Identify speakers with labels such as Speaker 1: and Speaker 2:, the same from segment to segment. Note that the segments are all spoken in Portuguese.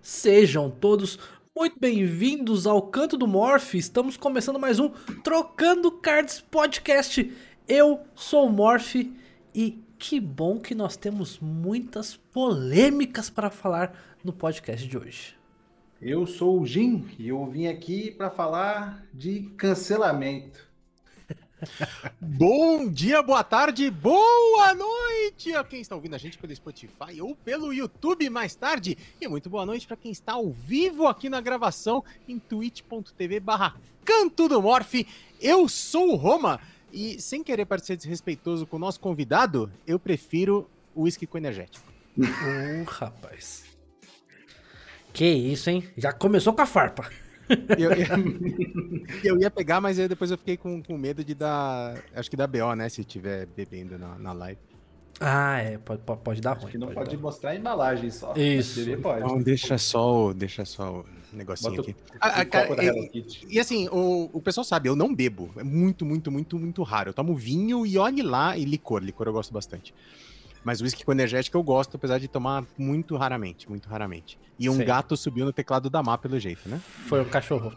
Speaker 1: Sejam todos muito bem-vindos ao Canto do Morph. Estamos começando mais um Trocando Cards Podcast. Eu sou o Morph e que bom que nós temos muitas polêmicas para falar no podcast de hoje.
Speaker 2: Eu sou o Jim e eu vim aqui para falar de cancelamento.
Speaker 3: Bom dia, boa tarde, boa noite a quem está ouvindo a gente pelo Spotify ou pelo YouTube mais tarde. E muito boa noite para quem está ao vivo aqui na gravação em twitch.tv barra Canto do Morph. Eu sou o Roma e sem querer parecer desrespeitoso com o nosso convidado, eu prefiro uísque com energético.
Speaker 1: Uh, rapaz. Que isso, hein? Já começou com a farpa.
Speaker 3: Eu, eu, eu, ia pegar, mas depois eu fiquei com, com medo de dar. Acho que dá BO, né? Se estiver bebendo na, na live.
Speaker 1: Ah, é. Pode, pode dar
Speaker 2: Acho
Speaker 1: ruim.
Speaker 2: que não pode,
Speaker 1: dar.
Speaker 2: mostrar a embalagem só.
Speaker 1: Isso.
Speaker 2: Beber pode.
Speaker 3: Então deixa só, o- deixa só o negocinho
Speaker 2: Bota
Speaker 3: aqui.
Speaker 2: o,
Speaker 3: Ah, ah,
Speaker 2: o
Speaker 3: cara, e-. E assim, o, o pessoal sabe, eu não bebo. É muito, muito, muito, muito raro. Eu tomo vinho e olhe lá, e licor. Licor eu gosto bastante. Mas whisky com energético eu gosto, apesar de tomar muito raramente, muito raramente. E um gato subiu no teclado da Má, pelo jeito, né?
Speaker 1: Foi o cachorro.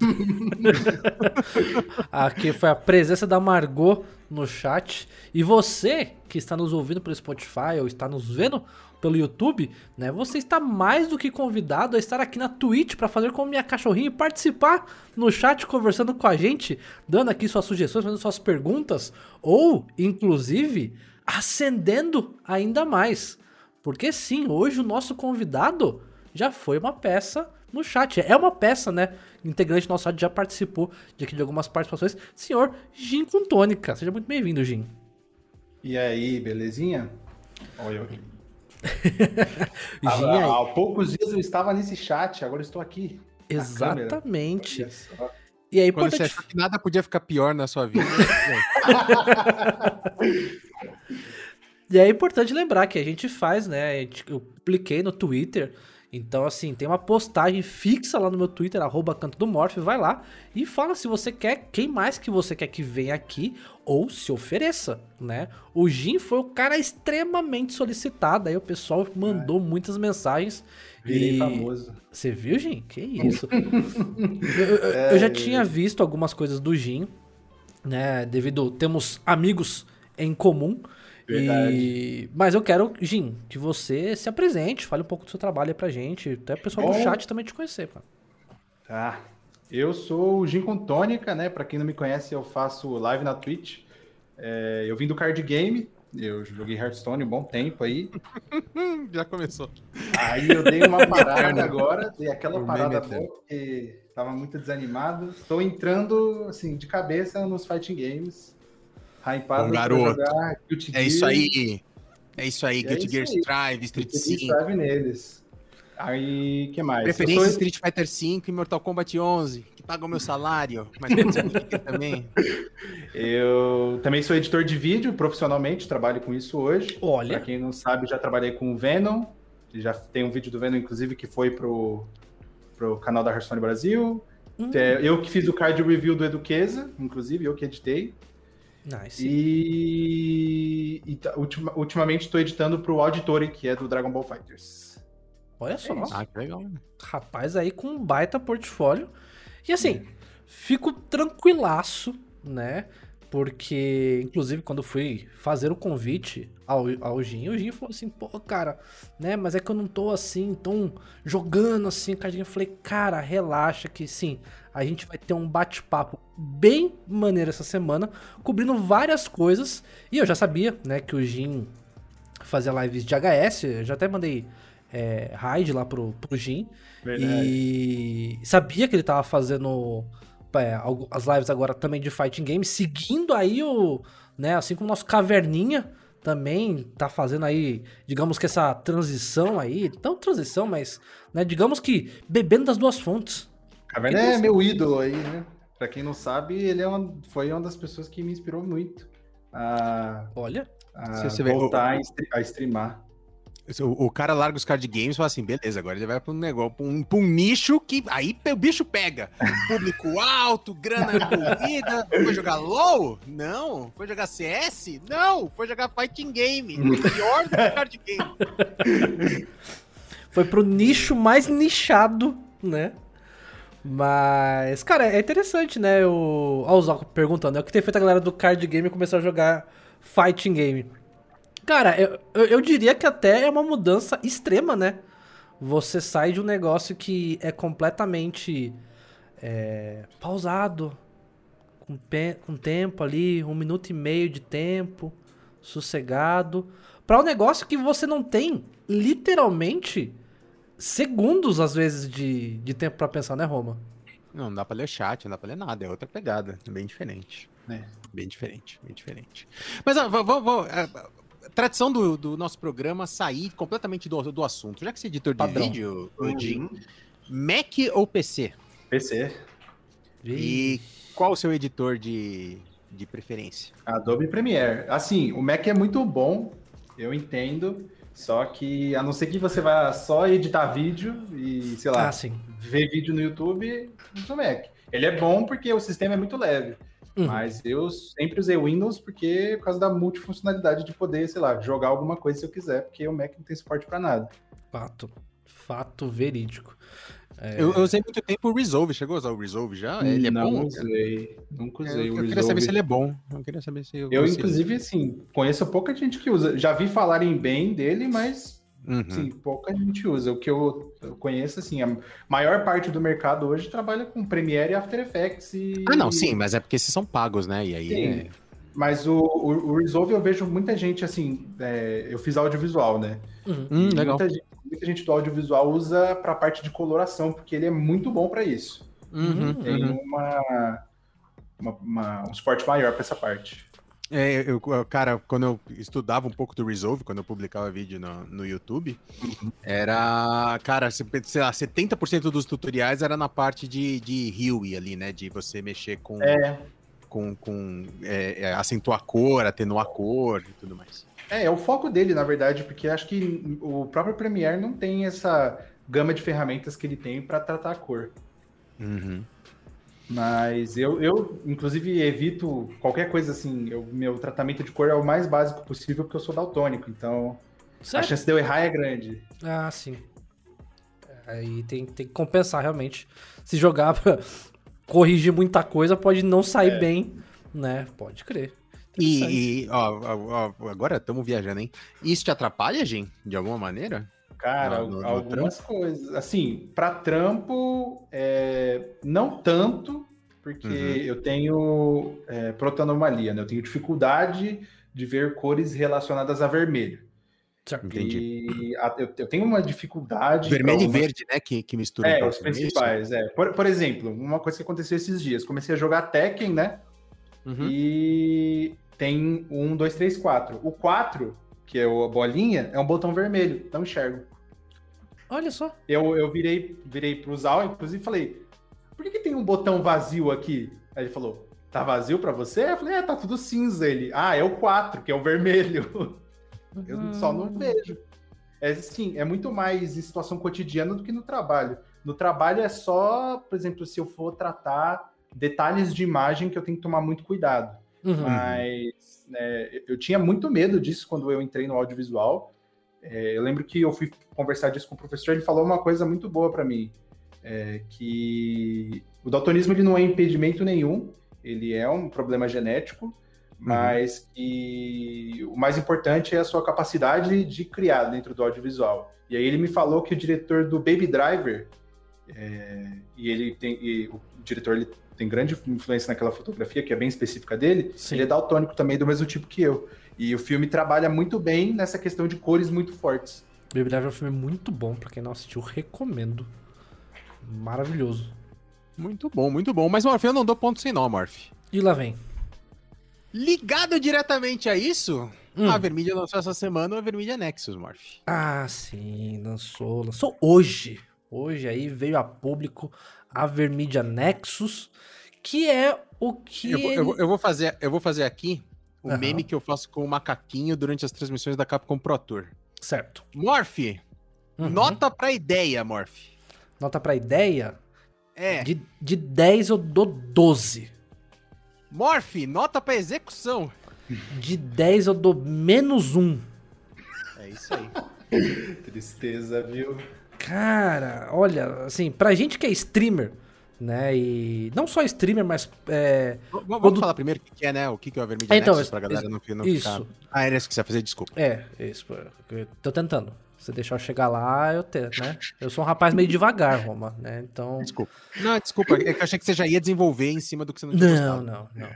Speaker 1: Aqui foi a presença da Margot no chat. E você que está nos ouvindo pelo Spotify ou está nos vendo pelo YouTube, né? Você está mais do que convidado a estar aqui na Twitch para fazer como minha cachorrinha e participar no chat conversando com a gente, dando aqui suas sugestões, fazendo suas perguntas ou inclusive acendendo ainda mais. Porque sim, hoje o nosso convidado já foi uma peça no chat. É uma peça, né? Integrante do nosso chat já participou de aqui de algumas participações. Senhor Gin com tônica. Seja muito bem-vindo, Gin.
Speaker 2: E aí, belezinha? Olha eu aqui. Há, há poucos dias eu estava nesse chat, agora estou aqui.
Speaker 1: Exatamente. E aí,
Speaker 3: Quando você achou que nada podia ficar pior na sua vida.
Speaker 1: E é importante lembrar que a gente faz, né? Eu publiquei no Twitter. Então, assim, tem uma postagem fixa lá no meu Twitter, arroba canto do Morph, vai lá e fala se você quer, quem mais que você quer que venha aqui ou se ofereça, né? O Jim foi o cara extremamente solicitado, aí o pessoal mandou muitas mensagens.
Speaker 2: Virei
Speaker 1: e...
Speaker 2: famoso.
Speaker 1: Você viu, Jim? Que isso? eu, eu- eu já tinha visto algumas coisas do Jim, né? Devido temos amigos em comum. E...
Speaker 2: Verdade.
Speaker 1: Mas eu quero, Jim, que você se apresente, fale um pouco do seu trabalho aí pra gente, até o pessoal do
Speaker 2: Bom.
Speaker 1: chat também te conhecer, pô.
Speaker 2: Tá. Eu sou o Gin com Tônica, né? Pra quem não me conhece, eu faço live na Twitch. É, eu vim do card game, eu joguei Hearthstone um bom tempo aí.
Speaker 3: Já começou.
Speaker 2: Aí eu dei uma parada agora, dei aquela
Speaker 3: O
Speaker 2: parada boa, porque tava muito desanimado. Estou entrando, assim, de cabeça nos fighting games. Hypado
Speaker 3: Bom,
Speaker 2: pra
Speaker 3: garoto.
Speaker 2: jogar Guilty
Speaker 3: É isso aí. É isso aí,
Speaker 2: é
Speaker 3: Guilty
Speaker 2: isso
Speaker 3: Gear
Speaker 2: aí.
Speaker 3: Strive, Street
Speaker 2: Guilty
Speaker 3: 5.
Speaker 2: Gear neles. Aí, que mais?
Speaker 3: Preferência
Speaker 2: sou-
Speaker 3: Street Fighter 5 e Mortal Kombat 11, que pagam meu salário, mas também.
Speaker 2: Eu também sou editor de vídeo profissionalmente, trabalho com isso hoje.
Speaker 1: Olha.
Speaker 2: Pra quem não sabe, já trabalhei com o Venom. Já tem um vídeo do Venom, inclusive, que foi pro, pro canal da Hearthstone Brasil.
Speaker 1: Hum,
Speaker 2: É, eu que fiz o card review do Eduqueza, inclusive, eu que editei.
Speaker 1: nice.
Speaker 2: E, e tá- ultima- ultimamente estou editando pro Auditory, que é do Dragon Ball Fighters.
Speaker 1: Olha só.
Speaker 2: isso.
Speaker 3: Ah, que legal.
Speaker 1: Rapaz aí com um baita portfólio. E assim, fico tranquilaço, né? Porque, inclusive, quando eu fui fazer o convite ao, ao Gin, o Gin falou assim, pô, cara, né? Mas é que eu não tô assim, tão jogando assim, cardinho. Eu falei, cara, relaxa que sim, a gente vai ter um bate-papo bem maneiro essa semana, cobrindo várias coisas. E eu já sabia, né, que o Gin fazia lives de HS, eu já até mandei é, raid lá pro, pro Jin. E sabia que ele tava fazendo é, as lives agora também de fighting game, seguindo aí o, né, assim como o nosso Caverninha também tá fazendo aí, digamos que essa transição aí, não transição, mas, né, digamos que bebendo das duas fontes.
Speaker 2: Caverna é meu ídolo aí, né? Pra quem não sabe, ele é uma, foi uma das pessoas que me inspirou muito a,
Speaker 1: Olha,
Speaker 2: a
Speaker 3: Se você vê-
Speaker 2: voltar a streamar.
Speaker 3: O, o cara larga os card games e fala assim, beleza, agora ele vai pra um negócio, pra um, pra um nicho que aí o bicho pega. Público alto, grana envolvida. Foi jogar LOL? Não. Foi jogar CS? Não. Foi jogar fighting game. Pior do que card game.
Speaker 1: Foi pro nicho mais nichado, né? Mas, cara, é interessante, né? O... Olha o Zoco perguntando, é o que tem feito a galera do card game começar a jogar fighting game. Cara, eu, eu, eu diria que até é uma mudança extrema, né? Você sai de um negócio que é completamente é, pausado, com, pe- com tempo ali, um minuto e meio de tempo, sossegado, para um negócio que você não tem literalmente segundos às vezes de, de tempo pra pensar, né, Roma?
Speaker 3: Não, não dá pra ler chat, não dá pra ler nada, é outra pegada, bem diferente.
Speaker 2: É.
Speaker 3: Bem diferente, bem diferente. Mas ó, vou, vou- vou, é, tradição do, do nosso programa sair completamente do, do assunto. Já que você é editor de
Speaker 1: Padrão.
Speaker 3: vídeo, Odin, Mac ou PC?
Speaker 2: PC,
Speaker 3: E qual o seu editor de, de preferência?
Speaker 2: Adobe Premiere. Assim, o Mac é muito bom, eu entendo. Só que, a não ser que você vá só editar vídeo e, sei lá,
Speaker 1: Ah, sim.
Speaker 2: ver vídeo no YouTube, usa o Mac. Ele é bom porque o sistema é muito leve.
Speaker 1: Uhum.
Speaker 2: Mas eu sempre usei Windows porque por causa da multifuncionalidade de poder, sei lá, jogar alguma coisa se eu quiser, porque o Mac não tem suporte pra nada.
Speaker 1: Fato. Fato verídico.
Speaker 3: Eu, eu usei muito tempo o Resolve. Chegou a usar o Resolve já? Ele é
Speaker 2: não
Speaker 3: bom?
Speaker 2: usei, nunca
Speaker 3: Eu,
Speaker 2: usei
Speaker 3: eu
Speaker 2: o
Speaker 3: queria saber
Speaker 2: Resolve.
Speaker 3: se ele é bom. Eu queria saber se
Speaker 2: Eu,
Speaker 3: se-
Speaker 2: inclusive, assim, conheço pouca gente que usa. Já vi falarem bem dele, mas
Speaker 3: Uhum.
Speaker 2: Sim, pouca gente usa. O que eu, eu conheço, assim, a maior parte do mercado hoje trabalha com Premiere e After Effects. E...
Speaker 3: Ah, não, sim, mas é porque esses são pagos, né? E aí
Speaker 2: Sim.
Speaker 3: é...
Speaker 2: Mas o, o, o Resolve eu vejo muita gente, assim, é, eu fiz audiovisual, né?
Speaker 1: Uhum.
Speaker 3: Hum, legal.
Speaker 2: Muita gente, muita gente do audiovisual usa para a parte de coloração, porque ele é muito bom para isso.
Speaker 3: Uhum,
Speaker 2: Tem
Speaker 3: uhum.
Speaker 2: uma, uma- uma- um suporte maior para essa parte.
Speaker 3: É, eu, cara, quando eu estudava um pouco do Resolve, quando eu publicava vídeo no, no YouTube, era, cara, se- sei lá, 70% dos tutoriais era na parte de, de Huey ali, né? De você mexer com,
Speaker 2: É,
Speaker 3: com, com é, é, acentuar a cor, atenuar a cor e tudo mais.
Speaker 2: É, é o foco dele, na verdade, porque acho que o próprio Premiere não tem essa gama de ferramentas que ele tem para tratar a cor.
Speaker 3: Uhum.
Speaker 2: Mas eu, eu, inclusive, evito qualquer coisa assim. Eu- meu tratamento de cor é o mais básico possível, porque eu sou daltônico. Então, a chance de eu errar é grande.
Speaker 1: Ah, sim. Aí tem, tem que compensar, realmente. Se jogar pra corrigir muita coisa, pode não sair
Speaker 2: É.
Speaker 1: bem, né? Pode crer.
Speaker 3: E, e, ó, ó, ó, agora estamos viajando, hein? Isso te atrapalha, Jim? De alguma maneira?
Speaker 2: Cara,
Speaker 3: No- no- no
Speaker 2: algumas coisas. Assim, para trampo, é, não tanto, porque
Speaker 3: Uhum.
Speaker 2: eu tenho é, protanomalia, né? Eu tenho dificuldade de ver cores relacionadas a vermelho.
Speaker 3: Entendi.
Speaker 2: A- eu, eu tenho uma dificuldade.
Speaker 3: Vermelho
Speaker 2: pra
Speaker 3: e verde, né? Que, que mistura.
Speaker 2: É,
Speaker 3: pouco,
Speaker 2: os
Speaker 3: é
Speaker 2: principais. É. Por, por exemplo, uma coisa que aconteceu esses dias. Comecei a jogar Tekken, né?
Speaker 3: Uhum.
Speaker 2: E tem um, dois, três, quatro. O 4, que é a bolinha, é um botão vermelho. Não enxergo.
Speaker 1: Olha só.
Speaker 2: Eu, eu virei, virei pro Zal, inclusive falei, por que, que tem um botão vazio aqui? Aí ele falou, tá vazio pra você? Eu falei, é, tá tudo cinza. Ele, ah, é o 4, que é o vermelho. Eu só não vejo. É assim, é muito mais em situação cotidiana do que no trabalho. No trabalho é só, por exemplo, se eu for tratar detalhes de imagem que eu tenho que tomar muito cuidado.
Speaker 1: Uhum.
Speaker 2: Mas né, eu tinha muito medo disso quando eu entrei no audiovisual. É, eu lembro que eu fui conversar disso com o professor, ele falou uma coisa muito boa para mim, é, que o daltonismo ele não é impedimento nenhum, ele é um problema genético, mas que o mais importante é a sua capacidade de criar dentro do audiovisual. E aí ele me falou que o diretor do Baby Driver, é, e ele tem, e o diretor ele tem grande influência naquela fotografia, que é bem específica dele,
Speaker 1: Sim.
Speaker 2: ele é daltônico também, do mesmo tipo que eu. E o filme trabalha muito bem nessa questão de cores muito fortes.
Speaker 1: Baby Driver é um filme muito bom, pra quem não assistiu, recomendo. Maravilhoso.
Speaker 3: Muito bom, muito bom. Mas, Morph, eu não dou ponto sem nó, Morph.
Speaker 1: E lá vem.
Speaker 3: Ligado diretamente a isso,
Speaker 1: Hum.
Speaker 3: a Vermídia lançou essa semana a Vermídia Nexus, Morph.
Speaker 1: Ah, sim, lançou. Lançou hoje. Hoje aí veio a público a Vermídia Nexus, que é o que.
Speaker 3: Eu vou, eu eu vou fazer, eu vou fazer aqui o
Speaker 1: Aham.
Speaker 3: meme que eu faço com o macaquinho durante as transmissões da Capcom Pro Tour.
Speaker 1: Certo.
Speaker 3: Morph,
Speaker 1: Uhum.
Speaker 3: nota pra ideia, Morph.
Speaker 1: Nota pra ideia.
Speaker 3: É.
Speaker 1: De, de 10 eu dou 12.
Speaker 3: Morph, nota pra execução.
Speaker 1: De 10 eu dou menos 1.
Speaker 3: É isso aí.
Speaker 2: Tristeza, viu?
Speaker 1: Cara, olha, assim, pra gente que é streamer, né? E não só streamer, mas. É,
Speaker 3: Vamos
Speaker 1: Quando-
Speaker 3: falar primeiro o que é, né? O que é o Vermídia
Speaker 1: Então,
Speaker 3: Nexus, pra galera não, não
Speaker 1: isso.
Speaker 3: ficar... Ah, era isso que você ia fazer, desculpa.
Speaker 1: é, isso. eu Tô tentando. Se deixar eu chegar lá, eu tento, né? Eu sou um rapaz meio devagar, Roma, né? Então.
Speaker 3: Desculpa. Não, desculpa, é que eu achei que você já ia desenvolver em cima do que você não tinha
Speaker 1: Não,
Speaker 3: gostado.
Speaker 1: não, não.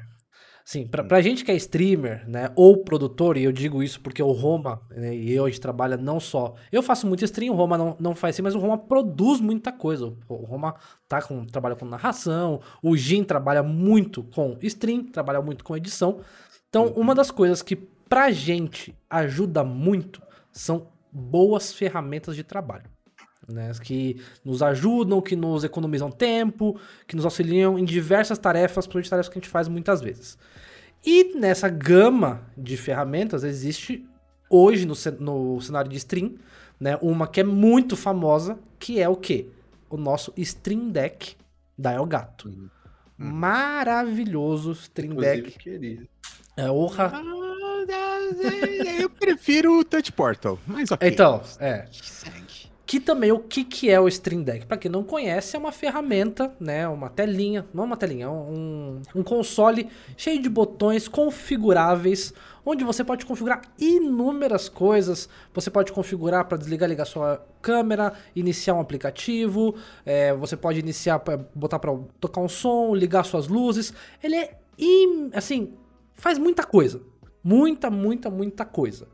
Speaker 1: Sim, pra, pra gente que é streamer, né, ou produtor, e eu digo isso porque o Roma né, e eu, a gente trabalha não só... Eu faço muito stream, o Roma não, não faz assim, mas o Roma produz muita coisa. O, o Roma tá com, trabalha com narração, o Jin trabalha muito com stream, trabalha muito com edição. Então, uma das coisas que pra gente ajuda muito são boas ferramentas de trabalho né, que nos ajudam, que nos economizam tempo, que nos auxiliam em diversas tarefas, principalmente tarefas que a gente faz muitas vezes. E nessa gama de ferramentas existe hoje no, no cenário de stream, né, uma que é muito famosa, que é o quê? O nosso Stream Deck da Elgato.
Speaker 3: Uhum.
Speaker 1: Maravilhoso Stream
Speaker 2: Inclusive,
Speaker 1: Deck. É honra.
Speaker 3: Ah, eu prefiro o Touch Portal, mas ok.
Speaker 1: Então, é.
Speaker 3: Segue.
Speaker 1: Que também o que, que é o Stream Deck? Para quem não conhece, é uma ferramenta, né? Uma telinha, não uma telinha, é um, um console cheio de botões configuráveis, onde você pode configurar inúmeras coisas. Você pode configurar para desligar, ligar sua câmera, iniciar um aplicativo, é, você pode iniciar botar para tocar um som, ligar suas luzes. Ele é im- assim, faz muita coisa, muita, muita, muita coisa.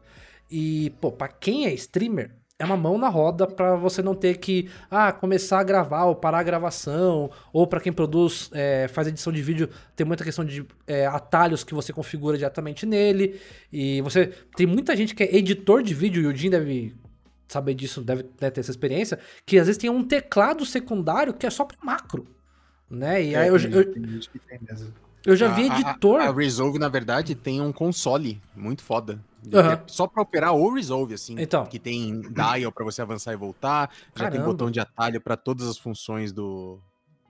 Speaker 1: E pô, para quem é streamer é uma mão na roda pra você não ter que ah, começar a gravar ou parar a gravação, ou pra quem produz, é, faz edição de vídeo, tem muita questão de é, atalhos que você configura diretamente nele. E você tem muita gente que é editor de vídeo, e o Jim deve saber disso, deve, deve ter essa experiência, que às vezes tem um teclado secundário que é só pra macro. Né? E aí eu, eu, eu já vi
Speaker 3: A-
Speaker 1: editor.
Speaker 3: A, a Resolve, na verdade, tem um console muito foda.
Speaker 1: Aham.
Speaker 3: é só pra operar o Resolve, assim.
Speaker 1: Então.
Speaker 3: Que tem dial pra você avançar e voltar. Já tem
Speaker 1: Caramba.
Speaker 3: botão de atalho pra todas as funções do,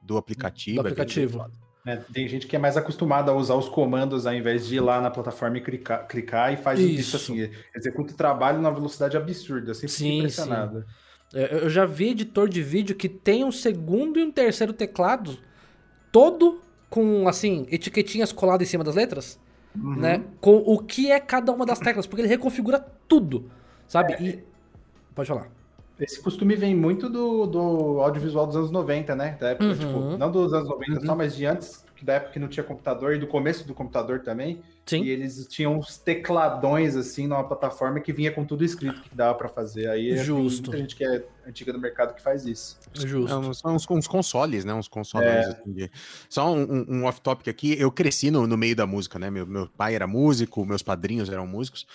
Speaker 3: do aplicativo.
Speaker 1: Do
Speaker 3: é
Speaker 1: aplicativo.
Speaker 2: É, tem gente que é mais acostumada a usar os comandos ao invés de ir lá na plataforma e clicar, clicar e faz
Speaker 1: Isso.
Speaker 2: isso, assim, executa o trabalho numa velocidade absurda. Eu sempre
Speaker 1: Sim,
Speaker 2: impressionado.
Speaker 1: É, Eu já vi editor de vídeo que tem um segundo e um terceiro teclado todo com, assim, etiquetinhas coladas em cima das letras,
Speaker 2: Uhum.
Speaker 1: né? Com o que é cada uma das teclas, porque ele reconfigura tudo, sabe? E... Pode falar.
Speaker 2: Esse costume vem muito do, do audiovisual dos anos 90, né? Da época,
Speaker 1: Uhum.
Speaker 2: tipo, não dos anos 90
Speaker 3: Uhum.
Speaker 2: só, mas de antes, da época que não tinha computador e do começo do computador também.
Speaker 1: Sim.
Speaker 2: E eles tinham uns tecladões, assim, numa plataforma que vinha com tudo escrito que dava pra fazer. Aí
Speaker 1: Justo.
Speaker 2: tem muita gente que é antiga do mercado que faz isso.
Speaker 1: Justo.
Speaker 3: É, São uns, uns consoles, né? Uns consoles.
Speaker 2: É.
Speaker 3: assim, de- Só um, um- off-topic aqui. Eu cresci no, no meio da música, né? Meu, meu pai era músico, meus padrinhos eram músicos.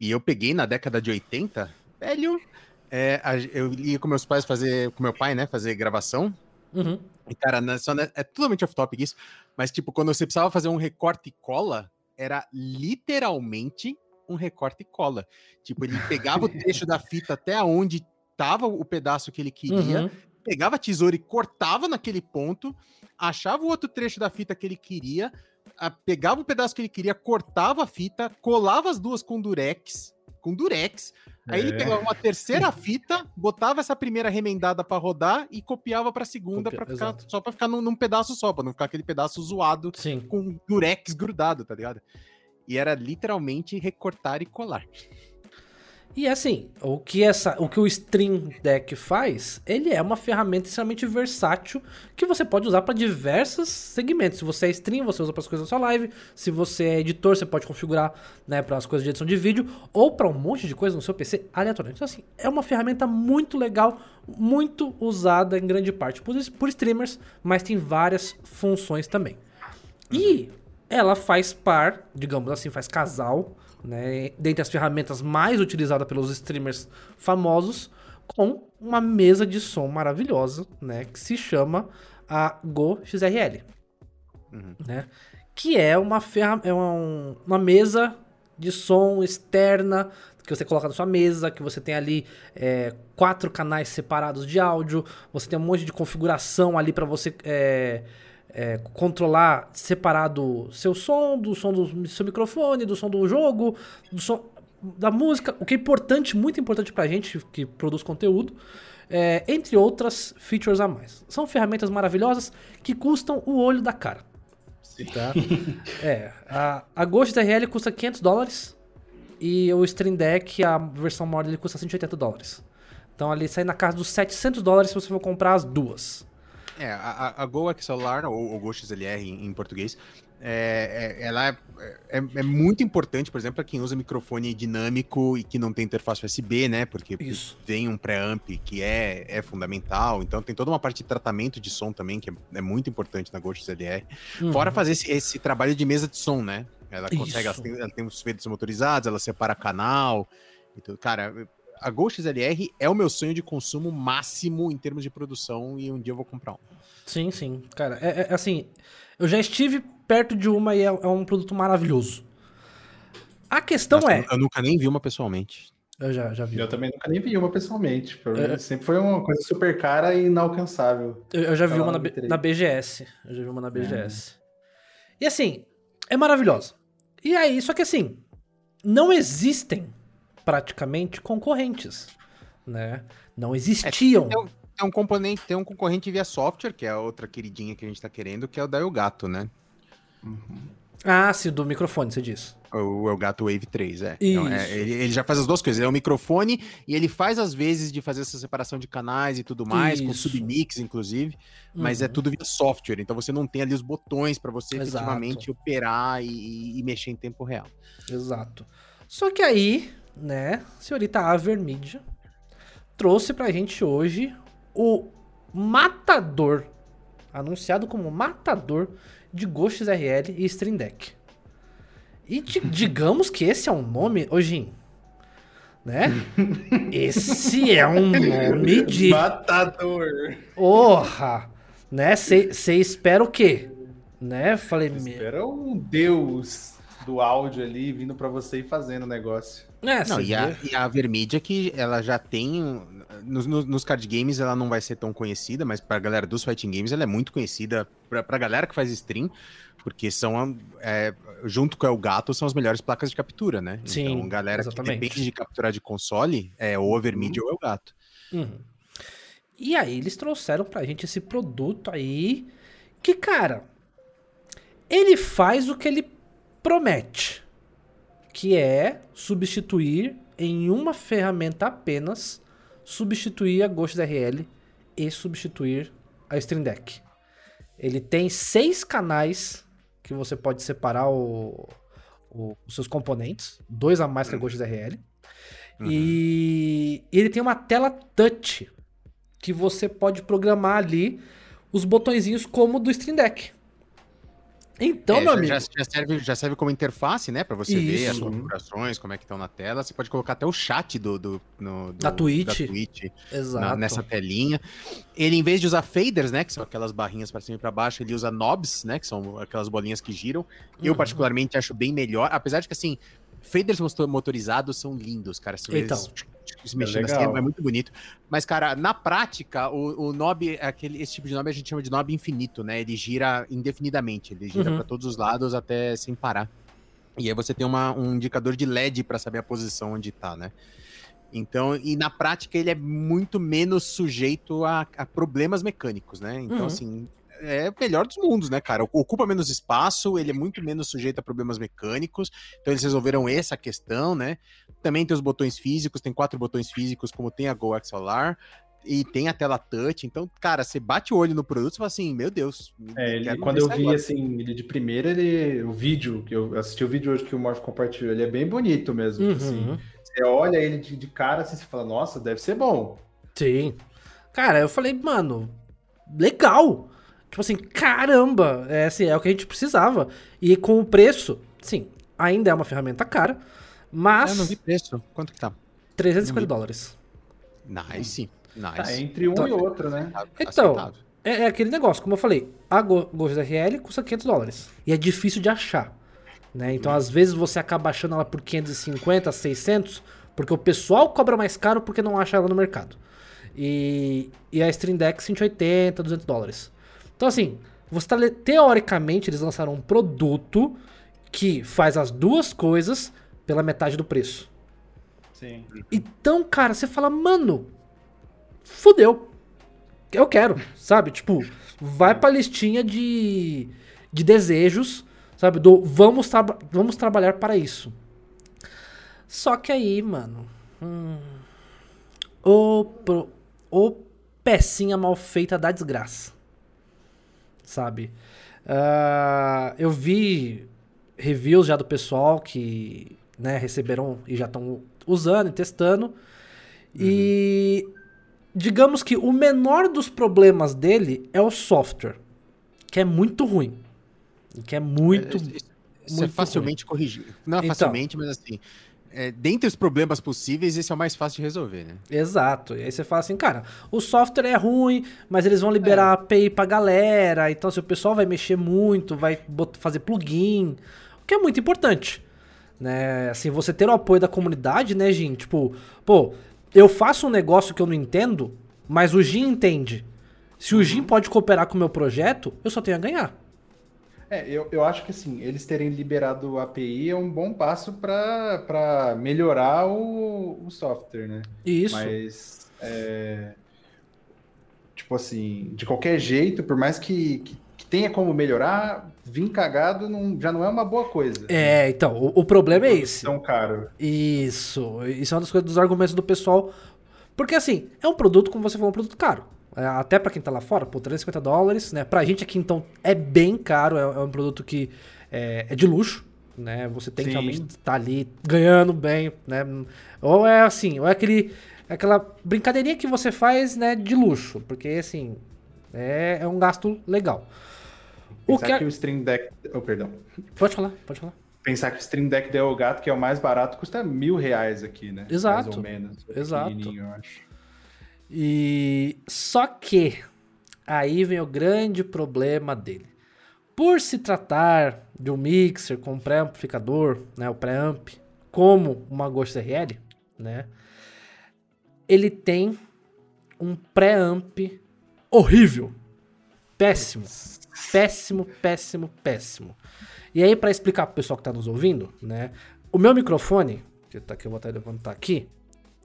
Speaker 3: E eu peguei na década de 80, velho. é, eu ia com meus pais fazer, com meu pai, né? Fazer gravação.
Speaker 1: Uhum.
Speaker 3: E, cara, na- só, né, é totalmente off-topic isso. Mas, tipo, quando você precisava fazer um recorte e cola, era literalmente um recorte e cola. Tipo, ele pegava o trecho da fita até onde tava o pedaço que ele queria,
Speaker 1: Uhum.
Speaker 3: pegava a tesoura e cortava naquele ponto, achava o outro trecho da fita que ele queria, a- pegava o pedaço que ele queria, cortava a fita, colava as duas com durex, com durex, aí ele
Speaker 2: É.
Speaker 3: pegava uma terceira fita, botava essa primeira remendada pra rodar e copiava pra segunda para ficar
Speaker 1: exato.
Speaker 3: só pra ficar num, num pedaço só, pra não ficar aquele pedaço zoado
Speaker 1: Sim.
Speaker 3: com durex grudado, tá ligado? E era literalmente recortar e colar.
Speaker 1: E assim, o que, essa, o que o Stream Deck faz, ele é uma ferramenta extremamente versátil que você pode usar para diversos segmentos. Se você é stream, você usa para as coisas da sua live. Se você é editor, você pode configurar né, para as coisas de edição de vídeo ou para um monte de coisa no seu PC aleatoriamente. Então, assim, é uma ferramenta muito legal, muito usada em grande parte por, por streamers, mas tem várias funções também. E ela faz par, digamos assim, faz casal, né, dentre as ferramentas mais utilizadas pelos streamers famosos, com uma mesa de som maravilhosa, né, que se chama a Go XRL,
Speaker 3: Uhum.
Speaker 1: né, que é uma ferra é uma, uma mesa de som externa que você coloca na sua mesa, que você tem ali é, quatro canais separados de áudio, você tem um monte de configuração ali para você é, é, controlar separado seu som, do som do seu microfone, do som do jogo, do som da música, o que é importante, muito importante pra gente que produz conteúdo. é, entre outras features a mais. São ferramentas maravilhosas que custam o olho da cara.
Speaker 2: Sim.
Speaker 1: Tá? é, a, a Ghost RL custa 500 dólares e o Stream Deck, a versão maior dele, custa 180 dólares. Então ali sai na casa dos 700 dólares se você for comprar as duas.
Speaker 3: É, a, a Go XLR, ou, ou Go XLR em, em português, é, é, ela é, é, é, muito importante, por exemplo, para quem usa microfone dinâmico e que não tem interface USB, né? Porque
Speaker 1: Isso.
Speaker 3: tem um preamp que é, é fundamental. Então tem toda uma parte de tratamento de som também, que é, é muito importante na Go XLR.
Speaker 1: Uhum.
Speaker 3: Fora fazer esse, esse trabalho de mesa de som, né? Ela consegue, ela tem, ela tem os filtros motorizados, ela separa canal e tudo. Cara, a Go XLR é o meu sonho de consumo máximo em termos de produção e um dia eu vou comprar um.
Speaker 1: Sim, sim. Cara, é, é assim, eu já estive perto de uma e é, é um produto maravilhoso. A questão
Speaker 3: Nossa,
Speaker 1: é.
Speaker 3: Eu nunca nem vi uma pessoalmente.
Speaker 1: Eu já, já vi.
Speaker 2: Eu também nunca nem vi uma pessoalmente. Mim,
Speaker 1: É.
Speaker 2: Sempre foi uma coisa super cara e inalcançável.
Speaker 1: Eu, eu já vi uma na,
Speaker 2: no
Speaker 1: B-
Speaker 2: V3.
Speaker 1: na BGS. Eu já vi uma na BGS. E assim, é maravilhosa. E aí, só que assim, não existem praticamente concorrentes, né? Não existiam.
Speaker 3: Tem um, tem um componente, tem um concorrente via software, que é a outra queridinha que a gente tá querendo, que é o da Elgato, né?
Speaker 1: Ah, sim, do microfone, você diz.
Speaker 3: O Elgato Wave 3, é. Então, é, ele, ele já faz as duas coisas. Ele é um microfone e ele faz, às vezes, de fazer essa separação de canais e tudo mais, com
Speaker 1: Isso.
Speaker 3: submix, inclusive. Mas é
Speaker 1: Uhum.
Speaker 3: tudo via software. Então você não tem ali os botões para você
Speaker 1: Exato.
Speaker 3: efetivamente operar e, e mexer em tempo real.
Speaker 1: Exato. Só que aí, né, senhorita Avermídia trouxe pra gente hoje o matador, anunciado como matador de Ghost RL e Stream Deck. E di- digamos que esse é um nome, hoje, né? Esse é um nome de
Speaker 2: Matador!
Speaker 1: Porra! Né? Você espera o quê? Né? Falei.
Speaker 2: Espera um deus do áudio ali vindo pra você e fazendo o negócio.
Speaker 1: É,
Speaker 3: Não, e a, e a Vermídia que ela já tem. Nos, nos- nos card games ela não vai ser tão conhecida, mas pra galera dos fighting games ela é muito conhecida. Pra, pra galera que faz stream, porque são. é, junto com o Elgato, são as melhores placas de captura, né?
Speaker 1: Sim,
Speaker 3: então, galera
Speaker 1: exatamente.
Speaker 3: que depende de capturar de console, é ou a Vermídia ou o Elgato.
Speaker 1: Uhum. E aí eles trouxeram pra gente esse produto aí que, cara, ele faz o que ele promete, que é substituir em uma ferramenta apenas, substituir a Ghost RL e substituir a Stream Deck. Ele tem seis canais que você pode separar o- o- os seus componentes, dois a mais que a Ghost RL.
Speaker 3: Uhum.
Speaker 1: E ele tem uma tela touch que você pode programar ali os botõezinhos como do Stream Deck. Então,
Speaker 3: É,
Speaker 1: meu
Speaker 3: já,
Speaker 1: amigo,
Speaker 3: já- serve, já serve como interface, né? Pra você ver as
Speaker 1: Isso.
Speaker 3: configurações, como é que estão na tela. Você pode colocar até o chat do, do, no- do-
Speaker 1: Da Twitch.
Speaker 3: da Twitch
Speaker 1: exato.
Speaker 3: na- nessa telinha. Ele, em vez de usar faders, né? Que são aquelas barrinhas para cima e pra baixo, ele usa knobs, né? Que são aquelas bolinhas que giram. Eu,
Speaker 1: Uhum.
Speaker 3: particularmente, acho bem melhor. Apesar de que, assim, faders motorizados são lindos, cara. Se
Speaker 1: Então.
Speaker 3: eles se mexendo assim,
Speaker 2: legal.
Speaker 3: é muito bonito. Mas, cara, na prática, o, o knob, aquele, esse tipo de knob a gente chama de knob infinito, né? Ele gira indefinidamente, ele gira
Speaker 1: Uhum.
Speaker 3: para todos os lados até sem parar. E aí você tem uma- um indicador de LED para saber a posição onde tá, né? Então, e na prática ele é muito menos sujeito a, a problemas mecânicos, né? Então,
Speaker 1: Uhum.
Speaker 3: assim, é o melhor dos mundos, né, cara? Ocupa menos espaço, ele é muito menos sujeito a problemas mecânicos. Então, eles resolveram essa questão, né? Também tem os botões físicos, tem quatro botões físicos, como tem a Go XLR. E tem a tela touch, então, cara, você bate o olho no produto e fala assim, meu Deus.
Speaker 2: É, ele- quando eu vi
Speaker 3: agora.
Speaker 2: assim, ele de primeira, ele, o vídeo, que eu assisti o vídeo hoje que o Morph compartilhou, ele é bem bonito mesmo. tipo assim.
Speaker 1: Uhum.
Speaker 2: você olha ele de, de cara assim, você fala, nossa, deve ser bom.
Speaker 1: Sim. Cara, eu falei, mano, legal. Tipo assim, caramba, é, assim, é o que a gente precisava. E com o preço, sim, ainda é uma ferramenta cara, mas
Speaker 3: Eu não vi preço. Quanto que tá?
Speaker 1: 350
Speaker 3: não vi.
Speaker 1: dólares.
Speaker 3: Nice. Nice.
Speaker 2: Tá entre um
Speaker 1: Então-
Speaker 2: e outro, né?
Speaker 1: Então. É, é aquele negócio, como eu falei, a Ghost RL custa 500 dólares. E é difícil de achar. Né? Então, às vezes, você acaba achando ela por 550, 600, porque o pessoal cobra mais caro porque não acha ela no mercado. E, e a Stream Deck 180, 200 dólares. Então, assim, você tá, teoricamente, eles lançaram um produto que faz as duas coisas pela metade do preço.
Speaker 2: Sim.
Speaker 1: Então, cara, você fala, mano, fudeu. Eu quero, sabe? Tipo, vai pra listinha de, de desejos, sabe? Do vamos, traba vamos trabalhar para isso. Só que aí, mano. Hum, o, pro, o pecinha mal feita da desgraça. Sabe? Uh, eu vi reviews já do pessoal que né, receberam e já estão usando e testando. Uhum. E digamos que o menor dos problemas dele é o software, que é muito ruim. Que é muito. É, isso,
Speaker 3: isso muito é facilmente corrigível. Não é então, facilmente, mas assim. É, dentre os problemas possíveis, esse é o mais fácil de resolver, né?
Speaker 1: Exato. E aí você fala assim, cara, o software é ruim, mas eles vão liberar é. API pra galera. Então, se o pessoal vai mexer muito, vai fazer plugin, o que é muito importante. Né? Assim, você ter o apoio da comunidade, né, Jim? Tipo, pô, eu faço um negócio que eu não entendo, mas o Jim entende. Se o Jim pode cooperar com o meu projeto, eu só tenho a ganhar.
Speaker 2: É, eu, eu acho que assim, eles terem liberado o API é um bom passo para melhorar o, o software, né?
Speaker 1: Isso.
Speaker 2: Mas, é, tipo assim, de qualquer jeito, por mais que, que, que tenha como melhorar, vir cagado não, já não é uma boa coisa.
Speaker 1: É, então, o, o problema é esse.
Speaker 2: Tão caro.
Speaker 1: Isso. Isso é uma das coisas dos argumentos do pessoal. Porque assim, é um produto, como você falou, um produto caro. É, até para quem tá lá fora, por 350 dólares, né? Pra gente aqui, então, é bem caro, é, é um produto que é, é, de luxo, né? Você tem Sim. que realmente estar tá ali ganhando bem, né? Ou é assim, ou é aquele, aquela brincadeirinha que você faz, né, de luxo, porque assim, é, é um gasto legal.
Speaker 2: Pensar o que, que o Stream Deck. Oh, perdão.
Speaker 1: Pode falar, pode falar.
Speaker 2: Pensar que o Stream Deck Del Gato, que é o mais barato, custa mil reais aqui, né?
Speaker 1: Exato.
Speaker 2: Mais ou menos.
Speaker 1: Exato. Eu acho. E só que aí vem o grande problema dele. Por se tratar de um mixer com pré-amplificador, né, o pré-amp, como uma Ghost RL, né, ele tem um pré-amp horrível, péssimo, péssimo, péssimo, péssimo. E aí para explicar pro pessoal que tá nos ouvindo, né, o meu microfone, que tá aqui, eu vou até levantar aqui,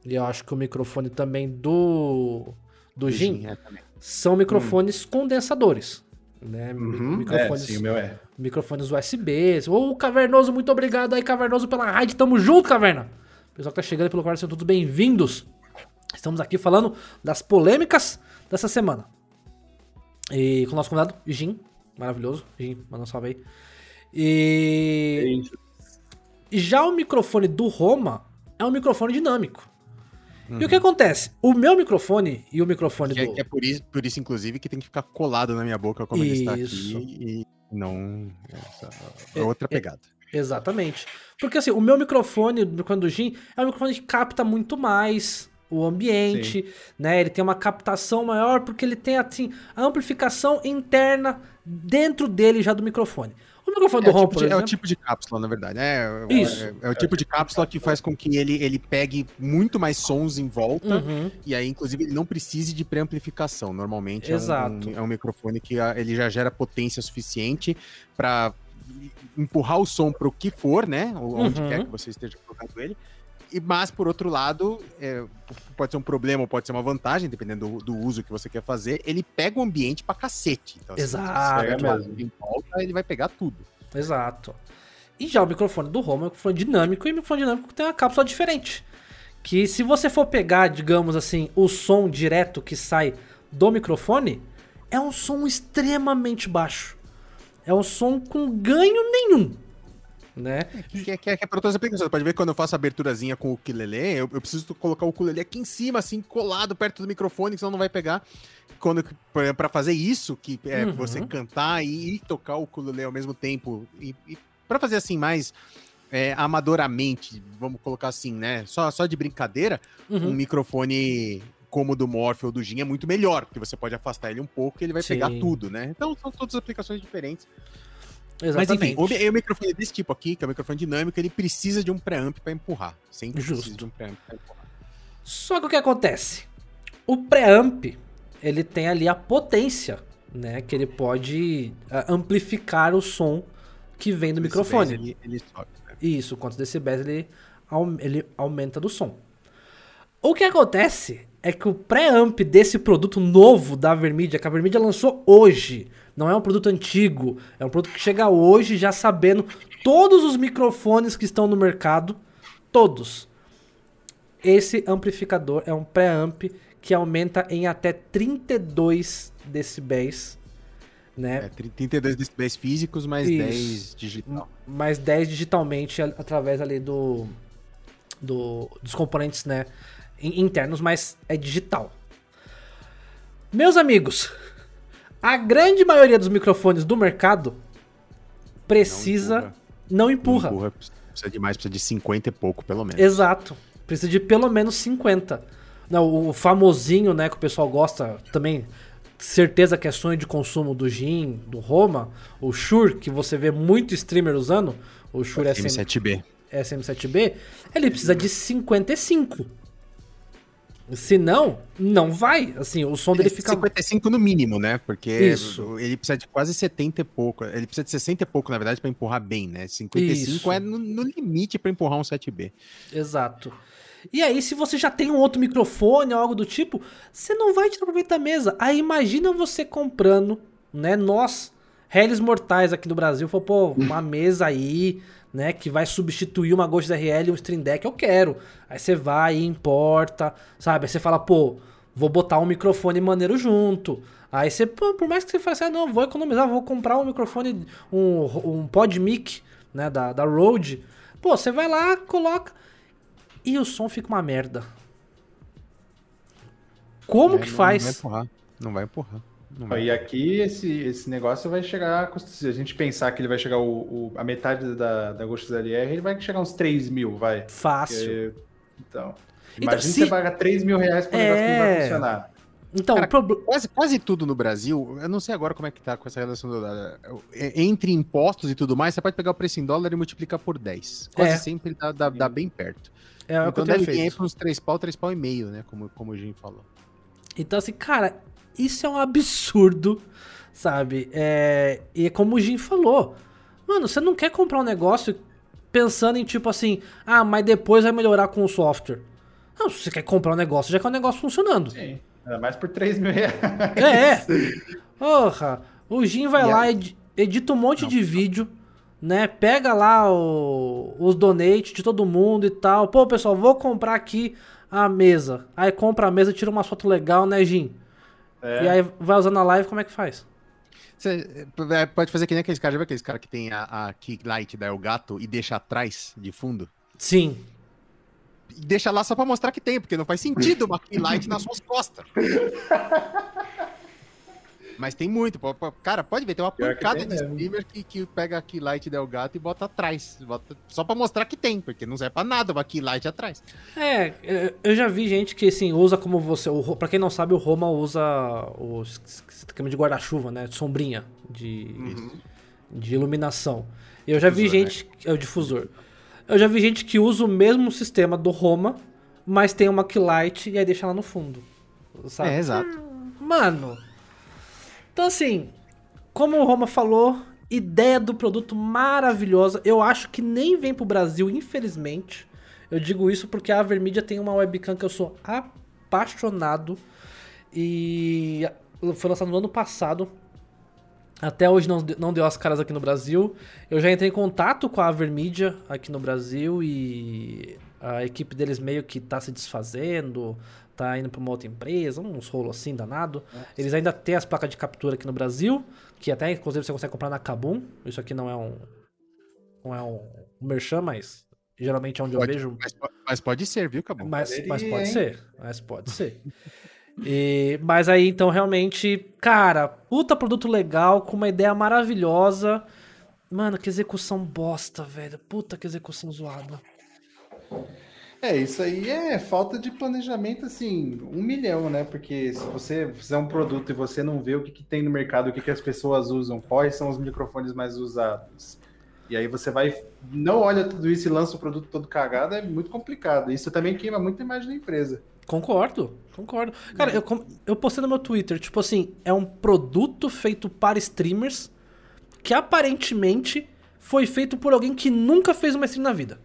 Speaker 1: e eu acho que o microfone também do do Jim é, são microfones hum. condensadores. Né?
Speaker 2: Uhum. Microfones, é, sim, o meu é.
Speaker 1: Microfones USB. Ô, Cavernoso, muito obrigado aí, Cavernoso, pela raid. Tamo junto, Caverna. O pessoal que tá chegando pelo quarto, sejam todos bem-vindos. Estamos aqui falando das polêmicas dessa semana. E com o nosso convidado, Jim. Maravilhoso. Jim, manda um salve aí. E... Já o microfone do Roma é um microfone dinâmico. Uhum. E o que acontece? O meu microfone e o microfone
Speaker 3: que
Speaker 1: do.
Speaker 3: É, que é por, isso, por isso, inclusive, que tem que ficar colado na minha boca como isso. ele está aqui. E não. É, é outra é, pegada.
Speaker 1: exatamente. Porque assim, o meu microfone, o microfone do Jim, é um microfone que capta muito mais o ambiente, Sim. né? Ele tem uma captação maior porque ele tem assim a amplificação interna dentro dele já do microfone. O microfone
Speaker 3: é
Speaker 1: do Home,
Speaker 3: tipo É o tipo de cápsula, na verdade. É,
Speaker 1: é Isso.
Speaker 3: É, é, o tipo de cápsula que faz com que ele, ele pegue muito mais sons em volta uhum. e aí, inclusive, ele não precise de preamplificação. Normalmente
Speaker 1: Exato.
Speaker 3: É, um, é um microfone que a, ele já gera potência suficiente para empurrar o som para o que for, né? Onde uhum. quer que você esteja colocando ele. E, mas, por outro lado, é, pode ser um problema ou pode ser uma vantagem, dependendo do, do, uso que você quer fazer. Ele pega o ambiente pra cacete.
Speaker 1: Então, Exato.
Speaker 3: Se você em volta, ele vai pegar tudo.
Speaker 1: Exato. E já o microfone do Home é um microfone dinâmico, e o microfone dinâmico tem uma cápsula diferente. Que se você for pegar, digamos assim, o som direto que sai do microfone, é um som extremamente baixo. É um som com ganho nenhum né?
Speaker 3: Que, que, que é para todas as aplicações. Pode ver que quando eu faço a aberturazinha com o ukulele, eu, eu preciso colocar o ukulele aqui em cima, assim, colado perto do microfone, que senão não vai pegar. Quando para fazer isso, que é uhum. você cantar e, e, tocar o ukulele ao mesmo tempo, e, e para fazer assim mais é, amadoramente, vamos colocar assim, né? Só, só de brincadeira, uhum. um microfone como o do Morphe ou do Jin é muito melhor, porque você pode afastar ele um pouco e ele vai Sim. pegar tudo, né? Então são todas aplicações diferentes.
Speaker 1: Exatamente.
Speaker 3: Mas enfim, o, o microfone desse tipo aqui, que é o microfone dinâmico, ele precisa de um preamp para empurrar. Sempre
Speaker 1: Justo.
Speaker 3: precisa de um preamp para empurrar.
Speaker 1: Só que o que acontece? O preamp, ele tem ali a potência, né? Que ele pode uh, amplificar o som que vem do microfone.
Speaker 3: Ele, ele sobe,
Speaker 1: né? Isso, quantos decibéis ele, ele aumenta do som. O que acontece é que o pré-amp desse produto novo da Vermídia, que a Vermídia lançou hoje, não é um produto antigo, é um produto que chega hoje já sabendo todos os microfones que estão no mercado, todos. Esse amplificador é um pré-amp que aumenta em até 32 decibéis, né?
Speaker 3: É, 32 decibéis físicos mais
Speaker 1: Isso.
Speaker 3: 10 digital.
Speaker 1: mais 10 digitalmente através ali do, do dos componentes, né, in- internos, mas é digital. Meus amigos, a grande maioria dos microfones do mercado precisa não empurra.
Speaker 3: Não empurra, precisa de mais, precisa de 50 e pouco, pelo menos.
Speaker 1: Exato. Precisa de pelo menos 50. Não, o famosinho, né, que o pessoal gosta também, certeza que é sonho de consumo do Gin, do Roma, o Shure, que você vê muito streamer usando, o Shure SM,
Speaker 3: M7B.
Speaker 1: SM7B, ele precisa de 55. Se não, não vai. Assim, o som dele fica.
Speaker 3: 55 no mínimo, né? Porque
Speaker 1: Isso.
Speaker 3: ele precisa de quase 70 e pouco. Ele precisa de 60 e pouco, na verdade, pra empurrar bem, né? 55
Speaker 1: Isso.
Speaker 3: é no, no limite pra empurrar um 7B.
Speaker 1: Exato. E aí, se você já tem um outro microfone ou algo do tipo, você não vai tirar proveito da mesa. Aí imagina você comprando, né? Nós, réis mortais aqui no Brasil, falou, pô, uma mesa aí, né? Que vai substituir uma Ghost RL e um Stream Deck, eu quero. Aí você vai e importa, sabe? Aí você fala, pô, vou botar um microfone maneiro junto. Aí você, pô, por mais que você faça, ah, não, vou economizar, vou comprar um microfone, um, um PodMic, né? Da, da Rode. Pô, você vai lá, coloca e o som fica uma merda. Como
Speaker 3: É,
Speaker 1: que
Speaker 3: não-
Speaker 1: faz?
Speaker 3: Não vai empurrar. Não vai empurrar.
Speaker 2: E aqui esse, esse negócio vai chegar, se a gente pensar que ele vai chegar o, o- a metade da, da Ghost LR, ele vai chegar uns 3 mil, vai.
Speaker 1: Fácil.
Speaker 2: Porque- então,
Speaker 1: Então,
Speaker 2: imagina
Speaker 1: se-
Speaker 2: você pagar 3 mil reais pra um negócio que não
Speaker 1: É.
Speaker 2: vai funcionar.
Speaker 1: Então,
Speaker 3: Cara,
Speaker 1: problema.
Speaker 3: Quase, quase tudo no Brasil, eu não sei agora como é que tá com essa relação do, da- é, entre impostos e tudo mais, você pode pegar o preço em dólar e multiplicar por 10. Quase
Speaker 1: É.
Speaker 3: sempre dá, dá- dá bem perto.
Speaker 1: É,
Speaker 3: então deve vir aí
Speaker 1: feito.
Speaker 3: uns 3 pau, 3 pau e meio, né? Como, como o Jim falou.
Speaker 1: Então, assim, cara, isso é um absurdo, sabe? É... E é como o Jim falou. Mano, você não quer comprar um negócio pensando em tipo assim, ah, mas depois vai melhorar com o software. Não, se você quer comprar um negócio, já quer o negócio funcionando.
Speaker 2: Sim. Ainda mais por 3 mil reais.
Speaker 1: É. Porra. O Jim vai lá, edi- edita um monte de vídeo, né? Pega lá o- os donates de todo mundo e tal. Pô, pessoal, vou comprar aqui a mesa. Aí compra a mesa, tira uma foto legal, né, Jim?
Speaker 2: É.
Speaker 1: E aí vai usando a live, como é que faz?
Speaker 3: Você é, pode fazer que nem aqueles caras, já viu aqueles caras que tem a, a key light da Elgato e deixa atrás de fundo?
Speaker 1: Sim.
Speaker 3: E deixa lá só pra mostrar que tem, porque não faz sentido uma key light nas suas costas. Mas tem muito. pô, pô, Cara, pode ver, tem uma
Speaker 2: Pior
Speaker 3: pancada de streamer que, que pega a key light da Elgato e bota atrás. Bota, só pra mostrar que tem, porque não serve pra nada uma key light atrás.
Speaker 1: É, eu- eu já vi gente que, assim, usa como você... O, pra quem não sabe, o Roma usa o es- esquema de guarda-chuva, né? De sombrinha, de... de iluminação. Eu já vi
Speaker 3: Difusor, né?
Speaker 1: gente. É o difusor. Eu já vi gente que usa o mesmo sistema do Roma, mas tem uma keylight e aí deixa lá no fundo. Sabe?
Speaker 3: É, exato.
Speaker 1: Mano. Então, assim, como o Roma falou, ideia do produto maravilhosa. Eu acho que nem vem pro Brasil, infelizmente. Eu digo isso porque a Avermedia tem uma webcam que eu sou apaixonado. E foi lançado no ano passado. Até hoje não, não deu as caras aqui no Brasil. Eu já entrei em contato com a Avermedia aqui no Brasil e a equipe deles meio que tá se desfazendo, tá indo pra uma outra empresa, uns rolos assim danado. Eles ainda têm as placas de captura aqui no Brasil, que até inclusive você consegue comprar na Kabum. Isso aqui não é um não é um merchan, mas geralmente é onde
Speaker 3: Pode,
Speaker 1: eu vejo
Speaker 3: mas, mas pode ser, viu, Cabo?
Speaker 1: mas,
Speaker 2: Poderia,
Speaker 1: mas pode
Speaker 2: hein?
Speaker 1: ser. Mas pode ser. E- mas aí, então, realmente, cara, puta produto legal, com uma ideia maravilhosa. Mano, que execução bosta, velho. Puta que execução zoada.
Speaker 2: É, isso aí é falta de planejamento, assim, um milhão, né? Porque se você fizer um produto e você não vê o que, que tem no mercado, o que, que as pessoas usam, quais são os microfones mais usados, e aí você vai, não olha tudo isso e lança o produto todo cagado, é muito complicado. Isso também queima muito a imagem da empresa.
Speaker 1: Concordo, concordo. Cara, eu, eu postei no meu Twitter, tipo assim, é um produto feito para streamers que aparentemente foi feito por alguém que nunca fez uma stream na vida.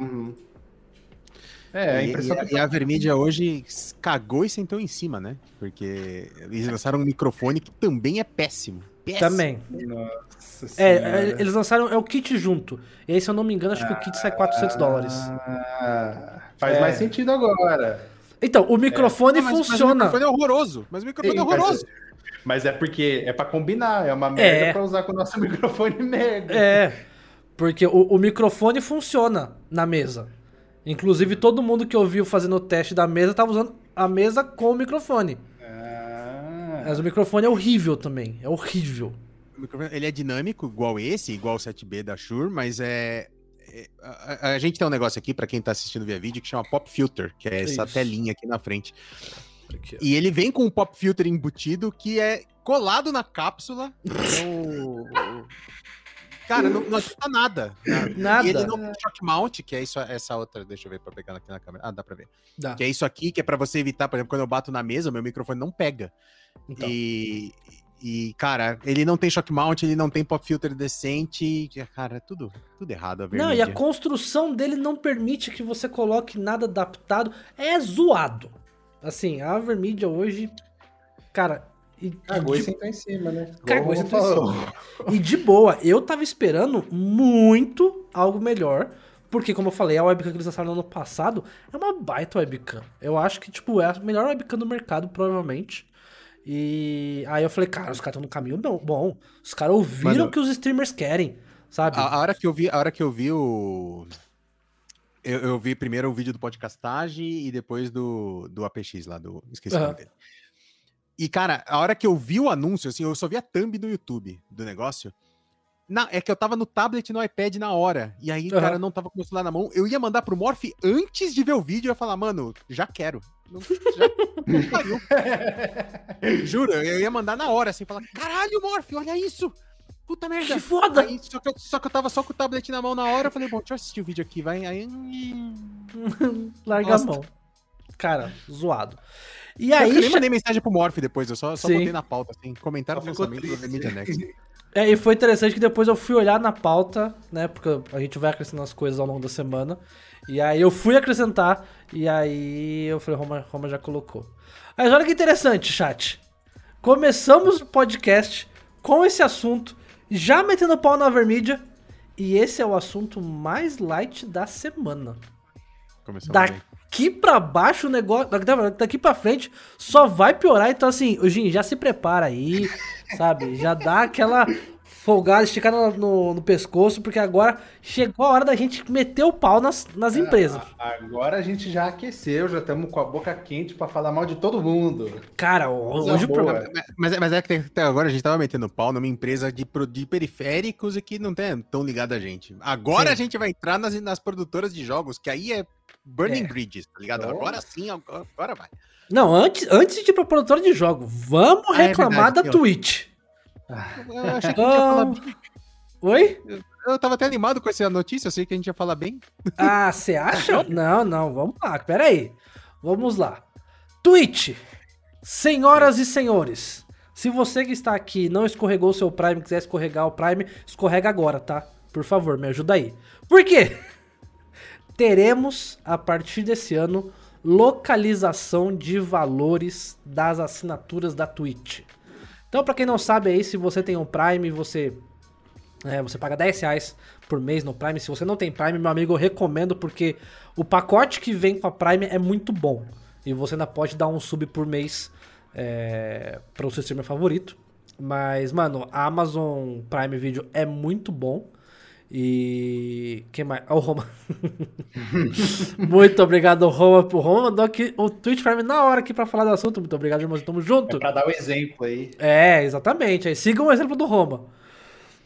Speaker 2: É, É, a
Speaker 3: E,
Speaker 2: impressão
Speaker 3: e a,
Speaker 2: que
Speaker 3: e a Vermídia hoje cagou e sentou em cima, né? Porque eles lançaram um microfone que também é péssimo. péssimo.
Speaker 1: Também.
Speaker 2: Nossa
Speaker 1: É, é, eles lançaram é o kit junto. E aí, se eu não me engano, acho que o kit sai 400 dólares.
Speaker 2: Ah, faz
Speaker 1: É.
Speaker 2: mais sentido agora.
Speaker 1: Então, o microfone
Speaker 3: Ah, mas- Mas o
Speaker 1: funciona.
Speaker 3: microfone é horroroso. Mas o microfone é
Speaker 2: Sim, mas-
Speaker 3: horroroso.
Speaker 2: Mas é porque é pra combinar, é uma merda
Speaker 1: É.
Speaker 2: pra usar com o nosso microfone merda.
Speaker 1: É, porque o, o microfone funciona na mesa. Inclusive, todo mundo que ouviu fazendo o teste da mesa tava usando a mesa com o microfone.
Speaker 2: Ah,
Speaker 1: Mas o microfone é horrível também. É horrível.
Speaker 3: O microfone, ele é dinâmico, igual esse, igual o 7B da Shure, mas é. é- a, a gente tem um negócio aqui, pra quem tá assistindo via vídeo, que chama Pop Filter, que é essa
Speaker 1: Isso.
Speaker 3: telinha aqui na frente.
Speaker 1: Aqui.
Speaker 3: E ele vem com um Pop Filter embutido que é colado na cápsula. Então, o- Cara, não, não adianta nada. nada.
Speaker 1: Nada.
Speaker 3: E ele não tem shock mount, que é isso, essa outra. Deixa eu ver pra pegar aqui na câmera. Ah, dá pra ver.
Speaker 1: Dá.
Speaker 3: Que é isso aqui, que é pra você evitar, por exemplo, quando eu bato na mesa, o meu microfone não pega.
Speaker 1: Então,
Speaker 3: E, e, cara, ele não tem shock mount, ele não tem pop filter decente. Cara, é tudo, tudo errado a
Speaker 1: Não, e a construção dele não permite que você coloque nada adaptado. É zoado. Assim, a Vermídia hoje. Cara. E,
Speaker 2: Cagou
Speaker 1: e
Speaker 2: e
Speaker 1: de,
Speaker 2: sentou em cima, né?
Speaker 1: Cagou e
Speaker 2: o
Speaker 1: sentou em
Speaker 2: falou.
Speaker 1: e de boa, eu tava esperando muito algo melhor. Porque, como eu falei, a webcam que eles lançaram no ano passado é uma baita webcam. Eu acho que, tipo, é a melhor webcam do mercado, provavelmente. E aí eu falei, cara, os caras estão no caminho bom. bom. Os caras ouviram
Speaker 3: Mano-
Speaker 1: o que os streamers querem, sabe?
Speaker 3: A, a hora que eu vi, a hora que eu vi o. Eu, eu vi primeiro o vídeo do podcastagem e depois do, do APX lá, do. Esqueci o
Speaker 1: Aham.
Speaker 3: nome dele. E, cara, a hora que eu vi o anúncio, assim, eu só vi a thumb no YouTube do negócio. Na, é que eu tava no tablet e no iPad na hora. E aí,
Speaker 1: Aham.
Speaker 3: cara, não tava com o celular na mão. Eu ia mandar pro Morph antes de ver o vídeo. Eu ia falar, mano, já quero. Não, já. Juro, eu ia mandar na hora, assim, falar: caralho, Morph, olha isso! Puta merda!
Speaker 1: Que foda!
Speaker 3: Aí, só, que eu, só que eu tava só com o tablet na mão na hora, eu falei, bom, deixa eu assistir o vídeo aqui, vai. Aí.
Speaker 1: Larga
Speaker 3: Nossa.
Speaker 1: a mão. Cara, zoado. E
Speaker 3: Aí,
Speaker 1: aí,
Speaker 3: eu nem mandei mensagem pro Morph depois, eu só, só
Speaker 1: Sim.
Speaker 3: botei na pauta, assim, comentário do lançamento da
Speaker 2: triste.
Speaker 3: Media Next.
Speaker 1: É, e foi interessante que depois eu fui olhar na pauta, né? Porque a gente vai acrescentando as coisas ao longo da semana. E aí eu fui acrescentar, e aí eu falei, Roma, Roma já colocou. Mas olha que interessante, chat. Começamos o podcast com esse assunto, já metendo pau na Vermídia, e esse é o assunto mais light da semana.
Speaker 3: Começou bem.
Speaker 1: Daqui pra baixo o negócio. Daqui, pra frente só vai piorar. Então, assim, o Gin, já se prepara aí, sabe? Já dá aquela folgada, esticada no, no- no pescoço, porque agora chegou a hora da gente meter o pau nas, nas empresas.
Speaker 2: Agora a gente já aqueceu, já estamos com a boca quente pra falar mal de todo mundo.
Speaker 1: Cara, hoje o programa.
Speaker 3: Mas, mas é que até agora a gente tava metendo pau numa empresa de, de periféricos e que não tem tão ligada a gente. Agora
Speaker 1: Sim.
Speaker 3: a gente vai entrar nas, nas produtoras de jogos, que aí é Burning
Speaker 1: É.
Speaker 3: Bridges, tá ligado?
Speaker 2: Oh.
Speaker 3: Agora sim, agora, agora vai.
Speaker 1: Não, antes, antes de ir pra produtora de jogo, vamos
Speaker 3: Ah, é
Speaker 1: reclamar
Speaker 3: verdade,
Speaker 1: da
Speaker 3: tem
Speaker 1: Twitch.
Speaker 3: Eu achei que a gente ia falar
Speaker 1: Ah,
Speaker 3: bem.
Speaker 1: Oi?
Speaker 3: Eu tava até animado com essa notícia, eu sei que a gente ia falar bem.
Speaker 1: Ah, você acha? Não, não, vamos lá, pera aí. Vamos lá. Twitch. Senhoras e senhores, se você que está aqui não escorregou o seu Prime, quiser escorregar o Prime, escorrega agora, tá? Por favor, me ajuda aí. Por quê? Teremos, a partir desse ano, localização de valores das assinaturas da Twitch. Então, pra quem não sabe aí, se você tem um Prime, você é, você paga 10 reais por mês no Prime. Se você não tem Prime, meu amigo, eu recomendo porque o pacote que vem com a Prime é muito bom. E você ainda pode dar um sub por mês é, para o seu streamer favorito. Mas, mano, a Amazon Prime Video é muito bom. E. Quem mais? Ah, o Roma. muito obrigado, Roma. O Roma mandou aqui o Twitch Prime na hora aqui pra falar do assunto. Muito obrigado, irmãos. Tamo junto.
Speaker 2: É pra dar o exemplo aí.
Speaker 1: É, exatamente. Aí sigam o exemplo do Roma.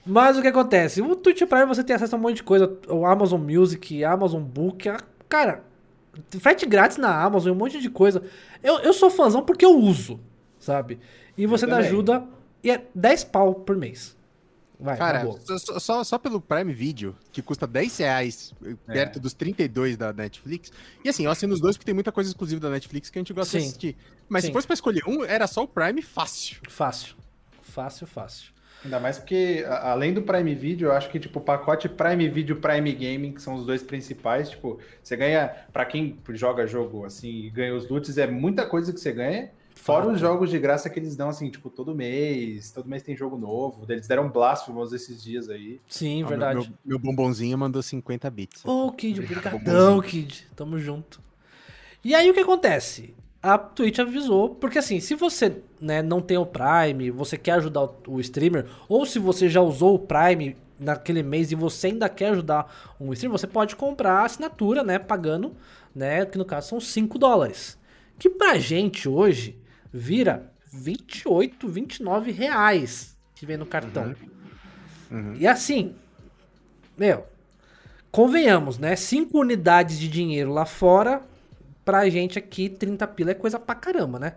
Speaker 1: Mas o que acontece? O Twitch Prime você tem acesso a um monte de coisa. O Amazon Music, Amazon Book. a- Cara, frete grátis na Amazon, um monte de coisa. Eu, eu sou fãzão porque eu uso, sabe? E você
Speaker 2: também.
Speaker 1: ajuda. E é 10 pau por mês. Vai,
Speaker 3: Cara, só, só, só pelo Prime Video, que custa 10 reais,
Speaker 1: É.
Speaker 3: perto dos 32 da Netflix. E assim, eu assino os dois porque tem muita coisa exclusiva da Netflix que a gente gosta de
Speaker 1: Sim.
Speaker 3: assistir. Mas
Speaker 1: Sim.
Speaker 3: se fosse pra escolher um, era só o Prime fácil.
Speaker 1: Fácil. Fácil, fácil.
Speaker 2: Ainda mais porque, além do Prime Video, eu acho que, tipo, o pacote Prime Video Prime Gaming, que são os dois principais, tipo, você ganha, para quem joga jogo, assim, e ganha os loots, é muita coisa que você ganha. Fora os jogos de graça que eles dão, assim, tipo, todo mês. Todo mês tem jogo novo. Eles deram Blasphemous esses dias aí.
Speaker 1: Sim, ah, verdade.
Speaker 3: Meu, meu, bombonzinho mandou 50 bits.
Speaker 1: Ô, oh, Kid, obrigadão, Kid. Tamo junto. E aí, o que acontece? A Twitch avisou, porque assim, se você né, não tem o Prime, você quer ajudar o, o streamer, ou se você já usou o Prime naquele mês e você ainda quer ajudar um streamer, você pode comprar a assinatura, né, pagando, né, que no caso são 5 dólares. Que pra gente hoje vira 28, 29 reais que vem no cartão. Uhum. Uhum. E assim, meu, convenhamos, né? 5 unidades de dinheiro lá fora, pra gente aqui, 30 pila é coisa pra caramba, né?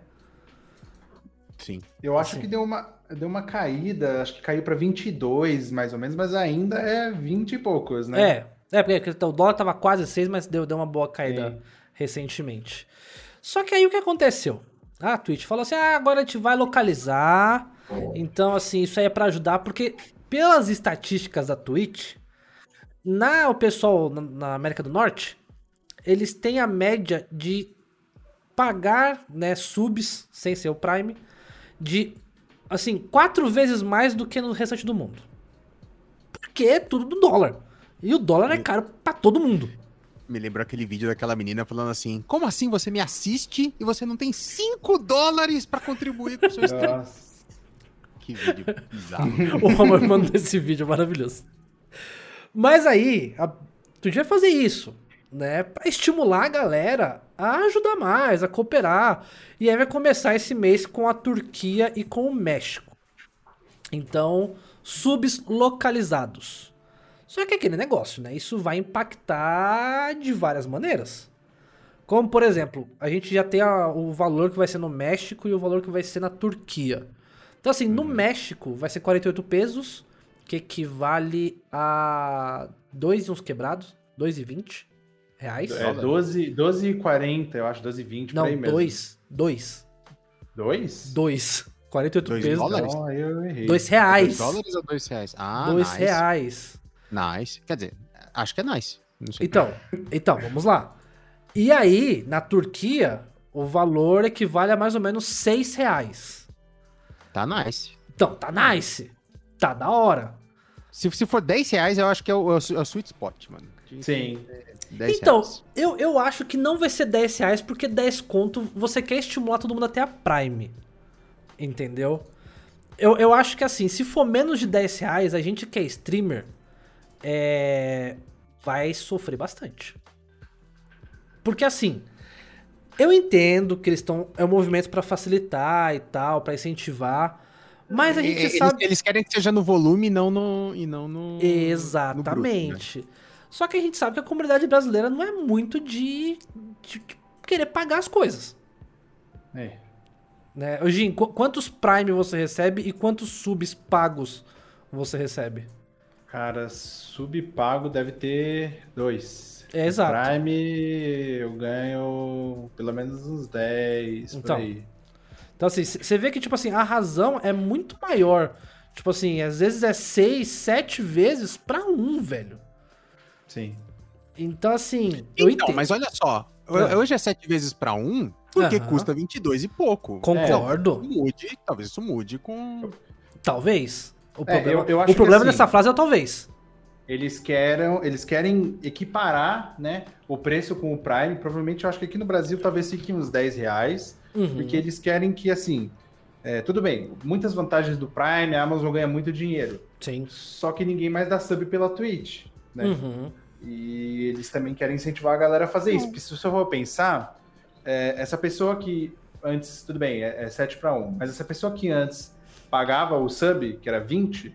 Speaker 2: Sim. Eu acho assim. que deu uma, deu uma caída, acho que caiu para 22 mais ou menos, mas ainda é 20 e poucos, né?
Speaker 1: É, é porque o dólar tava quase 6, mas deu, deu uma boa caída Sim. recentemente. Só que aí o que aconteceu? A Twitch falou assim: ah, agora a gente vai localizar. Então, assim, isso aí é para ajudar, porque pelas estatísticas da Twitch, na, o pessoal na, na, América do Norte, eles têm a média de pagar né, subs, sem ser o Prime, de assim, quatro vezes mais do que no restante do mundo. Porque é tudo do dólar. E o dólar é caro para todo mundo
Speaker 3: me lembrou aquele vídeo daquela menina falando assim: Como assim você me assiste e você não tem 5 dólares para contribuir com o seu stream?
Speaker 1: que vídeo bizarro. o Roman mandou esse vídeo maravilhoso. Mas aí, a... tu vai fazer isso, né? Pra estimular a galera a ajudar mais, a cooperar. E aí vai começar esse mês com a Turquia e com o México. Então, subs localizados. Só que é aquele negócio, né? Isso vai impactar de várias maneiras. Como, por exemplo, a gente já tem a, o valor que vai ser no México e o valor que vai ser na Turquia. Então, assim, no uhum. México vai ser 48 pesos, que equivale a 2 e uns quebrados, 2,20 reais.
Speaker 2: É, 12, 12,40, eu acho, 12,20
Speaker 1: Não, 2, 2.
Speaker 2: 2?
Speaker 1: 2. 48 dois pesos.
Speaker 3: Dólares?
Speaker 1: Oh,
Speaker 3: eu
Speaker 1: errei. 2 reais. 2
Speaker 3: dólares ou 2 reais?
Speaker 1: Ah, 2 nice. reais.
Speaker 3: Nice. Quer dizer, acho que é nice.
Speaker 1: Então, então, vamos lá. E aí, na Turquia, o valor equivale a mais ou menos 6 reais.
Speaker 3: Tá nice.
Speaker 1: Então, tá nice. Tá da hora.
Speaker 3: Se, se for 10 reais, eu acho que é o, é o, é o sweet spot, mano.
Speaker 2: Sim.
Speaker 1: então, eu, eu acho que não vai ser 10 reais, porque 10 conto você quer estimular todo mundo até a Prime. Entendeu? Eu, eu acho que assim, se for menos de 10 reais, a gente que é streamer, é, vai sofrer bastante. Porque assim, eu entendo que eles estão. É um movimento para facilitar e tal, para incentivar. Mas a gente
Speaker 3: eles,
Speaker 1: sabe.
Speaker 3: Eles querem que seja no volume e não no. E não no
Speaker 1: Exatamente. No grupo, né? Só que a gente sabe que a comunidade brasileira não é muito de, de, de querer pagar as coisas.
Speaker 2: É.
Speaker 1: Né? Jim, qu quantos Prime você recebe e quantos subs pagos você recebe?
Speaker 2: Cara, subpago deve ter dois.
Speaker 1: É, exato.
Speaker 2: Prime eu ganho pelo menos uns 10
Speaker 1: então, por aí. Então, assim, você vê que, tipo assim, a razão é muito maior. Tipo assim, às vezes é 6, 7 vezes pra um, velho.
Speaker 2: Sim.
Speaker 1: Então, assim.
Speaker 3: Então, entendo. mas olha só. Ah. Hoje é 7 vezes pra um, porque custa 22 e pouco.
Speaker 1: Concordo.
Speaker 3: É, mude, talvez isso mude com.
Speaker 1: Talvez. O é, problema, eu, eu o problema assim, dessa frase é o talvez.
Speaker 2: Eles querem, eles querem equiparar né, o preço com o Prime. Provavelmente eu acho que aqui no Brasil talvez fique uns 10 reais. Uhum. Porque eles querem que, assim, é, tudo bem, muitas vantagens do Prime, a Amazon ganha muito dinheiro.
Speaker 1: Sim.
Speaker 2: Só que ninguém mais dá sub pela Twitch, né?
Speaker 1: Uhum.
Speaker 2: E eles também querem incentivar a galera a fazer isso. Porque se você for pensar, é, essa pessoa que antes, tudo bem, é, é 7 para 1, mas essa pessoa que antes pagava o sub, que era 20,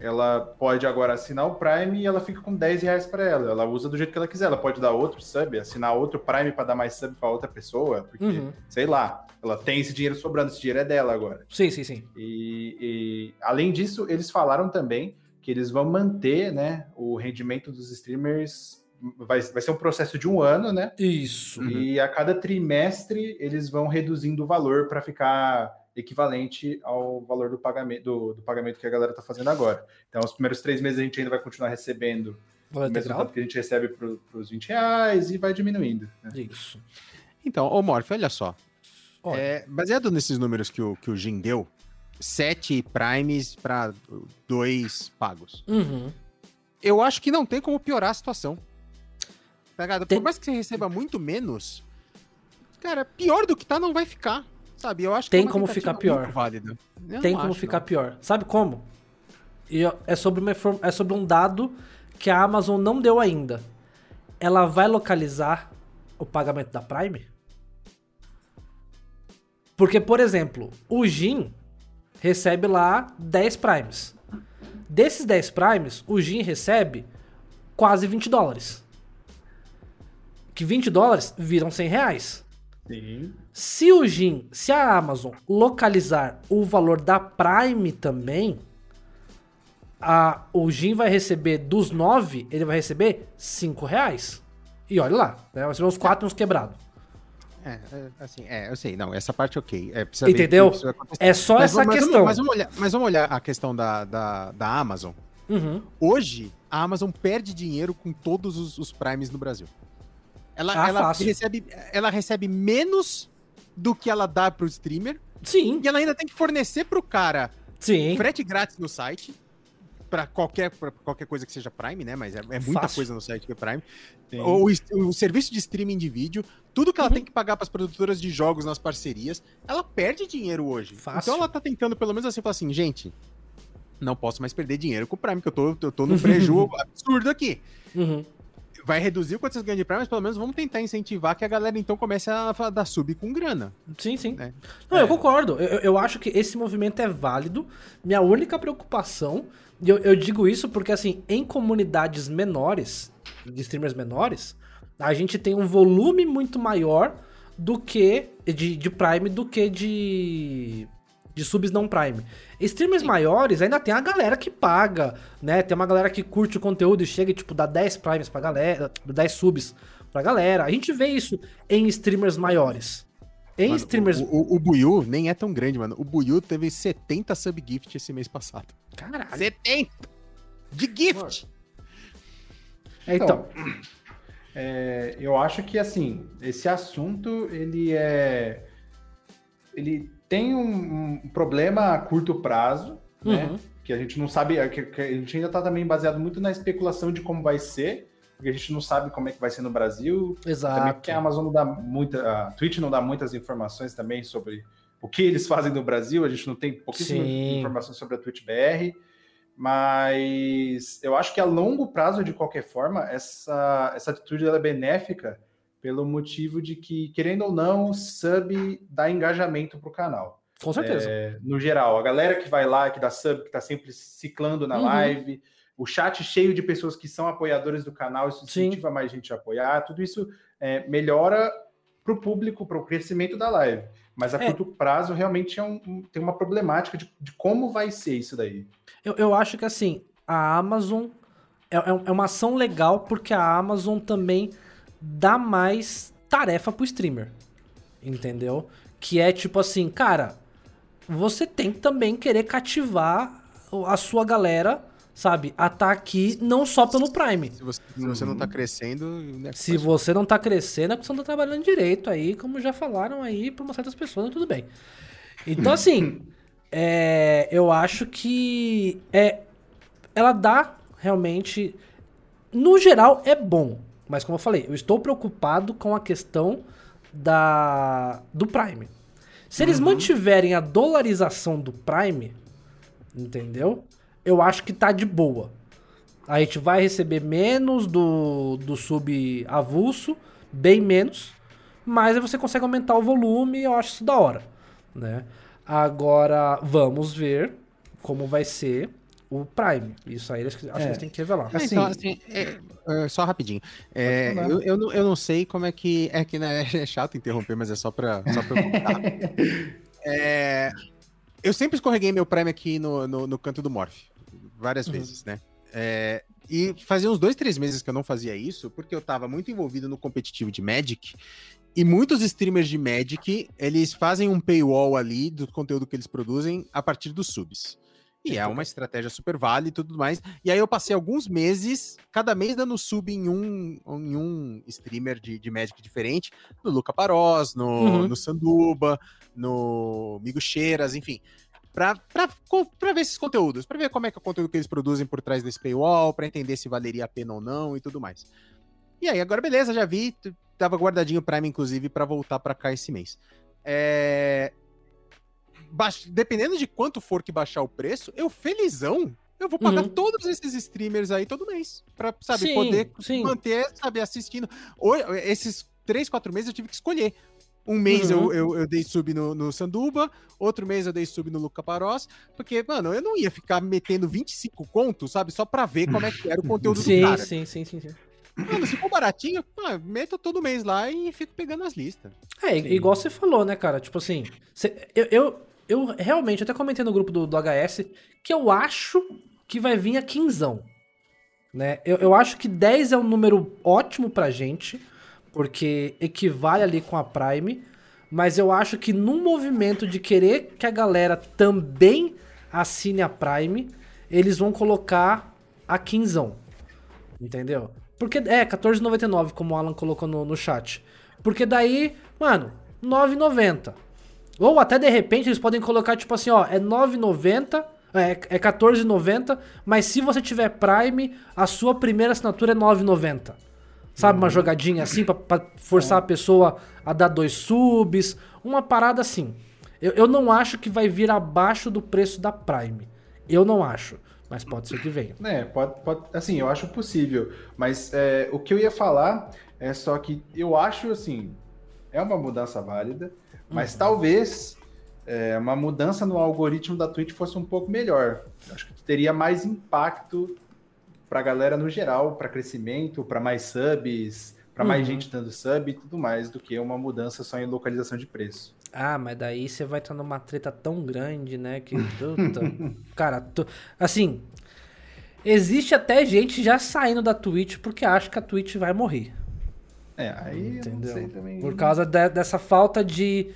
Speaker 2: ela pode agora assinar o Prime e ela fica com 10 reais para ela. Ela usa do jeito que ela quiser. Ela pode dar outro sub, assinar outro Prime para dar mais sub para outra pessoa, porque, uhum. sei lá, ela tem esse dinheiro sobrando, esse dinheiro é dela agora.
Speaker 1: Sim, sim, sim.
Speaker 2: E, e além disso, eles falaram também que eles vão manter né, o rendimento dos streamers. Vai, vai ser um processo de um ano, né?
Speaker 1: Isso.
Speaker 2: E uhum. a cada trimestre eles vão reduzindo o valor para ficar equivalente ao valor do pagamento, do, do pagamento que a galera está fazendo agora. Então, os primeiros três meses a gente ainda vai continuar recebendo o mesmo tanto que a gente recebe para os 20 reais e vai diminuindo. Né?
Speaker 1: Isso.
Speaker 3: Então, ô Morph, olha só. Olha. É, baseado nesses números que o, que o Jim deu, sete primes para dois pagos.
Speaker 1: Uhum.
Speaker 3: Eu acho que não tem como piorar a situação. Tá tem... Por mais que você receba muito menos, cara, pior do que tá não vai ficar. Sabe? Eu acho
Speaker 1: tem que é como ficar pior. Válida. tem como acho, ficar não. pior. Sabe como? E é sobre, uma, é sobre um dado que a Amazon não deu ainda. Ela vai localizar o pagamento da Prime? Porque, por exemplo, o Jin recebe lá 10 Primes. Desses 10 Primes, o Jin recebe quase 20 dólares. Que 20 dólares viram 100 reais.
Speaker 2: Sim.
Speaker 1: Se o Jin, se a Amazon localizar o valor da Prime também, a, o Jin vai receber dos 9, ele vai receber 5 reais. E olha lá, né? vai ser uns 4 e uns quebrados.
Speaker 3: É, é, assim, é, eu sei, não, essa parte ok. É,
Speaker 1: Entendeu? É só
Speaker 3: mas,
Speaker 1: essa
Speaker 3: mas,
Speaker 1: questão.
Speaker 3: Mas vamos, olhar, mas vamos olhar a questão da, da, da Amazon.
Speaker 1: Uhum.
Speaker 3: Hoje, a Amazon perde dinheiro com todos os, os primes no Brasil. Ela,
Speaker 1: ah,
Speaker 3: ela, recebe, ela recebe menos do que ela dá pro streamer.
Speaker 1: Sim.
Speaker 3: E ela ainda tem que fornecer pro cara
Speaker 1: Sim.
Speaker 3: frete grátis no site. Pra qualquer, pra qualquer coisa que seja Prime, né? Mas é, é muita Fácil. coisa no site que é Prime. O, o, o, serviço de streaming de vídeo, tudo que ela uhum. tem que pagar para as produtoras de jogos nas parcerias, ela perde dinheiro hoje. Fácil. Então ela tá tentando, pelo menos assim, falar assim, gente, não posso mais perder dinheiro com o Prime, que eu tô, eu tô num prejuízo absurdo aqui.
Speaker 1: Uhum
Speaker 3: vai reduzir o quanto vocês ganham de Prime, mas pelo menos vamos tentar incentivar que a galera então comece a dar sub com grana.
Speaker 1: Sim, sim. Né? Não, é. eu concordo. Eu, eu acho que esse movimento é válido. Minha única preocupação, e eu, eu digo isso porque, assim, em comunidades menores, de streamers menores, a gente tem um volume muito maior do que de, de Prime do que de de subs não Prime. Streamers Sim. maiores ainda tem a galera que paga, né? Tem uma galera que curte o conteúdo e chega e, tipo, dá 10 Primes pra galera, 10 subs pra galera. A gente vê isso em streamers maiores. Em
Speaker 3: mano,
Speaker 1: streamers.
Speaker 3: O, o, o, Buiu nem é tão grande, mano. O Buiu teve 70 subgift esse mês passado.
Speaker 1: Caralho.
Speaker 3: 70! De gift!
Speaker 2: É, então. então é, eu acho que, assim, esse assunto, ele é. Ele tem um, um problema a curto prazo, né? uhum. né? Que a gente não sabe, que, que a gente ainda está também baseado muito na especulação de como vai ser, porque a gente não sabe como é que vai ser no Brasil.
Speaker 1: Exato.
Speaker 2: Também porque a Amazon não dá muita, a Twitch não dá muitas informações também sobre o que eles fazem no Brasil, a gente não tem pouquíssimas informações sobre a Twitch BR, mas eu acho que a longo prazo, de qualquer forma, essa, essa atitude é benéfica pelo motivo de que, querendo ou não, o sub dá engajamento para o canal.
Speaker 1: Com certeza.
Speaker 2: É, no geral, a galera que vai lá, que dá sub, que está sempre ciclando na uhum. live, o chat cheio de pessoas que são apoiadores do canal, isso incentiva Sim. mais gente a apoiar, tudo isso é, melhora para o público, para o crescimento da live. Mas a é. curto prazo realmente é um, um, tem uma problemática de, de, como vai ser isso daí.
Speaker 1: Eu, eu acho que assim, a Amazon é, é, é uma ação legal porque a Amazon também dá mais tarefa pro streamer. Entendeu? Que é tipo assim, cara, você tem que também querer cativar a sua galera, sabe? A tá aqui não só pelo Prime.
Speaker 3: Se você, se você não tá crescendo.
Speaker 1: Né, se você não tá crescendo, é porque você não tá trabalhando direito aí, como já falaram aí pra uma certas pessoas, tudo bem. Então, assim, é, eu acho que é, ela dá realmente. No geral, é bom. Mas como eu falei, eu estou preocupado com a questão da do Prime. Se eles uhum. mantiverem a dolarização do Prime, entendeu? Eu acho que tá de boa. A gente vai receber menos do, do sub avulso, bem menos, mas aí você consegue aumentar o volume e eu acho isso da hora, né? Agora, vamos ver como vai ser o Prime. Isso aí acho que, acho é. que eles têm que revelar.
Speaker 3: Assim, então, assim, é, é, só rapidinho. É, eu, eu, não, eu não sei como é que. É que né, é chato interromper, mas é só pra, só pra é, eu sempre escorreguei meu Prime aqui no, no, no canto do Morph. Várias uhum. vezes, né? É, e fazia uns dois, três meses que eu não fazia isso, porque eu tava muito envolvido no competitivo de Magic E muitos streamers de Magic, eles fazem um paywall ali do conteúdo que eles produzem a partir dos subs. E é uma estratégia super válida e tudo mais. E aí eu passei alguns meses, cada mês dando sub em um, em um streamer de, de Magic diferente. No Luca Paros, no, uhum. no Sanduba, no Migo Cheiras, enfim. Pra, pra, pra ver esses conteúdos, pra ver como é que é o conteúdo que eles produzem por trás desse paywall, pra entender se valeria a pena ou não e tudo mais. E aí, agora beleza, já vi, tava guardadinho o Prime, inclusive, para voltar para cá esse mês. É... Dependendo de quanto for que baixar o preço, eu felizão, eu vou pagar uhum. todos esses streamers aí todo mês. Pra, sabe, sim, poder sim. manter, sabe, assistindo. Esses três, quatro meses eu tive que escolher. Um mês uhum. eu, eu, eu, dei sub no, no, Sanduba, outro mês eu dei sub no Luca Paros, porque, mano, eu não ia ficar metendo 25 contos, sabe, só pra ver como é que era o conteúdo
Speaker 1: sim,
Speaker 3: do cara.
Speaker 1: Sim, sim, sim, sim.
Speaker 3: Mano, se for baratinho, ah, meto todo mês lá e fico pegando as listas.
Speaker 1: É, igual você falou, né, cara? Tipo assim, cê, eu, eu, eu, realmente, até comentei no grupo do, do HS, que eu acho que vai vir a quinzão. Né? Eu, eu acho que 10 é um número ótimo pra gente, porque equivale ali com a Prime, mas eu acho que num movimento de querer que a galera também assine a Prime, eles vão colocar a quinzão. Entendeu? Porque é 14,99, como o Alan colocou no, no chat. Porque daí, mano, 9,90. Ou até de repente eles podem colocar tipo assim, ó, é 9,90, é, é 14,90, mas se você tiver Prime, a sua primeira assinatura é 9,90. Sabe, uma uhum. jogadinha assim pra, pra forçar a pessoa a dar dois subs, uma parada assim. Eu, eu não acho que vai vir abaixo do preço da Prime. Eu não acho. Mas pode ser que venha.
Speaker 2: É, pode, pode assim, eu acho possível. Mas é, o que eu ia falar é só que eu acho, assim, é uma mudança válida, mas uhum. talvez é, uma mudança no algoritmo da Twitch fosse um pouco melhor. Eu acho que teria mais impacto para a galera no geral, para crescimento, para mais subs, para mais uhum. gente dando sub e tudo mais, do que uma mudança só em localização de preço.
Speaker 1: Ah, mas daí você vai estar numa treta tão grande, né? Que. Puta, cara, tu, assim. Existe até gente já saindo da Twitch porque acha que a Twitch vai morrer.
Speaker 2: É, aí Entendeu? eu não sei também.
Speaker 1: Por causa de, dessa falta de.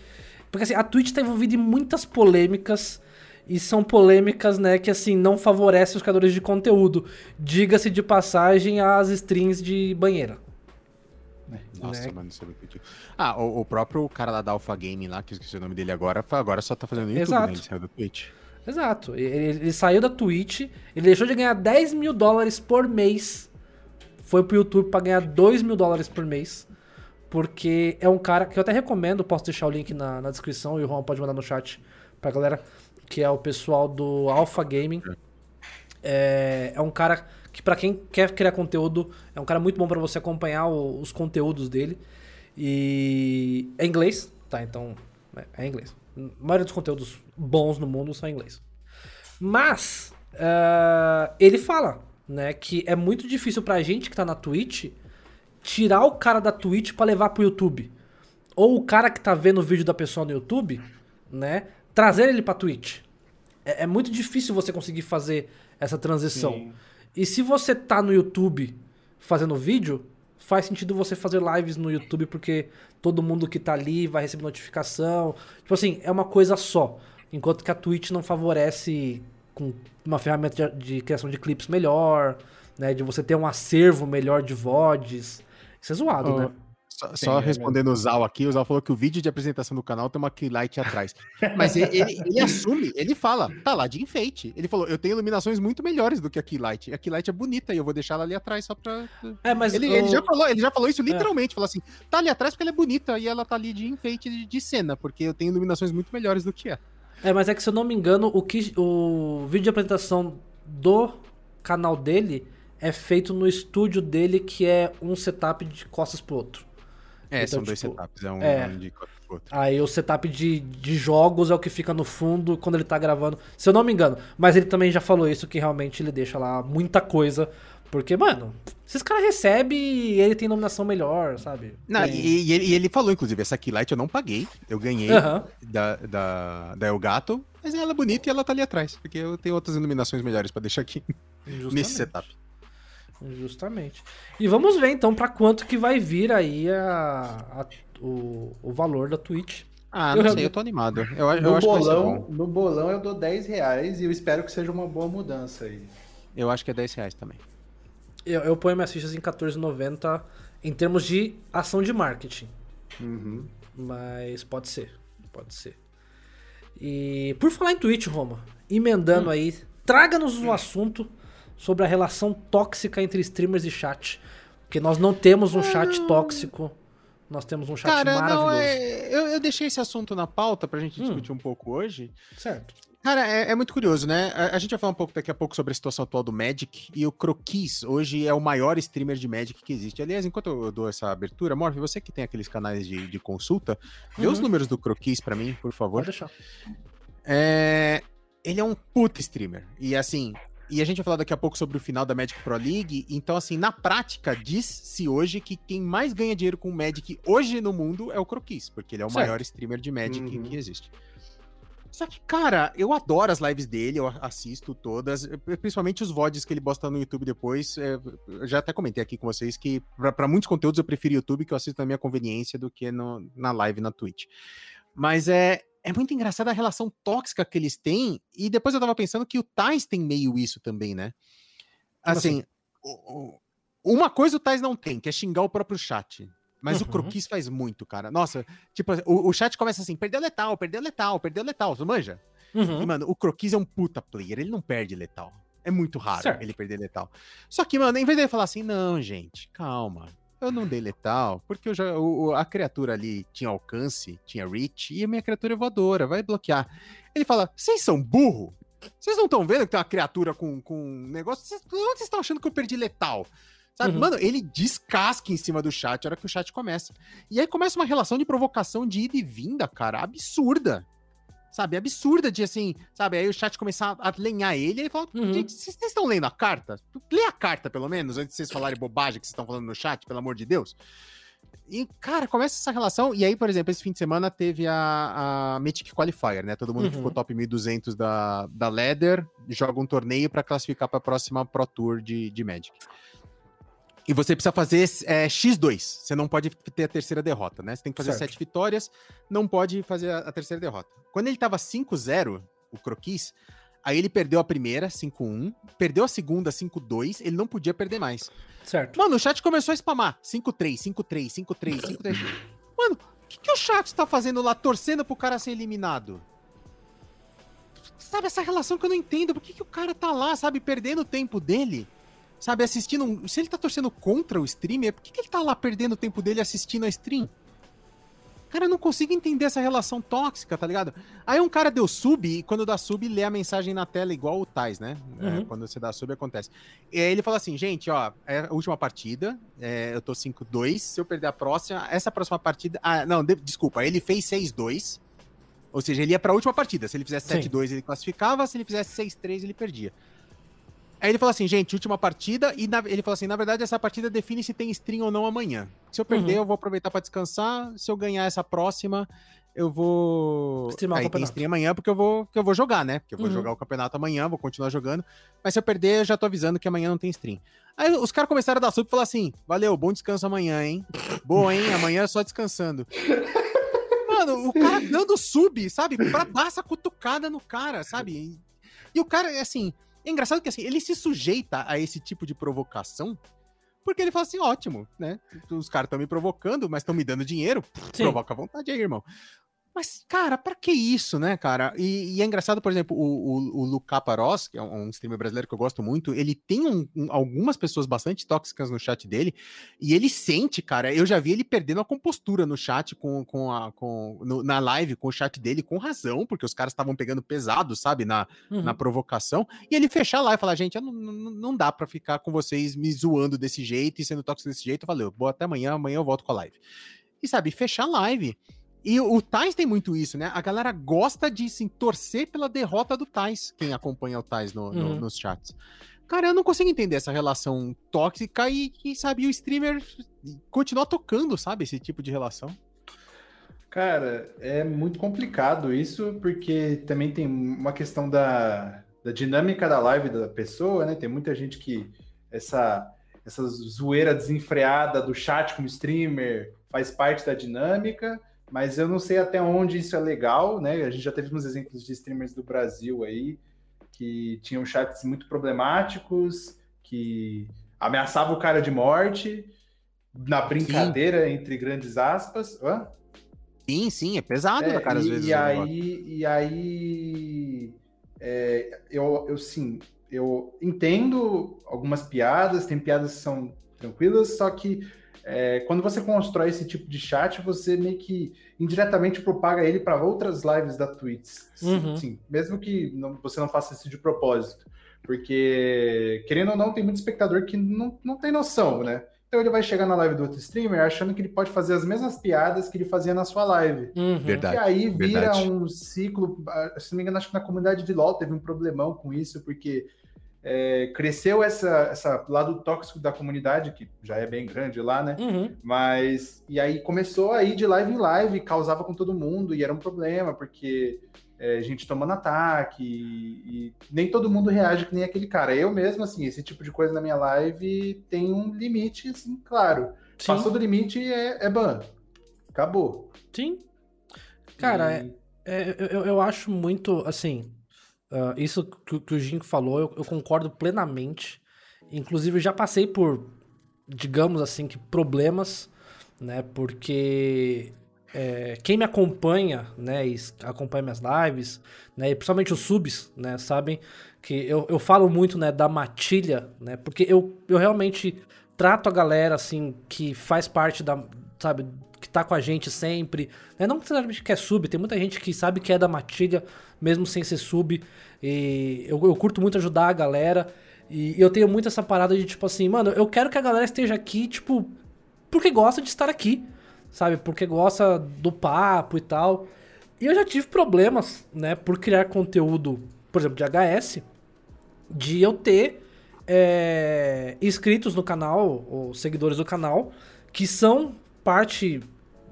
Speaker 1: Porque assim, a Twitch tá envolvida em muitas polêmicas. E são polêmicas, né, que assim, não favorecem os criadores de conteúdo. Diga-se de passagem as streams de banheira.
Speaker 3: Nossa, né? mano, isso é muito Ah, o, o, próprio cara lá da Alpha Game lá, que eu esqueci o nome dele agora, agora só tá fazendo YouTube, Exato. né? Ele saiu da Twitch.
Speaker 1: Exato. Ele, ele, saiu da Twitch, ele deixou de ganhar 10 mil dólares por mês. Foi pro YouTube pra ganhar 2 mil dólares por mês. Porque é um cara que eu até recomendo, posso deixar o link na, na descrição e o Juan pode mandar no chat pra galera, que é o pessoal do Alpha Gaming. É, é um cara que para quem quer criar conteúdo, é um cara muito bom para você acompanhar o, os conteúdos dele. E é inglês, tá? Então, é, é inglês. A maioria dos conteúdos bons no mundo são em inglês. Mas, uh, ele fala, né, que é muito difícil pra gente que tá na Twitch tirar o cara da Twitch para levar pro YouTube. Ou o cara que tá vendo o vídeo da pessoa no YouTube, né, trazer ele pra Twitch. É, é muito difícil você conseguir fazer essa transição. Sim. E se você tá no YouTube fazendo vídeo, faz sentido você fazer lives no YouTube porque todo mundo que tá ali vai receber notificação. Tipo assim, é uma coisa só. Enquanto que a Twitch não favorece com uma ferramenta de, de criação de clipes melhor, né? De você ter um acervo melhor de VODs. Isso é zoado, oh, né?
Speaker 3: Só, só é respondendo o Zal aqui, o Zal falou que o vídeo de apresentação do canal tem uma keylight atrás. Mas ele, ele, ele, assume, ele fala, tá lá de enfeite. Ele falou, eu tenho iluminações muito melhores do que a keylight. A keylight é bonita e eu vou deixar ela ali atrás só pra. É, mas ele, o... ele, já, falou, ele já falou isso é. literalmente. É. Falou assim: tá ali atrás porque ela é bonita e ela tá ali de enfeite de, de cena, porque eu tenho iluminações muito melhores do que é.
Speaker 1: É, mas é que se eu não me engano, o, que, o vídeo de apresentação do canal dele é feito no estúdio dele, que é um setup de costas pro outro.
Speaker 3: É, então, são dois tipo, setups, é um, é, um de
Speaker 1: outro. Aí o setup de, de jogos é o que fica no fundo quando ele tá gravando. Se eu não me engano. Mas ele também já falou isso, que realmente ele deixa lá muita coisa. Porque, mano, esses caras recebem e ele tem nominação melhor, sabe?
Speaker 3: Não, e, e, ele, e, ele, falou, inclusive, essa Keylight eu não paguei. Eu ganhei uhum. da, da, da Elgato, mas ela é bonita e ela tá ali atrás. Porque eu tenho outras iluminações melhores para deixar aqui nesse setup.
Speaker 1: Justamente. E vamos ver então para quanto que vai vir aí a, a o, o valor da Twitch.
Speaker 3: Ah, não eu sei, eu tô animado. Eu, eu
Speaker 2: no
Speaker 3: acho
Speaker 2: bolão, No bolão eu dou 10 reais e eu espero que seja uma boa mudança aí.
Speaker 3: Eu acho que é 10 reais também.
Speaker 1: Eu, eu ponho minhas fichas em 14,90 em termos de ação de marketing.
Speaker 2: Uhum.
Speaker 1: Mas pode ser. Pode ser. E por falar em Twitch, Roma, emendando hum. aí, traga-nos um assunto sobre a relação tóxica entre streamers e chat. Porque nós não temos um chat ah. tóxico nós temos um chat Cara, maravilhoso. Não, é,
Speaker 3: eu, eu, deixei esse assunto na pauta pra gente hum. discutir um pouco hoje.
Speaker 1: Certo.
Speaker 3: Cara, é, é muito curioso, né? A, a, gente vai falar um pouco daqui a pouco sobre a situação atual do Magic. E o Croquis hoje é o maior streamer de Magic que existe. Aliás, enquanto eu dou essa abertura, Morph, você que tem aqueles canais de, de consulta, uhum. dê os números do Croquis pra mim, por favor.
Speaker 1: Pode deixar.
Speaker 3: É, ele é um puta streamer. E assim, e a gente vai falar daqui a pouco sobre o final da Magic Pro League. Então, assim, na prática, diz-se hoje que quem mais ganha dinheiro com o Magic hoje no mundo é o Croquis, porque ele é o certo. maior streamer de Magic uhum. que existe. Só que, cara, eu adoro as lives dele, eu assisto todas, principalmente os VODs que ele posta no YouTube depois. É, eu já até comentei aqui com vocês que, para muitos conteúdos, eu prefiro YouTube, que eu assisto na minha conveniência, do que no, na live na Twitch. Mas é, é muito engraçada a relação tóxica que eles têm. E depois eu tava pensando que o Tais tem meio isso também, né? Assim, assim? uma coisa o Tais não tem, que é xingar o próprio chat. Mas uhum. o Croquis faz muito, cara. Nossa, tipo, o, o, chat começa assim: perdeu letal, perdeu letal, perdeu letal. Você manja? Uhum. E, mano, o Croquis é um puta player, ele não perde letal. É muito raro certo. ele perder letal. Só que, mano, em vez de ele falar assim, não, gente, calma. Eu não dei letal, porque eu já, o, a criatura ali tinha alcance, tinha reach, e a minha criatura é voadora, vai bloquear. Ele fala: vocês são burro? Vocês não estão vendo que tem uma criatura com, com um negócio? Vocês, onde vocês estão achando que eu perdi letal? Sabe? Uhum. Mano, ele descasca em cima do chat a hora que o chat começa. E aí começa uma relação de provocação de ida e vinda, cara, absurda sabe, absurda de assim, sabe, aí o chat começar a lenhar ele, e ele fala, uhum. gente, vocês estão lendo a carta? Lê a carta, pelo menos, antes de vocês falarem bobagem que vocês estão falando no chat, pelo amor de Deus. E, cara, começa essa relação, e aí, por exemplo, esse fim de semana teve a, a Mythic Qualifier, né, todo mundo uhum. que ficou top 1200 da, da Leather, joga um torneio para classificar para a próxima Pro Tour de, de Magic. E você precisa fazer é, X2. Você não pode ter a terceira derrota, né? Você tem que fazer certo. sete vitórias, não pode fazer a, a terceira derrota. Quando ele tava 5-0, o Croquis, aí ele perdeu a primeira, 5-1, perdeu a segunda, 5-2, ele não podia perder mais.
Speaker 1: Certo.
Speaker 3: Mano, o chat começou a spamar. 5-3, 5-3, 5-3, 5-3. Mano, o que, que o chat tá fazendo lá, torcendo pro cara ser eliminado? Sabe, essa relação que eu não entendo. Por que, que o cara tá lá, sabe, perdendo o tempo dele? Sabe, assistindo. Um... Se ele tá torcendo contra o streamer, por que, que ele tá lá perdendo o tempo dele assistindo a stream? Cara, eu não consigo entender essa relação tóxica, tá ligado? Aí um cara deu sub e quando dá sub, lê a mensagem na tela igual o Tais, né? É, uhum. É, quando você dá sub, acontece. E aí ele fala assim, gente, ó, é a última partida, é, eu tô 5-2, se eu perder a próxima, essa próxima partida... Ah, não, de, desculpa, ele fez 6-2, ou seja, ele ia pra última partida. Se ele fizesse 7-2, ele classificava, se ele fizesse 6-3, ele perdia. Aí ele falou assim, gente, última partida, e na, ele falou assim, na verdade essa partida define se tem stream ou não amanhã. Se eu perder, uhum. eu vou aproveitar para descansar, se eu ganhar essa próxima, eu vou...
Speaker 1: Streamar
Speaker 3: Aí, o campeonato. Stream amanhã porque eu vou, que eu vou jogar, né? Porque eu vou uhum. jogar o campeonato amanhã, vou continuar jogando, mas se eu perder, eu já tô avisando que amanhã não tem stream. Aí os caras começaram a dar sub e falar assim, valeu, bom descanso amanhã, hein? Boa, hein? Amanhã é só descansando. Mano, o cara dando sub, sabe? Pra dar essa cutucada no cara, sabe? E o cara, assim, é engraçado que assim, ele se sujeita a esse tipo de provocação, porque ele fala assim, ótimo, né? Os caras estão me provocando, mas estão me dando dinheiro, Sim. provoca à vontade aí, irmão. Mas, cara, para que isso, né, cara? E, e, é engraçado, por exemplo, o, o, o Luca Paros, que é um streamer brasileiro que eu gosto muito, ele tem um, um, algumas pessoas bastante tóxicas no chat dele, e ele sente, cara, eu já vi ele perdendo a compostura no chat, com, com a, com, no, na live, com o chat dele, com razão, porque os caras estavam pegando pesado, sabe, na, uhum. na provocação, e ele fechar lá e falar, gente, não, não, não dá para ficar com vocês me zoando desse jeito e sendo tóxico desse jeito, valeu, boa até amanhã, amanhã eu volto com a live. E sabe, fechar a live. E o Tais tem muito isso, né? A galera gosta de assim, torcer pela derrota do Tais, quem acompanha o Tais no, no, uhum. nos chats. Cara, eu não consigo entender essa relação tóxica e, e, sabe, o streamer continua tocando, sabe, esse tipo de relação.
Speaker 2: Cara, é muito complicado isso, porque também tem uma questão da, da dinâmica da live da pessoa, né? Tem muita gente que essa, essa zoeira desenfreada do chat com o streamer faz parte da dinâmica, mas eu não sei até onde isso é legal, né? A gente já teve uns exemplos de streamers do Brasil aí que tinham chats muito problemáticos, que ameaçavam o cara de morte na brincadeira, sim. entre grandes aspas. Hã?
Speaker 3: Sim, sim, é pesado, é, cara, às
Speaker 2: e,
Speaker 3: vezes.
Speaker 2: E aí, e aí é, eu, eu sim, eu entendo algumas piadas, tem piadas que são tranquilas, só que é, quando você constrói esse tipo de chat, você meio que indiretamente propaga ele para outras lives da Twitch. Uhum. Sim, mesmo que não, você não faça isso de propósito. Porque, querendo ou não, tem muito espectador que não, não tem noção, né? Então ele vai chegar na live do outro streamer achando que ele pode fazer as mesmas piadas que ele fazia na sua live.
Speaker 3: Uhum. Verdade.
Speaker 2: E aí vira
Speaker 3: verdade.
Speaker 2: um ciclo. Ah, se não me engano, acho que na comunidade de LoL teve um problemão com isso, porque é, cresceu essa, essa lado tóxico da comunidade, que já é bem grande lá, né?
Speaker 1: Uhum.
Speaker 2: Mas, e aí começou a ir de live em live, causava com todo mundo, e era um problema, porque é, gente tomando ataque, e, e, nem todo mundo reage que nem aquele cara. Eu mesmo, assim, esse tipo de coisa na minha live tem um limite, assim, claro. Sim. Passou do limite é, é ban. Acabou.
Speaker 1: Sim. Cara, e... é, é, eu, eu acho muito, assim, Uh, isso que, que, o Ginko falou, eu, eu, concordo plenamente. Inclusive, já passei por, digamos assim, que problemas, né? Porque é, quem me acompanha, né? E acompanha minhas lives, né? E principalmente os subs, né? Sabem que eu, eu falo muito, né? Da matilha, né? Porque eu, eu realmente trato a galera, assim, que faz parte da, sabe? Que tá com a gente sempre. Né? Não necessariamente que é sub, tem muita gente que sabe que é da matilha, mesmo sem ser sub. E eu, eu curto muito ajudar a galera. E eu tenho muito essa parada de tipo assim, mano, eu quero que a galera esteja aqui, tipo, porque gosta de estar aqui, sabe? Porque gosta do papo e tal. E eu já tive problemas, né, por criar conteúdo, por exemplo, de HS, de eu ter é, inscritos no canal, ou seguidores do canal, que são parte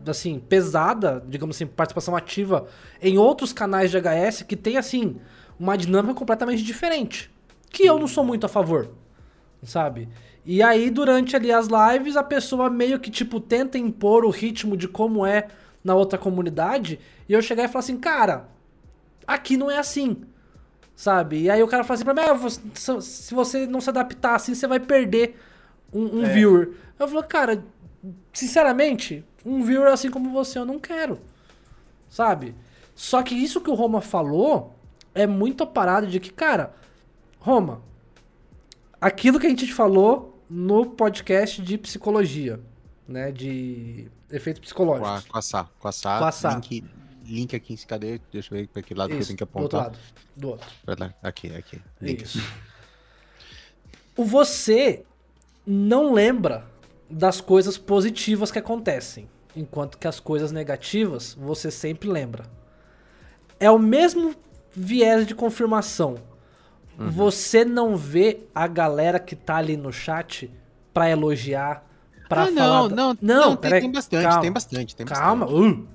Speaker 1: assim, pesada, digamos assim, participação ativa em outros canais de HS que tem, assim, uma dinâmica completamente diferente. Que eu não sou muito a favor, sabe? E aí, durante ali as lives, a pessoa meio que, tipo, tenta impor o ritmo de como é na outra comunidade, e eu chegar e falar assim, cara, aqui não é assim, sabe? E aí o cara fala assim pra mim, ah, se você não se adaptar assim, você vai perder um, um é. viewer. Eu falo, cara, sinceramente, um viewer assim como você eu não quero. Sabe? Só que isso que o Roma falou é muito a parada de que, cara, Roma, aquilo que a gente falou no podcast de psicologia, né? De efeitos psicológicos.
Speaker 3: Com a, Sá. Com a Sá.
Speaker 1: Com a Sá.
Speaker 3: Link, link aqui, cadê? Deixa eu ver para que lado
Speaker 1: isso,
Speaker 3: que eu tenho que apontar.
Speaker 1: Do outro lado. Do outro.
Speaker 3: Aqui, aqui.
Speaker 1: Isso. O você não lembra das coisas positivas que acontecem, enquanto que as coisas negativas você sempre lembra. É o mesmo viés de confirmação. Uhum. Você não vê a galera que tá ali no chat pra elogiar, pra
Speaker 3: ah,
Speaker 1: falar.
Speaker 3: Não, da... não, não, não tem, tem, bastante, calma, tem bastante, tem
Speaker 1: calma.
Speaker 3: bastante.
Speaker 1: Calma. Uh.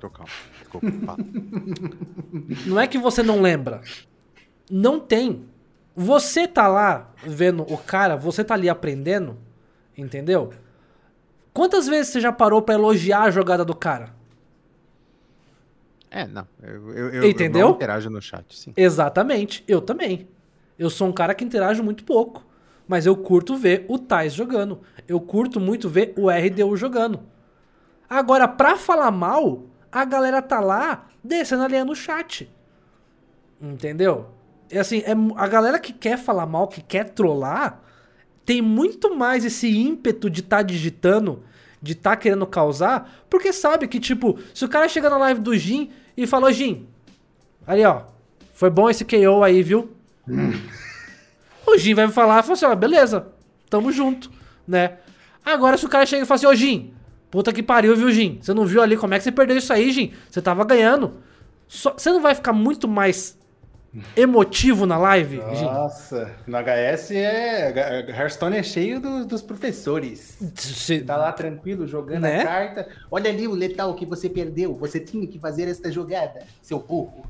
Speaker 3: Tô calmo.
Speaker 1: Não é que você não lembra. Não tem. Você tá lá vendo o cara, você tá ali aprendendo, Entendeu? Quantas vezes você já parou para elogiar a jogada do cara?
Speaker 3: É, não. Eu, eu,
Speaker 1: Entendeu? Eu
Speaker 3: interajo no chat, sim.
Speaker 1: Exatamente. Eu também. Eu sou um cara que interajo muito pouco. Mas eu curto ver o Tais jogando. Eu curto muito ver o RDU jogando. Agora, pra falar mal, a galera tá lá descendo a linha no chat. Entendeu? É assim, é, a galera que quer falar mal, que quer trollar, tem muito mais esse ímpeto de estar tá digitando, de estar tá querendo causar, porque sabe que, tipo, se o cara chega na live do Jin e falou, Jin, ali ó, foi bom esse KO aí, viu? Hum. O Jin vai falar, fala assim, ó, beleza, tamo junto, né? Agora se o cara chega e fala assim, ô Jin, puta que pariu, viu, Jin? Você não viu ali como é que você perdeu isso aí, Jin? Você tava ganhando. Só, você não vai ficar muito mais emotivo na live?
Speaker 2: Nossa, no HS é. Hearthstone é cheio do, dos professores.
Speaker 1: Se...
Speaker 2: Tá lá tranquilo jogando né? a carta. Olha ali o letal que você perdeu. Você tinha que fazer esta jogada, seu burro.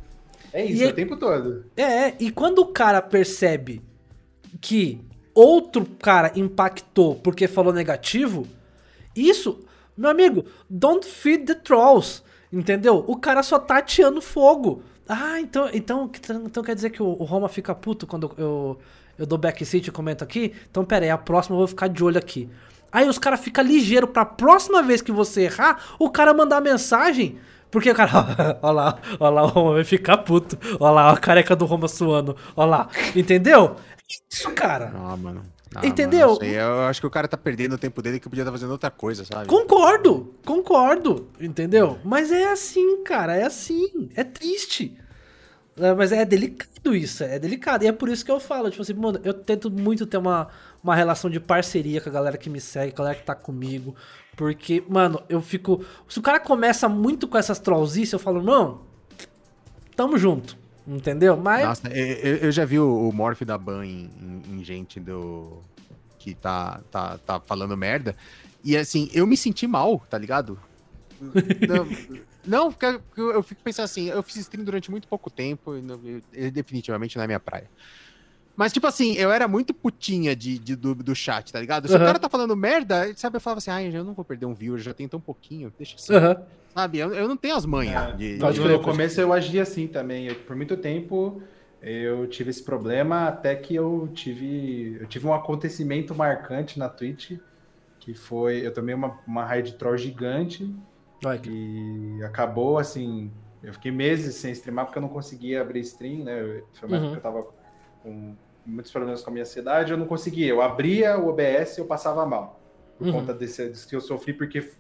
Speaker 2: É isso, e o tempo todo.
Speaker 1: É, e quando o cara percebe que outro cara impactou porque falou negativo, isso Meu amigo, don't feed the trolls. Entendeu? O cara só tá ateando fogo. Ah, então, então, então quer dizer que o, Roma fica puto quando eu, eu dou backseat e comento aqui? Então pera aí, a próxima eu vou ficar de olho aqui. Aí os caras ficam ligeiro pra próxima vez que você errar, o cara mandar mensagem. Porque o cara, ó lá, ó lá, o Roma vai ficar puto. Ó lá, a careca do Roma suando. Ó lá, entendeu? Isso, cara.
Speaker 3: Ah, mano. Ah,
Speaker 1: Entendeu?
Speaker 3: mano, eu acho que o cara tá perdendo o tempo dele que podia estar fazendo outra coisa, sabe?
Speaker 1: Concordo, concordo, entendeu? Mas é assim, cara, é assim, é triste. É, Mas é delicado isso, é delicado. E é por isso que eu falo, tipo assim, mano, eu tento muito ter uma, uma relação de parceria com a galera que me segue, com a galera que tá comigo. Porque, mano, eu fico. Se o cara começa muito com essas trollzices, eu falo, não, tamo junto. Entendeu? Mas.
Speaker 3: Nossa, eu, eu já vi o, o Morph da Ban em, em- em gente do. que tá, tá, tá falando merda. E assim, eu me senti mal, tá ligado? Não, porque eu, eu fico pensando assim, eu fiz stream durante muito pouco tempo e não- eu- eu definitivamente não é minha praia. Mas, tipo assim, eu era muito putinha de, de- do, do chat, tá ligado? Se
Speaker 1: Aham.
Speaker 3: o cara tá falando merda, sabe, eu falava assim, ai, eu não vou perder um viewer, já tem tão pouquinho, deixa assim.
Speaker 1: Aham.
Speaker 3: Sabe, eu, eu não tenho as manhas de,
Speaker 1: Pode
Speaker 3: de-
Speaker 2: No- começo eu agia assim também. Eu- por muito tempo eu tive esse problema até que eu tive eu tive um acontecimento marcante na Twitch que foi eu tomei uma, uma raid troll gigante
Speaker 1: que-
Speaker 2: e acabou assim. Eu fiquei meses sem streamar porque eu não conseguia abrir stream, né? Foi uma
Speaker 1: Uhum.
Speaker 2: época que eu tava com muitos problemas com a minha ansiedade, eu não conseguia. Eu abria o OBS e eu passava mal. Por
Speaker 1: Uhum.
Speaker 2: conta desse, disso que eu sofri, porque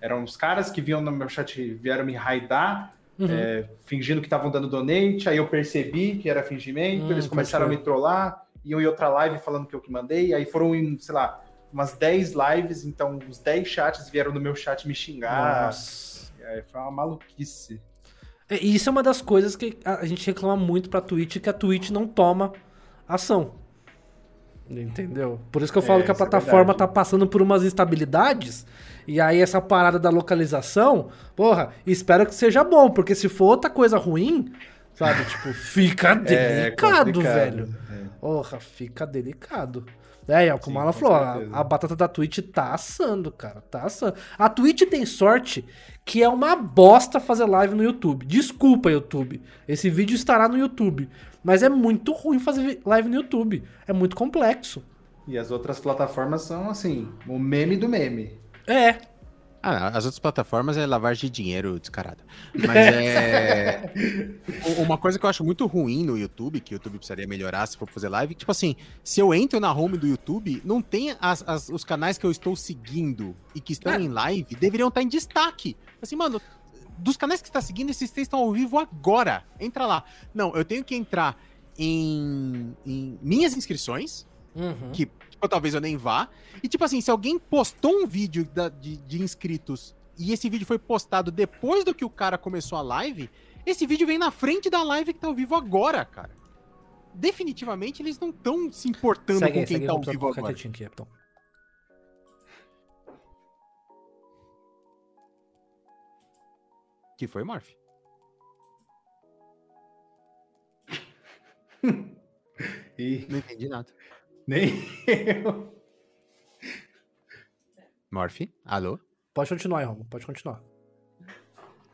Speaker 2: eram os caras que vinham no meu chat, vieram me raidar,
Speaker 1: Uhum.
Speaker 2: é, fingindo que estavam dando donate, aí eu percebi que era fingimento,
Speaker 1: Hum,
Speaker 2: eles começaram a me trollar, iam em outra live falando que eu que mandei, aí foram em, sei lá, umas 10 lives, então os 10 chats vieram no meu chat me xingar.
Speaker 1: Nossa.
Speaker 2: É, foi uma maluquice.
Speaker 1: É, E isso é uma das coisas que a gente reclama muito pra Twitch, que a Twitch não toma ação. Entendeu? Por isso que eu falo
Speaker 2: É,
Speaker 1: que a
Speaker 2: é
Speaker 1: plataforma
Speaker 2: verdade.
Speaker 1: tá passando por umas instabilidades. E aí essa parada da localização, porra, espero que seja bom, porque se for outra coisa ruim, sabe, tipo, fica
Speaker 2: É
Speaker 1: delicado,
Speaker 2: complicado,
Speaker 1: velho.
Speaker 2: é.
Speaker 1: Porra, fica delicado. É, é como
Speaker 2: Sim,
Speaker 1: ela
Speaker 2: com
Speaker 1: falou, a, a batata da Twitch tá assando, cara, tá assando. A Twitch tem sorte que é uma bosta fazer live no YouTube. Desculpa, YouTube. Esse vídeo estará no YouTube. Mas é muito ruim fazer live no YouTube. É muito complexo.
Speaker 2: E as outras plataformas são, assim, o meme do meme.
Speaker 1: É.
Speaker 3: Ah, as outras plataformas é lavagem de dinheiro descarada. Mas é. Uma coisa que eu acho muito ruim no YouTube, que o YouTube precisaria melhorar se for fazer live, tipo assim, se eu entro na home do YouTube, não tem as- as- os canais que eu estou seguindo e que estão
Speaker 1: É.
Speaker 3: em live, deveriam estar em destaque. Assim, mano, dos canais que você está seguindo, esses três estão ao vivo agora. Entra lá. Não, eu tenho que entrar em, em minhas inscrições,
Speaker 1: Uhum.
Speaker 3: que tipo, talvez eu nem vá. E tipo assim, se alguém postou um vídeo da- de, de inscritos e esse vídeo foi postado depois do que o cara começou a live, esse vídeo vem na frente da live que tá ao vivo agora, cara. Definitivamente eles não estão se importando
Speaker 1: Segue
Speaker 3: com quem
Speaker 1: segue
Speaker 3: tá ao vivo agora.
Speaker 1: aqui, Capitão.
Speaker 3: Que foi, Morph?
Speaker 2: E
Speaker 3: Não entendi nada.
Speaker 2: Nem eu.
Speaker 3: Morph? Alô?
Speaker 1: Pode continuar Romo. Pode continuar.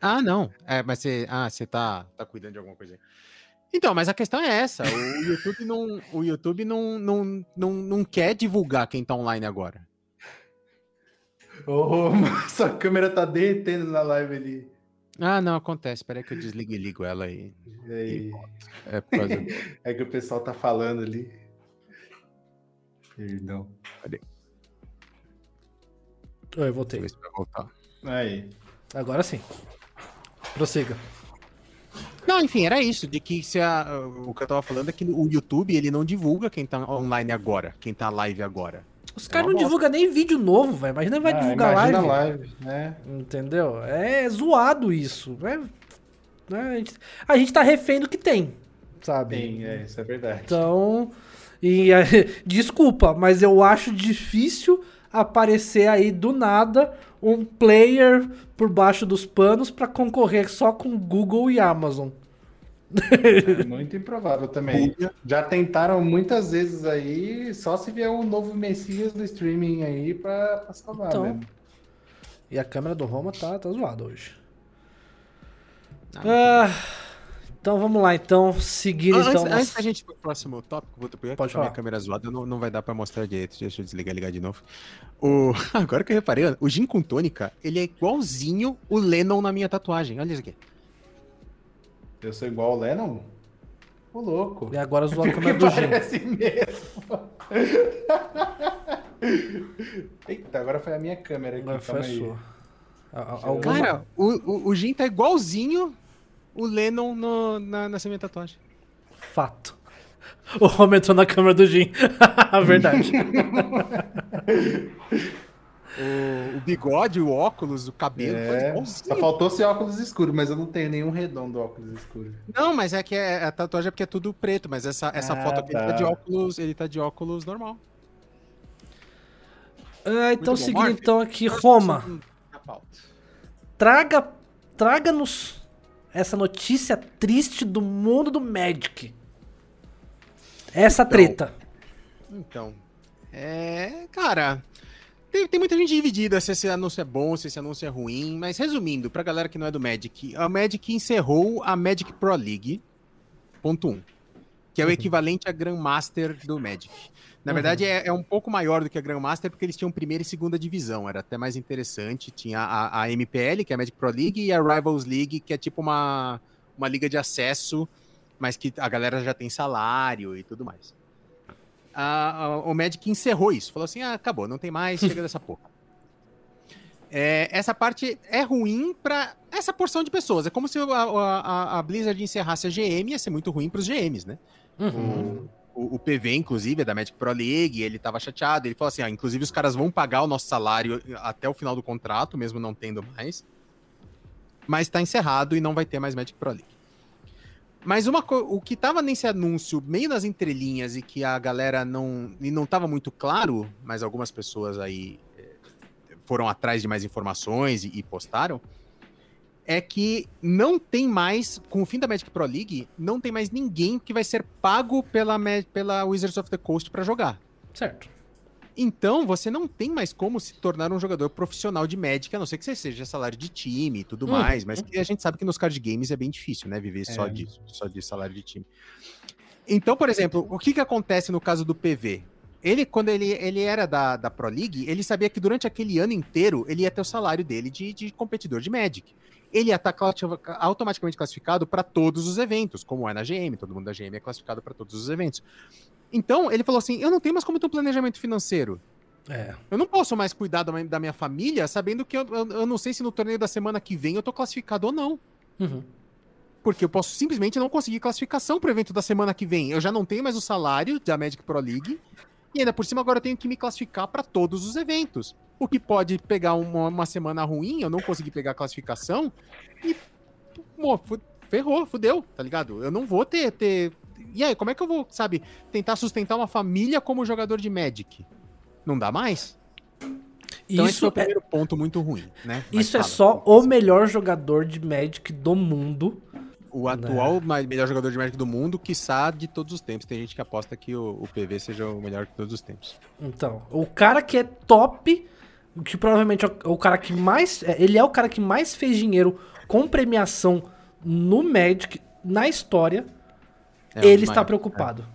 Speaker 3: Ah, não. É, mas você. Ah, você tá, tá cuidando de alguma coisa aí. Então, mas a questão é essa. O YouTube não, o YouTube não, não, não, não quer divulgar quem tá online agora.
Speaker 2: Ô, sua câmera tá derretendo na live ali.
Speaker 3: Ah, não, acontece. Espera que eu desligo e ligo ela aí.
Speaker 2: E
Speaker 3: É por causa
Speaker 2: é que o pessoal tá falando ali. Perdão.
Speaker 1: Oi, voltei.
Speaker 3: Deixa eu ver se vai voltar.
Speaker 2: Aí.
Speaker 1: Agora sim. Prossiga.
Speaker 3: Não, enfim, era isso. De que se a- o que eu tava falando é que o YouTube ele não divulga quem tá online agora, quem tá live agora.
Speaker 1: Os
Speaker 3: É
Speaker 1: caras não
Speaker 3: bosta.
Speaker 1: divulgam nem vídeo novo, velho. Imagina vai
Speaker 2: Ah,
Speaker 1: divulgar
Speaker 2: imagina
Speaker 1: live.
Speaker 2: live, né?
Speaker 1: Entendeu? É zoado isso. É, né, a, gente, a gente tá refém do que tem, sabe?
Speaker 2: Tem, é, isso é verdade.
Speaker 1: Então, e é, desculpa, mas eu acho difícil aparecer aí do nada um player por baixo dos panos pra concorrer só com Google e Amazon.
Speaker 2: É muito improvável também. Já tentaram muitas vezes aí, só se vier um novo Messias do streaming aí pra, pra salvar
Speaker 1: Então.
Speaker 2: mesmo.
Speaker 1: E a câmera do Roma tá, tá zoada hoje. Ah, então vamos lá, então. Seguir
Speaker 3: Antes,
Speaker 1: então.
Speaker 3: antes
Speaker 1: nossa-
Speaker 3: da gente ir pro próximo tópico, vou ter
Speaker 1: Pode falar.
Speaker 3: minha câmera zoada, não, não vai dar pra mostrar direito. Deixa eu desligar e ligar de novo. O... Agora que eu reparei, o gin com tônica, ele é igualzinho o Lennon na minha tatuagem. Olha isso aqui.
Speaker 2: Eu sou igual ao Lennon? Ô, louco.
Speaker 1: E agora zoou a câmera do Gin.
Speaker 2: parece mesmo. Eita, agora foi a minha câmera aqui.
Speaker 1: Agora foi a sua. A- a- Alguma...
Speaker 3: Cara, o, o, o gin tá igualzinho o Lennon no- na, nessa minha tatuagem.
Speaker 1: Fato. O Roma entrou na câmera do Jim. Verdade.
Speaker 3: O, o bigode, o óculos, o cabelo, tá
Speaker 2: É, só faltou ser óculos escuros, mas eu não tenho nenhum redondo óculos escuro.
Speaker 3: Não, mas é que é, a tatuagem é porque é tudo preto, mas essa, essa
Speaker 2: Ah,
Speaker 3: foto aqui ele tá
Speaker 2: tá.
Speaker 3: de óculos, ele tá de óculos normal.
Speaker 1: Ah, então, seguindo então aqui, Roma. Traga, traga-nos essa notícia triste do mundo do Magic. Essa treta.
Speaker 3: Então, é. Cara, tem, tem muita gente dividida se esse anúncio é bom, se esse anúncio é ruim, mas resumindo, pra galera que não é do Magic, a Magic encerrou a Magic Pro League, ponto 1, que é o equivalente a Grandmaster do Magic. Na
Speaker 1: Uhum.
Speaker 3: verdade, é, é um pouco maior do que a Grandmaster, porque eles tinham primeira e segunda divisão, era até mais interessante. Tinha a, a MPL, que é a Magic Pro League, e a Rivals League, que é tipo uma, uma liga de acesso, mas que a galera já tem salário e tudo mais a- a- o Magic encerrou isso. Falou assim: ah, acabou, não tem mais, chega dessa porra. É, essa parte é ruim pra essa porção de pessoas. É como se a, a- a- Blizzard encerrasse a GM, ia ser muito ruim pros GMs, né?
Speaker 1: Uhum.
Speaker 3: O, o PV, inclusive, é da Magic Pro League, ele tava chateado. Ele falou assim: ah, inclusive os caras vão pagar o nosso salário até o final do contrato, mesmo não tendo mais. Mas tá encerrado e não vai ter mais Magic Pro League. Mas uma o que tava nesse anúncio, meio nas entrelinhas, e que a galera não. E não tava muito claro, mas algumas pessoas aí eh, foram atrás de mais informações e, e postaram. É que não tem mais, com o fim da Magic Pro League, não tem mais ninguém que vai ser pago pela, pela Wizards of the Coast pra jogar.
Speaker 1: Certo.
Speaker 3: Então, você não tem mais como se tornar um jogador profissional de Magic, a não ser que você seja salário de time e tudo
Speaker 1: Uhum.
Speaker 3: mais, mas que a gente sabe que nos card games é bem difícil, né? Viver só
Speaker 2: É.
Speaker 3: disso, só de salário de time. Então, por exemplo, o que, que acontece no caso do PV? Ele, quando ele, ele era da, da Pro League, ele sabia que durante aquele ano inteiro ele ia ter o salário dele de, de competidor de Magic. Ele ia estar automaticamente classificado para todos os eventos, como é na GM, todo mundo da GM é classificado para todos os eventos. Então, ele falou assim: eu não tenho mais como ter um planejamento financeiro.
Speaker 1: É.
Speaker 3: Eu não posso mais cuidar da minha, da minha família sabendo que eu, eu, eu não sei se no torneio da semana que vem eu tô classificado ou não.
Speaker 1: Uhum.
Speaker 3: Porque eu posso simplesmente não conseguir classificação pro evento da semana que vem. Eu já não tenho mais o salário da Magic Pro League. E ainda por cima agora eu tenho que me classificar para todos os eventos. O que pode pegar uma, uma semana ruim, eu não conseguir pegar a classificação e. Pô, ferrou, fudeu, tá ligado? Eu não vou ter, ter. E aí, como é que eu vou, sabe, tentar sustentar uma família como jogador de Magic? Não dá mais? Então esse
Speaker 1: Isso
Speaker 3: foi o
Speaker 1: é,
Speaker 3: primeiro ponto muito ruim, né? Mas
Speaker 1: isso é
Speaker 3: fala.
Speaker 1: só o melhor jogador de Magic do mundo.
Speaker 3: O atual ma- melhor jogador de Magic do mundo, quiçá de todos os tempos. Tem gente que aposta que o, o PV seja o melhor de todos os tempos.
Speaker 1: Então, o cara que é top, que provavelmente é o- o cara que mais. é, Ele é o cara que mais fez dinheiro com premiação no Magic na história.
Speaker 3: É,
Speaker 1: ele está
Speaker 3: maior.
Speaker 1: preocupado.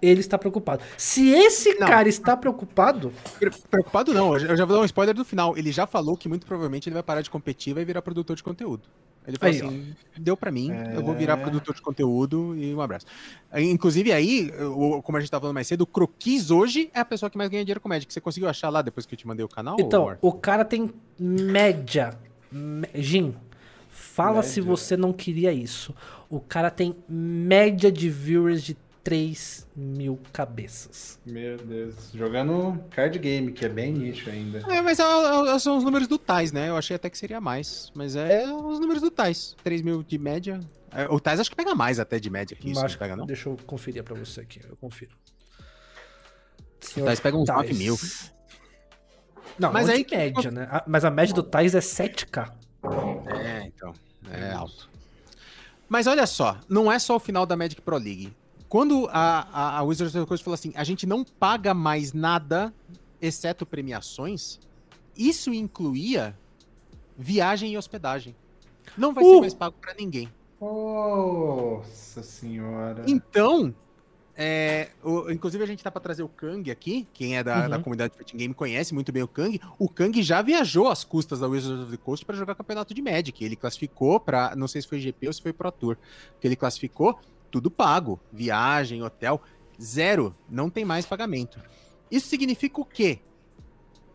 Speaker 1: Ele está preocupado. Se esse
Speaker 3: Não.
Speaker 1: cara está preocupado,
Speaker 3: Pre- Preocupado não, eu já eu já vou dar um spoiler do final. Ele já falou que muito provavelmente ele vai parar de competir e vai virar produtor de conteúdo. Ele falou
Speaker 1: Aí, ó.
Speaker 3: assim: deu pra mim, eu vou
Speaker 2: É.
Speaker 3: virar produtor de conteúdo e um abraço. Inclusive, aí, o- como a gente tava falando mais cedo, o Croquis hoje é a pessoa que mais ganha dinheiro com Magic. Você conseguiu achar lá depois que eu te mandei o canal?
Speaker 1: então, o cara tem média. Jim, fala se
Speaker 2: Média.
Speaker 1: você não queria isso. O cara tem média de viewers de 3 mil cabeças.
Speaker 2: Meu Deus. Jogando card game, que é bem nicho ainda.
Speaker 3: É, mas é, é, são os números do Tais, né? Eu achei até que seria mais. Mas é os números do Tais. 3 mil de média. É, o Tais acho que pega mais até de média que isso,
Speaker 1: Mas
Speaker 3: não pega não?
Speaker 1: Deixa eu conferir pra você aqui. Eu confiro.
Speaker 3: O Tais pega uns
Speaker 1: Tais.
Speaker 3: 9 mil.
Speaker 1: Não,
Speaker 3: Mas aí
Speaker 1: média, né? A- Mas a média do Tais é 7k.
Speaker 3: É, então. É alto. Mas olha só, não é só o final da Magic Pro League. Quando a, a, a Wizards of the Coast falou assim, a gente não paga mais nada, exceto premiações, isso incluía viagem e hospedagem. Não vai
Speaker 1: Uh!
Speaker 3: ser mais pago pra ninguém.
Speaker 2: Nossa senhora.
Speaker 3: Então, é, o- inclusive a gente tá pra trazer o Kang aqui. Quem é da,
Speaker 1: Uhum.
Speaker 3: da comunidade de Fighting Game conhece muito bem o Kang. O Kang já viajou às custas da Wizards of the Coast pra jogar campeonato de Magic. Ele classificou pra. Não sei se foi GP ou se foi Pro Tour. Que ele classificou, tudo pago. Viagem, hotel, zero. Não tem mais pagamento. Isso significa o quê?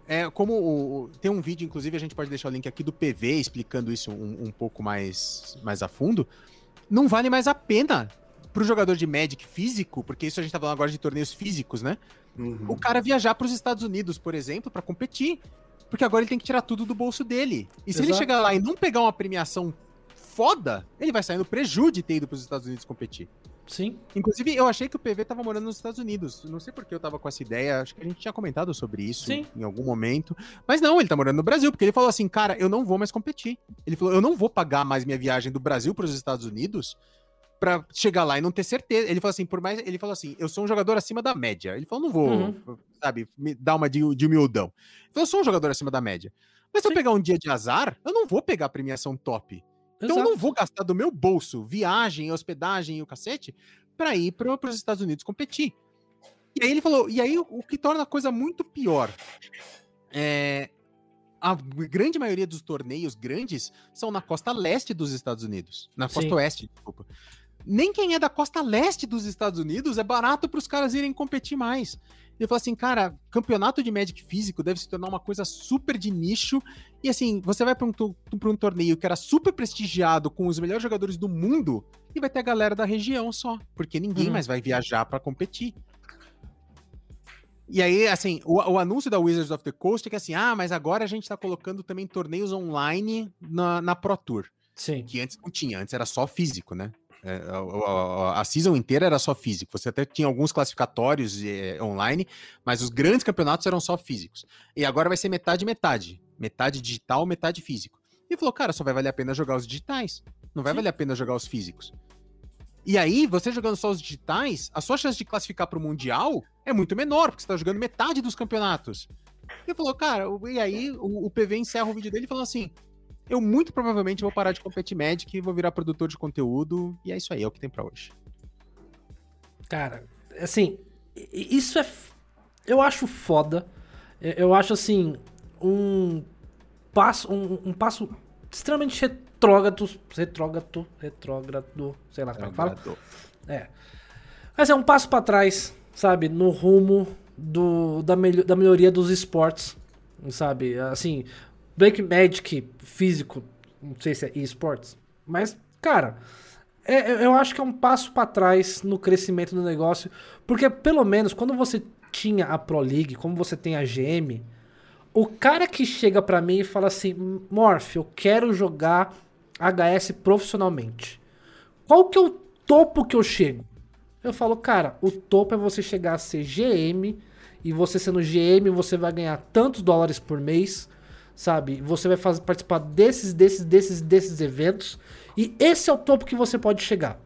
Speaker 3: É, como o- tem um vídeo, inclusive, a gente pode deixar o link aqui do PV explicando isso um, um pouco mais, mais a fundo. Não vale mais a pena pro jogador de Magic físico, porque isso a gente tá falando agora de torneios físicos, né?
Speaker 2: Uhum.
Speaker 3: O cara viajar para os Estados Unidos, por exemplo, para competir. Porque agora ele tem que tirar tudo do bolso dele. E se ele
Speaker 1: Exato.
Speaker 3: chegar lá e não pegar uma premiação foda, ele vai sair no prejuízo de ter ido para os Estados Unidos competir.
Speaker 1: Sim.
Speaker 3: Inclusive, eu achei que o PV tava morando nos Estados Unidos. Não sei por que eu tava com essa ideia. Acho que a gente tinha comentado sobre isso
Speaker 1: Sim.
Speaker 3: em algum momento. Mas não, ele tá morando no Brasil, porque ele falou assim, cara, eu não vou mais competir. Ele falou, eu não vou pagar mais minha viagem do Brasil para os Estados Unidos pra chegar lá e não ter certeza. Ele falou assim, por mais. Ele falou assim, eu sou um jogador acima da média. Ele falou, não vou,
Speaker 1: Uhum.
Speaker 3: sabe, me dar uma de, de humildão. Ele falou, eu sou um jogador acima da média. Mas se eu
Speaker 1: Sim.
Speaker 3: pegar um dia de azar, eu não vou pegar a premiação top. Então eu
Speaker 1: Exato.
Speaker 3: não vou gastar do meu bolso viagem, hospedagem e o cacete pra ir para os Estados Unidos competir. E aí ele falou, e aí o, o que torna a coisa muito pior é a grande maioria dos torneios grandes são na costa leste dos Estados Unidos, na costa
Speaker 1: Sim.
Speaker 3: oeste, desculpa. Nem quem é da costa leste dos Estados Unidos é barato para os caras irem competir mais. Ele falou assim, cara, campeonato de Magic físico deve se tornar uma coisa super de nicho. E assim, você vai para um, um torneio que era super prestigiado com os melhores jogadores do mundo e vai ter a galera da região só, porque ninguém
Speaker 1: Uhum.
Speaker 3: mais vai viajar para competir. E aí, assim, o, o anúncio da Wizards of the Coast é que assim, ah, mas agora a gente tá colocando também torneios online na, na Pro Tour,
Speaker 1: Sim.
Speaker 3: que antes não tinha, antes era só físico, né? É, a, a- a season inteira era só físico. Você até tinha alguns classificatórios eh, online, mas os grandes campeonatos eram só físicos. E agora vai ser metade metade, metade digital, metade físico. E falou, cara, só vai valer a pena jogar os digitais, não vai
Speaker 1: Sim.
Speaker 3: valer a pena jogar os físicos. E aí, você jogando só os digitais, a sua chance de classificar para o Mundial é muito menor, porque você tá jogando metade dos campeonatos. Ele falou, cara, e aí o, o PV encerra o vídeo dele e falou assim: Eu muito provavelmente vou parar de competir Magic e vou virar produtor de conteúdo, e é isso aí, é o que tem pra hoje.
Speaker 1: Cara, assim, isso é. Eu acho foda. Eu acho, assim, um passo, um, um passo extremamente retrógrado. Retrógrado. Retrógrado. Sei lá como é que fala. É. Mas é um passo pra trás, sabe? No rumo do, da, melho- da melhoria dos esportes, sabe? Assim, Black Magic físico, não sei se é esportes, mas, cara, é- é- eu acho que é um passo pra trás no crescimento do negócio, porque pelo menos quando você tinha a Pro League, como você tem a GM, o cara que chega pra mim e fala assim, Morph, eu quero jogar HS profissionalmente. Qual que é o topo que eu chego? Eu falo, cara, o topo é você chegar a ser GM, e você sendo GM, você vai ganhar tantos dólares por mês, sabe? Você vai fazer, participar desses, desses, desses, desses eventos, e esse é o topo que você pode chegar.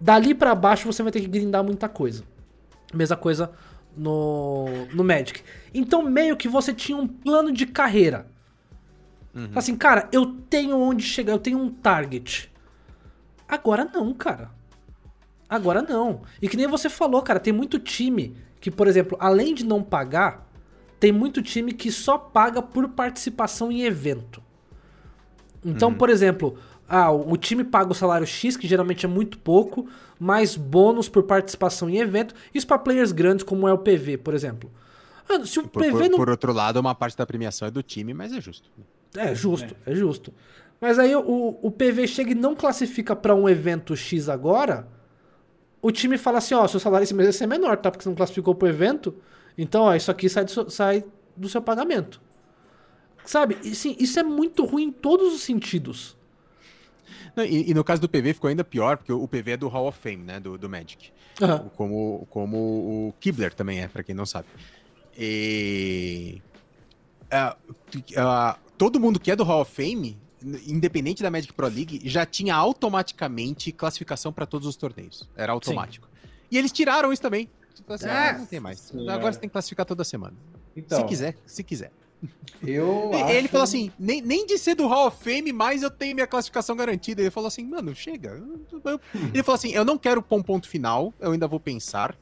Speaker 1: Dali pra baixo você vai ter que grindar muita coisa. Mesma coisa no, no Magic. Então, meio que você tinha um plano de carreira. Assim, cara, eu tenho onde chegar, eu tenho um target. Agora não, cara. Agora não. E que nem você falou, cara, tem muito time que, por exemplo, além de não pagar, tem muito time que só paga por participação em evento. Então, por exemplo, ah, o time paga o salário X, que geralmente é muito pouco, mais bônus por participação em evento. Isso para players grandes, como é o PV, por exemplo. Ah, Se o
Speaker 3: Por,
Speaker 1: PV
Speaker 3: por-
Speaker 1: não
Speaker 3: por outro lado, uma parte da premiação é do time, mas é justo.
Speaker 1: é justo, é, justo. Mas aí o, o PV chega e não classifica pra um evento X agora. O time fala assim: ó, seu salário esse mês vai ser menor, tá? Porque você não classificou pro evento. Então, ó, isso aqui sai do seu, sai do seu pagamento. Sabe? E, sim, isso é muito ruim em todos os sentidos.
Speaker 3: Não, e, e no caso do PV ficou ainda pior, porque o PV é do Hall of Fame, né? Do, do Magic.
Speaker 1: Aham.
Speaker 3: Como, como o Kibler também é, pra quem não sabe. E. ah, ah, todo mundo que é do Hall of Fame, independente da Magic Pro League, já tinha automaticamente classificação pra todos os torneios. Era automático. E eles tiraram isso também. Assim, ah, não tem mais.
Speaker 2: Sim,
Speaker 3: Agora
Speaker 2: é.
Speaker 3: você tem que classificar toda semana.
Speaker 2: Então,
Speaker 3: se quiser, se quiser.
Speaker 2: Eu
Speaker 3: Ele
Speaker 2: acho-
Speaker 3: falou assim, nem, nem de ser do Hall of Fame, mas eu tenho minha classificação garantida. Ele falou assim, mano, chega. Ele falou assim, eu não quero pôr um ponto final, eu ainda vou pensar.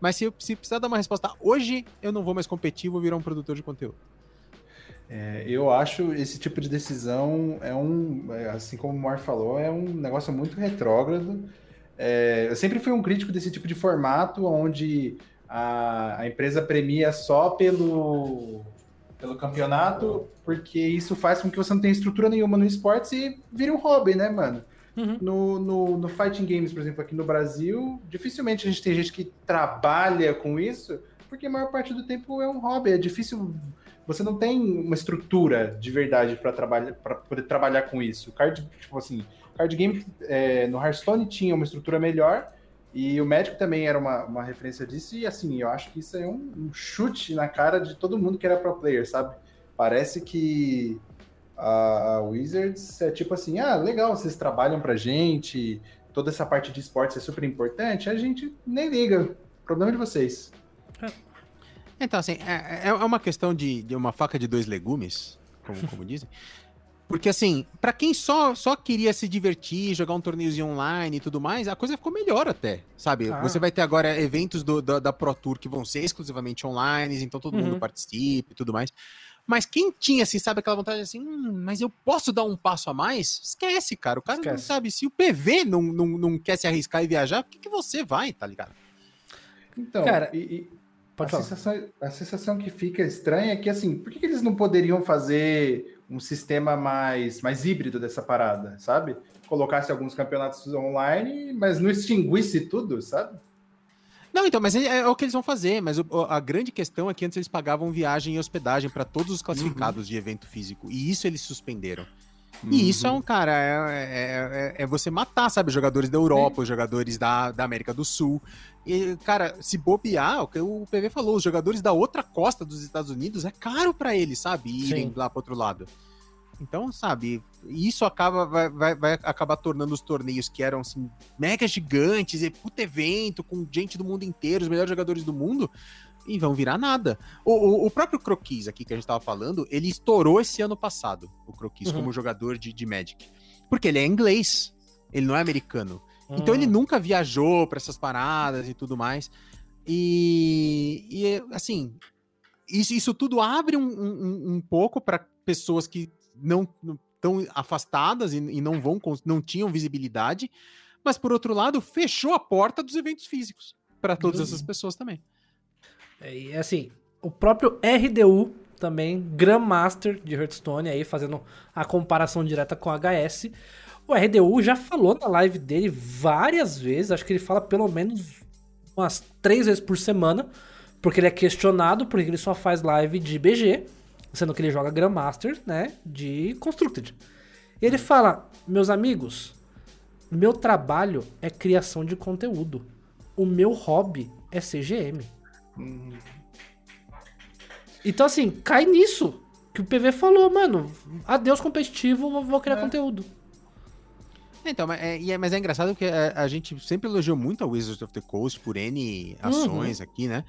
Speaker 3: Mas se, eu- se precisar dar uma resposta hoje, eu não vou mais competir, vou virar um produtor de conteúdo.
Speaker 2: É, eu acho esse tipo de decisão é um, é, assim como o Mar falou, é um negócio muito retrógrado. É, eu sempre fui um crítico desse tipo de formato, onde a, a empresa premia só pelo, pelo campeonato, porque isso faz com que você não tenha estrutura nenhuma no esportes e vire um hobby, né, mano?
Speaker 1: Uhum.
Speaker 2: No, no, no Fighting Games, por exemplo, aqui no Brasil, dificilmente a gente tem gente que trabalha com isso, porque a maior parte do tempo é um hobby. É difícil. Você não tem uma estrutura de verdade para trabalhar para poder trabalhar com isso. O card, tipo assim, card game é, no Hearthstone tinha uma estrutura melhor e o Magic também era uma, uma referência disso. E assim, eu acho que isso é um, um chute na cara de todo mundo que era pro player, sabe? Parece que a, a Wizards é tipo assim, ah, legal, vocês trabalham pra gente, toda essa parte de esportes é super importante, a gente nem liga. Problema de vocês.
Speaker 3: Então, assim, é, é uma questão de, de uma faca de dois legumes, como, como dizem. Porque, assim, pra quem só, só queria se divertir, jogar um torneiozinho online e tudo mais, a coisa ficou melhor até, sabe?
Speaker 1: Ah.
Speaker 3: Você vai ter agora eventos do- da, da Pro Tour que vão ser exclusivamente online, então todo
Speaker 1: Uhum.
Speaker 3: mundo participa e tudo mais. Mas quem tinha, assim, sabe aquela vontade assim, hum, mas eu posso dar um passo a mais? Esquece, cara. O cara não
Speaker 1: Esquece.
Speaker 3: sabe. Se o PV não, não, não quer se arriscar e viajar, por que, que você vai, tá ligado?
Speaker 2: Então,
Speaker 1: Cara,
Speaker 2: e- e a, sensação, a sensação que fica estranha é que, assim, por que, que eles não poderiam fazer um sistema mais, mais híbrido dessa parada, sabe? Colocasse alguns campeonatos online, mas não extinguisse tudo, sabe?
Speaker 3: Não, então, mas é, é o que eles vão fazer. Mas o- a grande questão é que antes eles pagavam viagem e hospedagem para todos os classificados de evento físico. E isso eles suspenderam. E isso é um, cara, é, é- é- é você matar, sabe? Jogadores da Europa, os jogadores da, da América do Sul. E, cara, se bobear, o que o PV falou, os jogadores da outra costa dos Estados Unidos é caro para eles, sabe? Irem
Speaker 1: Sim.
Speaker 3: lá pro outro lado. Então, sabe, isso acaba, vai, vai, vai acabar tornando os torneios que eram, assim, mega gigantes, e puta evento, com gente do mundo inteiro, os melhores jogadores do mundo, e vão virar nada. O, o, o próprio Croquis aqui que a gente tava falando, ele estourou esse ano passado, o Croquis,
Speaker 1: Uhum.
Speaker 3: como jogador de, de Magic. Porque ele é inglês, ele não é americano. Então
Speaker 1: Hum.
Speaker 3: ele nunca viajou pra essas paradas e tudo mais. E, e, assim, isso, isso tudo abre um, um, um pouco para pessoas que não estão afastadas e, e não vão não tinham visibilidade, mas por outro lado fechou a porta dos eventos físicos para todas
Speaker 1: Uhum.
Speaker 3: essas pessoas também.
Speaker 1: É, E assim, o próprio RDU também, Grandmaster de Hearthstone, aí fazendo a comparação direta com HS. O RDU já falou na live dele várias vezes, acho que ele fala pelo menos umas três vezes por semana, porque ele é questionado porque ele só faz live de BG, sendo que ele joga Grandmaster, né, de Constructed. E ele fala, meus amigos, meu trabalho é criação de conteúdo. O meu hobby é CGM. Então, assim, cai nisso que o PV falou, mano. Adeus competitivo, vou- criar
Speaker 2: É.
Speaker 1: conteúdo.
Speaker 3: Então, mas é, é- mas é engraçado porque a, a gente sempre elogiou muito a Wizards of the Coast por N ações aqui, né?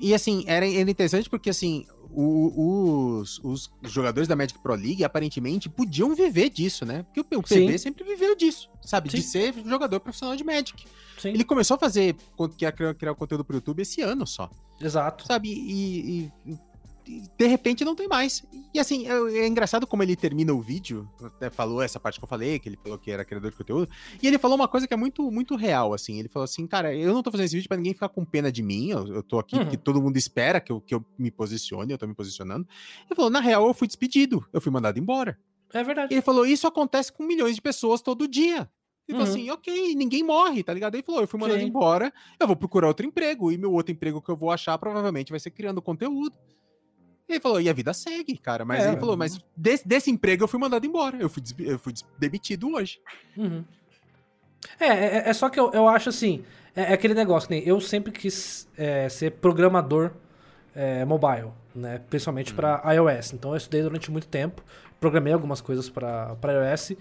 Speaker 3: E assim, era, era interessante porque assim, o- os, os jogadores da Magic Pro League aparentemente podiam viver disso, né? Porque o, o PV sempre viveu disso, sabe? De
Speaker 1: Sim.
Speaker 3: ser jogador profissional de Magic.
Speaker 1: Sim,
Speaker 3: Ele começou a fazer, criar, criar conteúdo pro YouTube esse ano só,
Speaker 1: exato.
Speaker 3: sabe? E- e de repente não tem mais. E assim, é, é engraçado como ele termina o vídeo, até falou essa parte que eu falei, que ele falou que era criador de conteúdo, e ele falou uma coisa que é muito, muito real, assim. Ele falou assim, cara, eu não tô fazendo esse vídeo pra ninguém ficar com pena de mim, eu, eu tô aqui
Speaker 1: Uhum.
Speaker 3: porque todo mundo espera que eu, que eu me posicione, eu tô me posicionando. Ele falou, na real, eu fui despedido, eu fui mandado embora.
Speaker 1: É verdade.
Speaker 3: Ele falou, isso acontece com milhões de pessoas todo dia. Ele falou
Speaker 1: Uhum.
Speaker 3: assim, ok, ninguém morre, tá ligado? Ele falou, eu fui mandado
Speaker 1: Sim.
Speaker 3: embora, eu vou procurar outro emprego, e meu outro emprego que eu vou achar provavelmente vai ser criando conteúdo. Ele falou, e a vida segue, cara. Mas
Speaker 1: É,
Speaker 3: ele falou, mas desse, desse emprego eu fui mandado embora. Eu fui, eu fui demitido hoje.
Speaker 1: Uhum. É, é, é só que eu, eu acho assim, é, é aquele negócio, que nem eu sempre quis é, ser programador é, mobile, né? Principalmente para iOS. Então eu estudei durante muito tempo, programei algumas coisas para iOS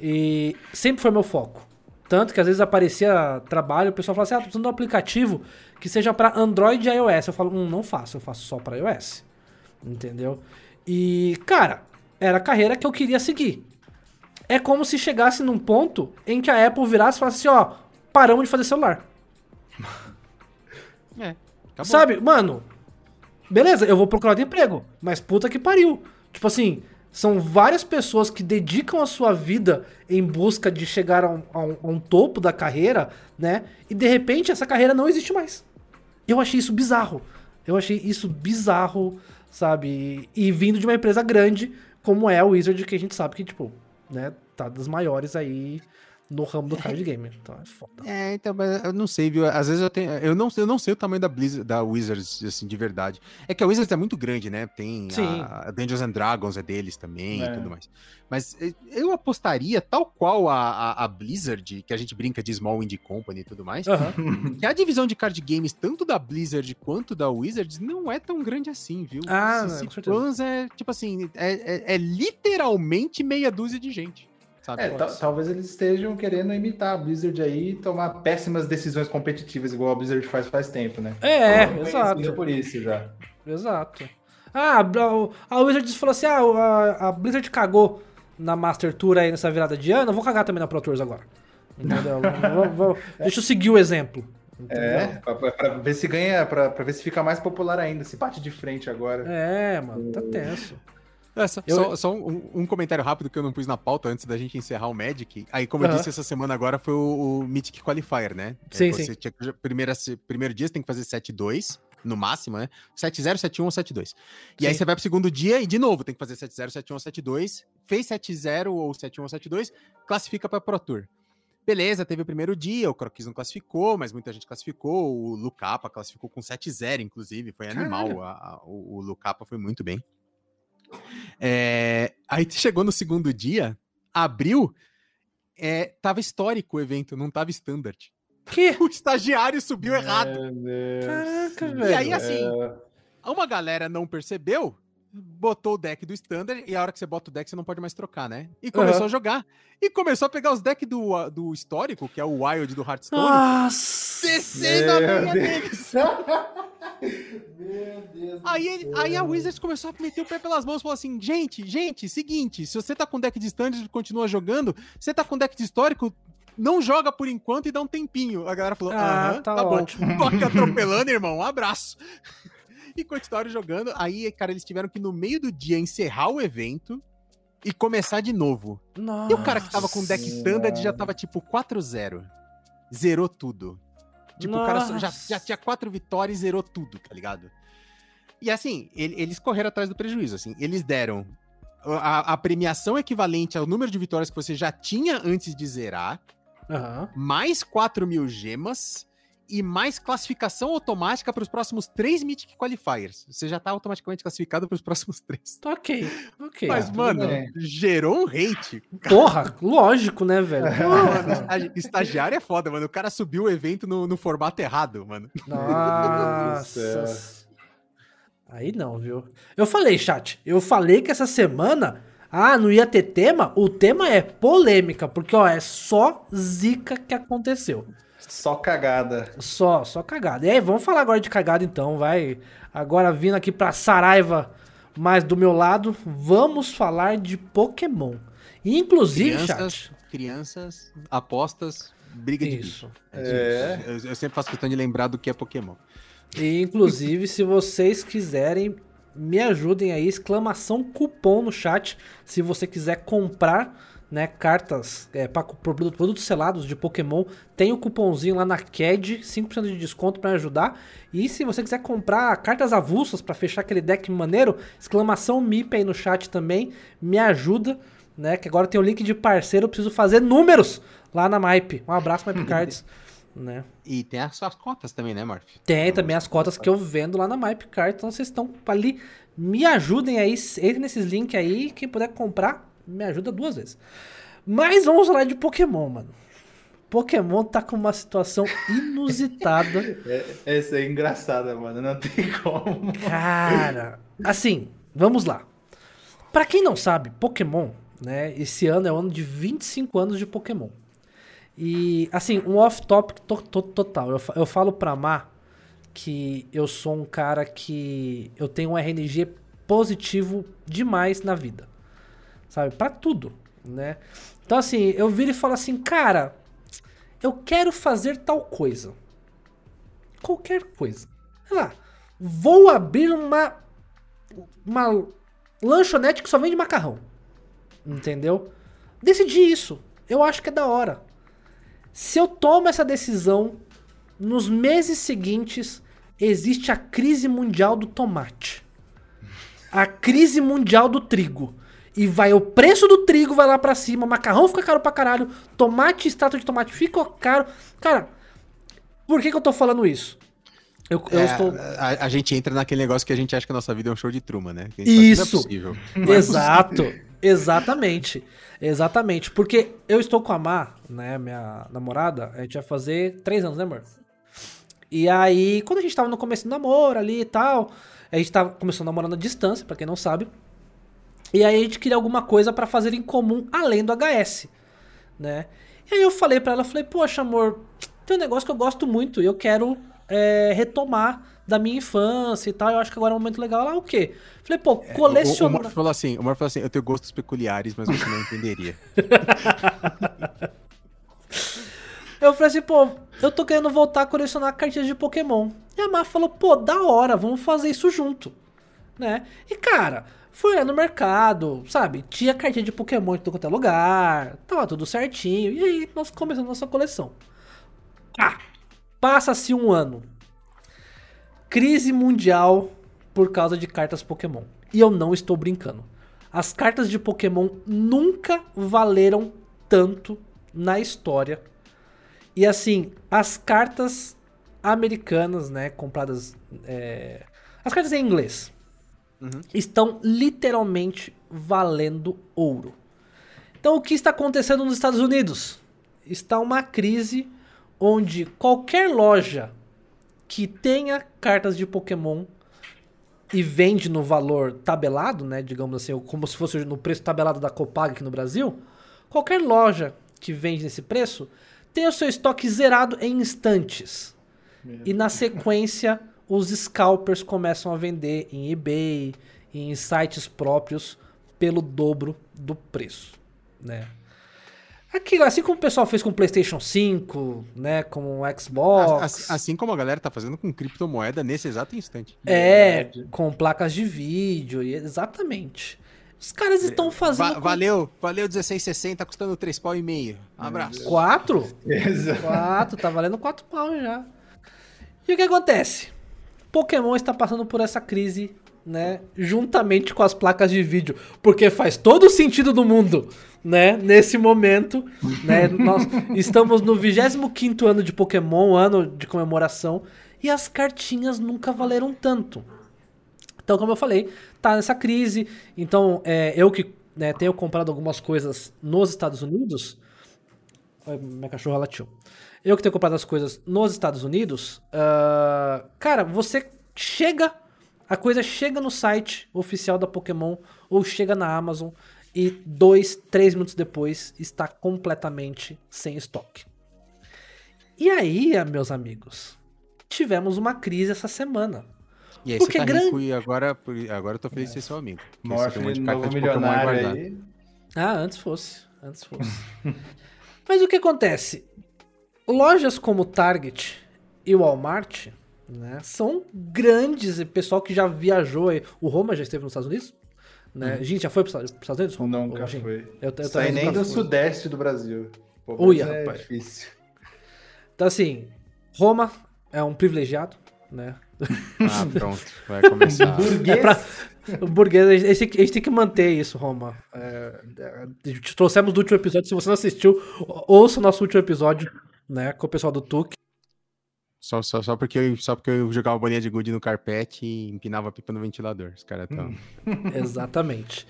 Speaker 1: e sempre foi meu foco. Tanto que às vezes aparecia trabalho, o pessoal falava assim: ah, tô precisando de um aplicativo que seja para Android e iOS. Eu falo, hum, não faço, eu faço só para iOS. Entendeu? E, cara, era a carreira que eu queria seguir. É como se chegasse num ponto em que a Apple virasse e falasse assim, ó, paramos de fazer celular.
Speaker 3: É. Acabou.
Speaker 1: Sabe, mano, beleza, eu vou procurar outro emprego, mas puta que pariu. Tipo assim, são várias pessoas que dedicam a sua vida em busca de chegar a um, a um- a um topo da carreira, né? E de repente essa carreira não existe mais. Eu achei isso bizarro. Eu achei isso bizarro, sabe? E, e vindo de uma empresa grande, como é o Wizard, que a gente sabe que, tipo, né, tá das maiores aí no ramo do card game. Então é foda.
Speaker 3: É, então, mas eu não sei, viu? Às vezes eu tenho. Eu não, eu não sei o tamanho da Blizzard, da Wizards, assim, de verdade. É que a Wizards é muito grande, né? Tem
Speaker 1: Sim.
Speaker 3: a, a Dungeons and Dragons é deles também
Speaker 2: É.
Speaker 3: e tudo mais. Mas eh, eu apostaria, tal qual a, a, a Blizzard, que a gente brinca de Small Indie Company e tudo mais,
Speaker 1: Aham.
Speaker 3: que a divisão de card games, tanto da Blizzard quanto da Wizards, não é tão grande assim, viu?
Speaker 1: Ah,
Speaker 3: Esse
Speaker 1: não,
Speaker 3: fãs é, tipo assim, é, é- é literalmente meia dúzia de gente. Sabe?
Speaker 2: É, ta- talvez eles estejam querendo imitar a Blizzard aí e tomar péssimas decisões competitivas, igual a Blizzard faz faz tempo, né?
Speaker 1: É,
Speaker 2: Então,
Speaker 1: exato.
Speaker 2: conhecida por isso já.
Speaker 1: Exato. Ah, a, a Wizards falou assim: ah, a, a Blizzard cagou na Master Tour aí nessa virada de ano, eu vou cagar também na Pro Tours agora. Entendeu? Vou- vou- deixa eu seguir o exemplo. Entendeu?
Speaker 2: É, pra, pra- pra ver se ganha, pra, pra ver se fica mais popular ainda, se bate de frente agora.
Speaker 1: É, mano, tá tenso.
Speaker 3: É, só,
Speaker 1: Eu-
Speaker 3: só- só um, um comentário rápido que eu não pus na pauta antes da gente encerrar o Magic. Aí, como eu
Speaker 1: Aham.
Speaker 3: disse, essa semana agora foi o, o Mythic Qualifier, né?
Speaker 1: Sim,
Speaker 3: É, você
Speaker 1: sim.
Speaker 3: Tinha, primeira, primeiro dia você tem que fazer 7-2, no máximo, né? 7-0, 7-1 ou 7-2. E aí
Speaker 1: Sim.
Speaker 3: você vai pro segundo dia e, de novo, tem que fazer 7-0, 7-1 ou 7-2. Fez 7-0 ou 7-1 ou 7-2, classifica pra Pro Tour. Beleza, teve o primeiro dia, o Croquis não classificou, mas muita gente classificou. O Lucapa classificou com 7-0, inclusive. Foi animal. a- a- o, o Lucapa foi muito bem. É, aí chegou no segundo dia, abriu, é, tava histórico o evento, não tava standard.
Speaker 1: Que?
Speaker 3: O estagiário subiu errado.
Speaker 1: Caraca,
Speaker 3: E
Speaker 1: velho.
Speaker 3: aí, assim,
Speaker 2: É,
Speaker 3: uma galera não percebeu, botou o deck do standard, e a hora que você bota o deck, você não pode mais trocar, né? E começou
Speaker 1: Aham.
Speaker 3: a jogar. E começou a pegar os decks do, ah, do histórico, que é o Wild do Hearthstone,
Speaker 1: Nossa!
Speaker 3: descendo a
Speaker 2: Deus.
Speaker 3: deles.
Speaker 2: Meu Deus.
Speaker 3: Aí, ele- aí a Wizards começou a meter o pé pelas mãos e falou assim: gente, gente, seguinte, se você tá com deck de standard e continua jogando, você tá com deck de histórico, não joga por enquanto e dá um tempinho. A galera falou:
Speaker 1: Ah,
Speaker 3: aham,
Speaker 1: tá
Speaker 3: tá, bom. Toque atropelando, irmão, um abraço. E continuaram jogando. Aí, cara, eles tiveram que no meio do dia encerrar o evento e começar de novo.
Speaker 1: Nossa.
Speaker 3: E o cara que tava com deck standard já tava tipo 4-0. Zerou tudo. Tipo, o cara já,
Speaker 1: Nossa.
Speaker 3: já tinha quatro vitórias e zerou tudo, tá ligado? E assim, ele- eles correram atrás do prejuízo, assim. Eles deram a, a premiação equivalente ao número de vitórias que você já tinha antes de zerar,
Speaker 1: Aham.
Speaker 3: mais 4 mil gemas e mais classificação automática para os próximos três Mythic Qualifiers. Você já tá automaticamente classificado para os próximos três.
Speaker 1: Tá ok, ok.
Speaker 3: Mas,
Speaker 2: tudo
Speaker 3: mano,
Speaker 2: bem.
Speaker 3: gerou um hate.
Speaker 1: Porra, lógico, né, velho?
Speaker 3: Mano, estagi- estagiário é foda, mano. O cara subiu o evento no, no formato errado, mano.
Speaker 1: Nossa. Aí não, viu? Eu falei, chat. Eu falei que essa semana. Ah, não ia ter tema? O tema é polêmica, porque, ó, é só zica que aconteceu.
Speaker 2: Só cagada.
Speaker 1: Só, só cagada. E aí, vamos falar agora de cagada então, vai. Agora vindo aqui pra Saraiva, mais do meu lado, vamos falar de Pokémon. Inclusive,
Speaker 3: Crianças,
Speaker 1: chat.
Speaker 3: crianças, apostas, briga de
Speaker 1: Isso.
Speaker 2: É.
Speaker 3: Eu, eu sempre faço questão de lembrar do que é Pokémon.
Speaker 1: E, inclusive, se vocês quiserem, me ajudem aí, exclamação cupom no chat, se você quiser comprar, né, cartas, é, pra, produtos, produtos selados de Pokémon, tem o cupomzinho lá na CAD, 5% de desconto pra ajudar. E se você quiser comprar cartas avulsas pra fechar aquele deck maneiro, exclamação MIP aí no chat também, me ajuda, né, que agora tem o link de parceiro, eu preciso fazer números lá na MyP. Um abraço, MyP Cards, né.
Speaker 3: E tem as suas cotas também, né, Murphy?
Speaker 1: Tem também as cotas que eu vendo lá na MyPcard. Então vocês estão ali. Me ajudem aí. Entre nesses links aí. Quem puder comprar, me ajuda duas vezes. Mas vamos falar de Pokémon, mano. Pokémon tá com uma situação inusitada.
Speaker 2: É, essa é engraçada, mano. Não tem como.
Speaker 1: Cara, assim, vamos lá. Pra quem não sabe, Pokémon, né? Esse ano é o ano de 25 anos de Pokémon. E, assim, um off-topic to- to- total. Eu, eu falo pra Mar que eu sou um cara que. Eu tenho um RNG positivo demais na vida. Sabe? Pra tudo, né? Então, assim, eu viro e falo assim, cara, eu quero fazer tal coisa. Qualquer coisa. Sei lá, vou abrir uma. Uma lanchonete que só vende macarrão. Entendeu? Decidi isso. Eu acho que é da hora. Se eu tomo essa decisão, nos meses seguintes existe a crise mundial do tomate. A crise mundial do trigo. E vai o preço do trigo vai lá para cima, macarrão fica caro pra caralho, tomate, extrato de tomate fica caro. Cara, por que, que eu tô falando isso?
Speaker 3: Eu, eu é, estou... a, a, gente entra naquele negócio que a gente acha que a nossa vida é um show de Truman, né?
Speaker 1: Isso. É Exato. É Exatamente. Exatamente. Porque eu estou com a Mar, né, minha namorada, a gente vai fazer três anos, né, amor? E aí, quando a gente tava no começo do namoro ali e tal, a gente tava começando a namorar na distância, para quem não sabe. E aí a gente queria alguma coisa para fazer em comum além do HS, né? E aí eu falei para ela, falei, poxa, amor, tem um negócio que eu gosto muito e eu quero é, retomar da minha infância e tal. Eu acho que agora é um momento legal. Lá, o quê? Falei, pô, colecionar.
Speaker 3: É, o, o, o falou assim, o Morph falou assim, eu tenho gostos peculiares, mas você não entenderia.
Speaker 1: eu falei assim, pô, eu tô querendo voltar a colecionar cartinhas de Pokémon. E a Mar falou, pô, da hora, vamos fazer isso junto. Né? E cara, fui lá no mercado, sabe? Tinha cartinha de Pokémon em todo é lugar, tava tudo certinho. E aí nós começamos nossa coleção. Ah, passa-se um ano. Crise mundial por causa de cartas Pokémon. E eu não estou brincando. As cartas de Pokémon nunca valeram tanto na história. E assim, as cartas americanas, né, compradas. É... As cartas em inglês uhum. estão literalmente valendo ouro. Então, o que está acontecendo nos Estados Unidos? Está uma crise onde qualquer loja que tenha cartas de Pokémon e vende no valor tabelado, né, digamos assim, como se fosse no preço tabelado da Copag aqui no Brasil, qualquer loja que vende nesse preço tem o seu estoque zerado em instantes. E na sequência, os scalpers começam a vender em eBay, em sites próprios pelo dobro do preço, né? Aquilo, assim como o pessoal fez com o PlayStation 5, né? Com o Xbox.
Speaker 3: Assim, assim, como a galera tá fazendo com criptomoeda nesse exato instante.
Speaker 1: É, com placas de vídeo, exatamente. Os caras estão fazendo. Va
Speaker 3: com... Valeu, valeu 1660, tá custando 3 pau e meio. Um abraço.
Speaker 1: 4? 4, tá valendo 4 pau já. E o que acontece? Pokémon está passando por essa crise, né? Juntamente com as placas de vídeo. Porque faz todo o sentido do mundo né, nesse momento, né, nós estamos no 25º ano de Pokémon, ano de comemoração, e as cartinhas nunca valeram tanto. Então, como eu falei, tá nessa crise, então é, eu que né, tenho comprado algumas coisas nos Estados Unidos, minha cachorra latiu, eu que tenho comprado as coisas nos Estados Unidos, uh, cara, você chega, a coisa chega no site oficial da Pokémon, ou chega na Amazon, e dois, três minutos depois está completamente sem estoque. E aí, meus amigos, tivemos uma crise essa semana.
Speaker 3: E aí Porque você tá grande... rico e agora, agora eu tô feliz de ser seu amigo.
Speaker 2: Morphe, um novo milionário aí.
Speaker 1: Ah, antes fosse. Antes fosse. Mas o que acontece? Lojas como Target e Walmart né, são grandes. E pessoal que já viajou. O Roma já esteve nos Estados Unidos? Né? Hum. Gente, já foi para os Estados Unidos?
Speaker 2: Nunca foi. Eu, eu Sai nem do sudeste do Brasil.
Speaker 1: Uia, é rapaz. difícil. Então, assim, Roma é um privilegiado, né?
Speaker 3: Ah, pronto. Vai começar.
Speaker 1: burguês. É pra, o burguês, a gente, a gente, tem que manter isso, Roma. É, é, te trouxemos do último episódio. Se você não assistiu, ouça o nosso último episódio, né? Com o pessoal do TUC.
Speaker 3: Só, só, só, porque eu, só porque eu jogava bolinha de gude no carpete e empinava a pipa no ventilador. Os caras tão.
Speaker 1: Exatamente.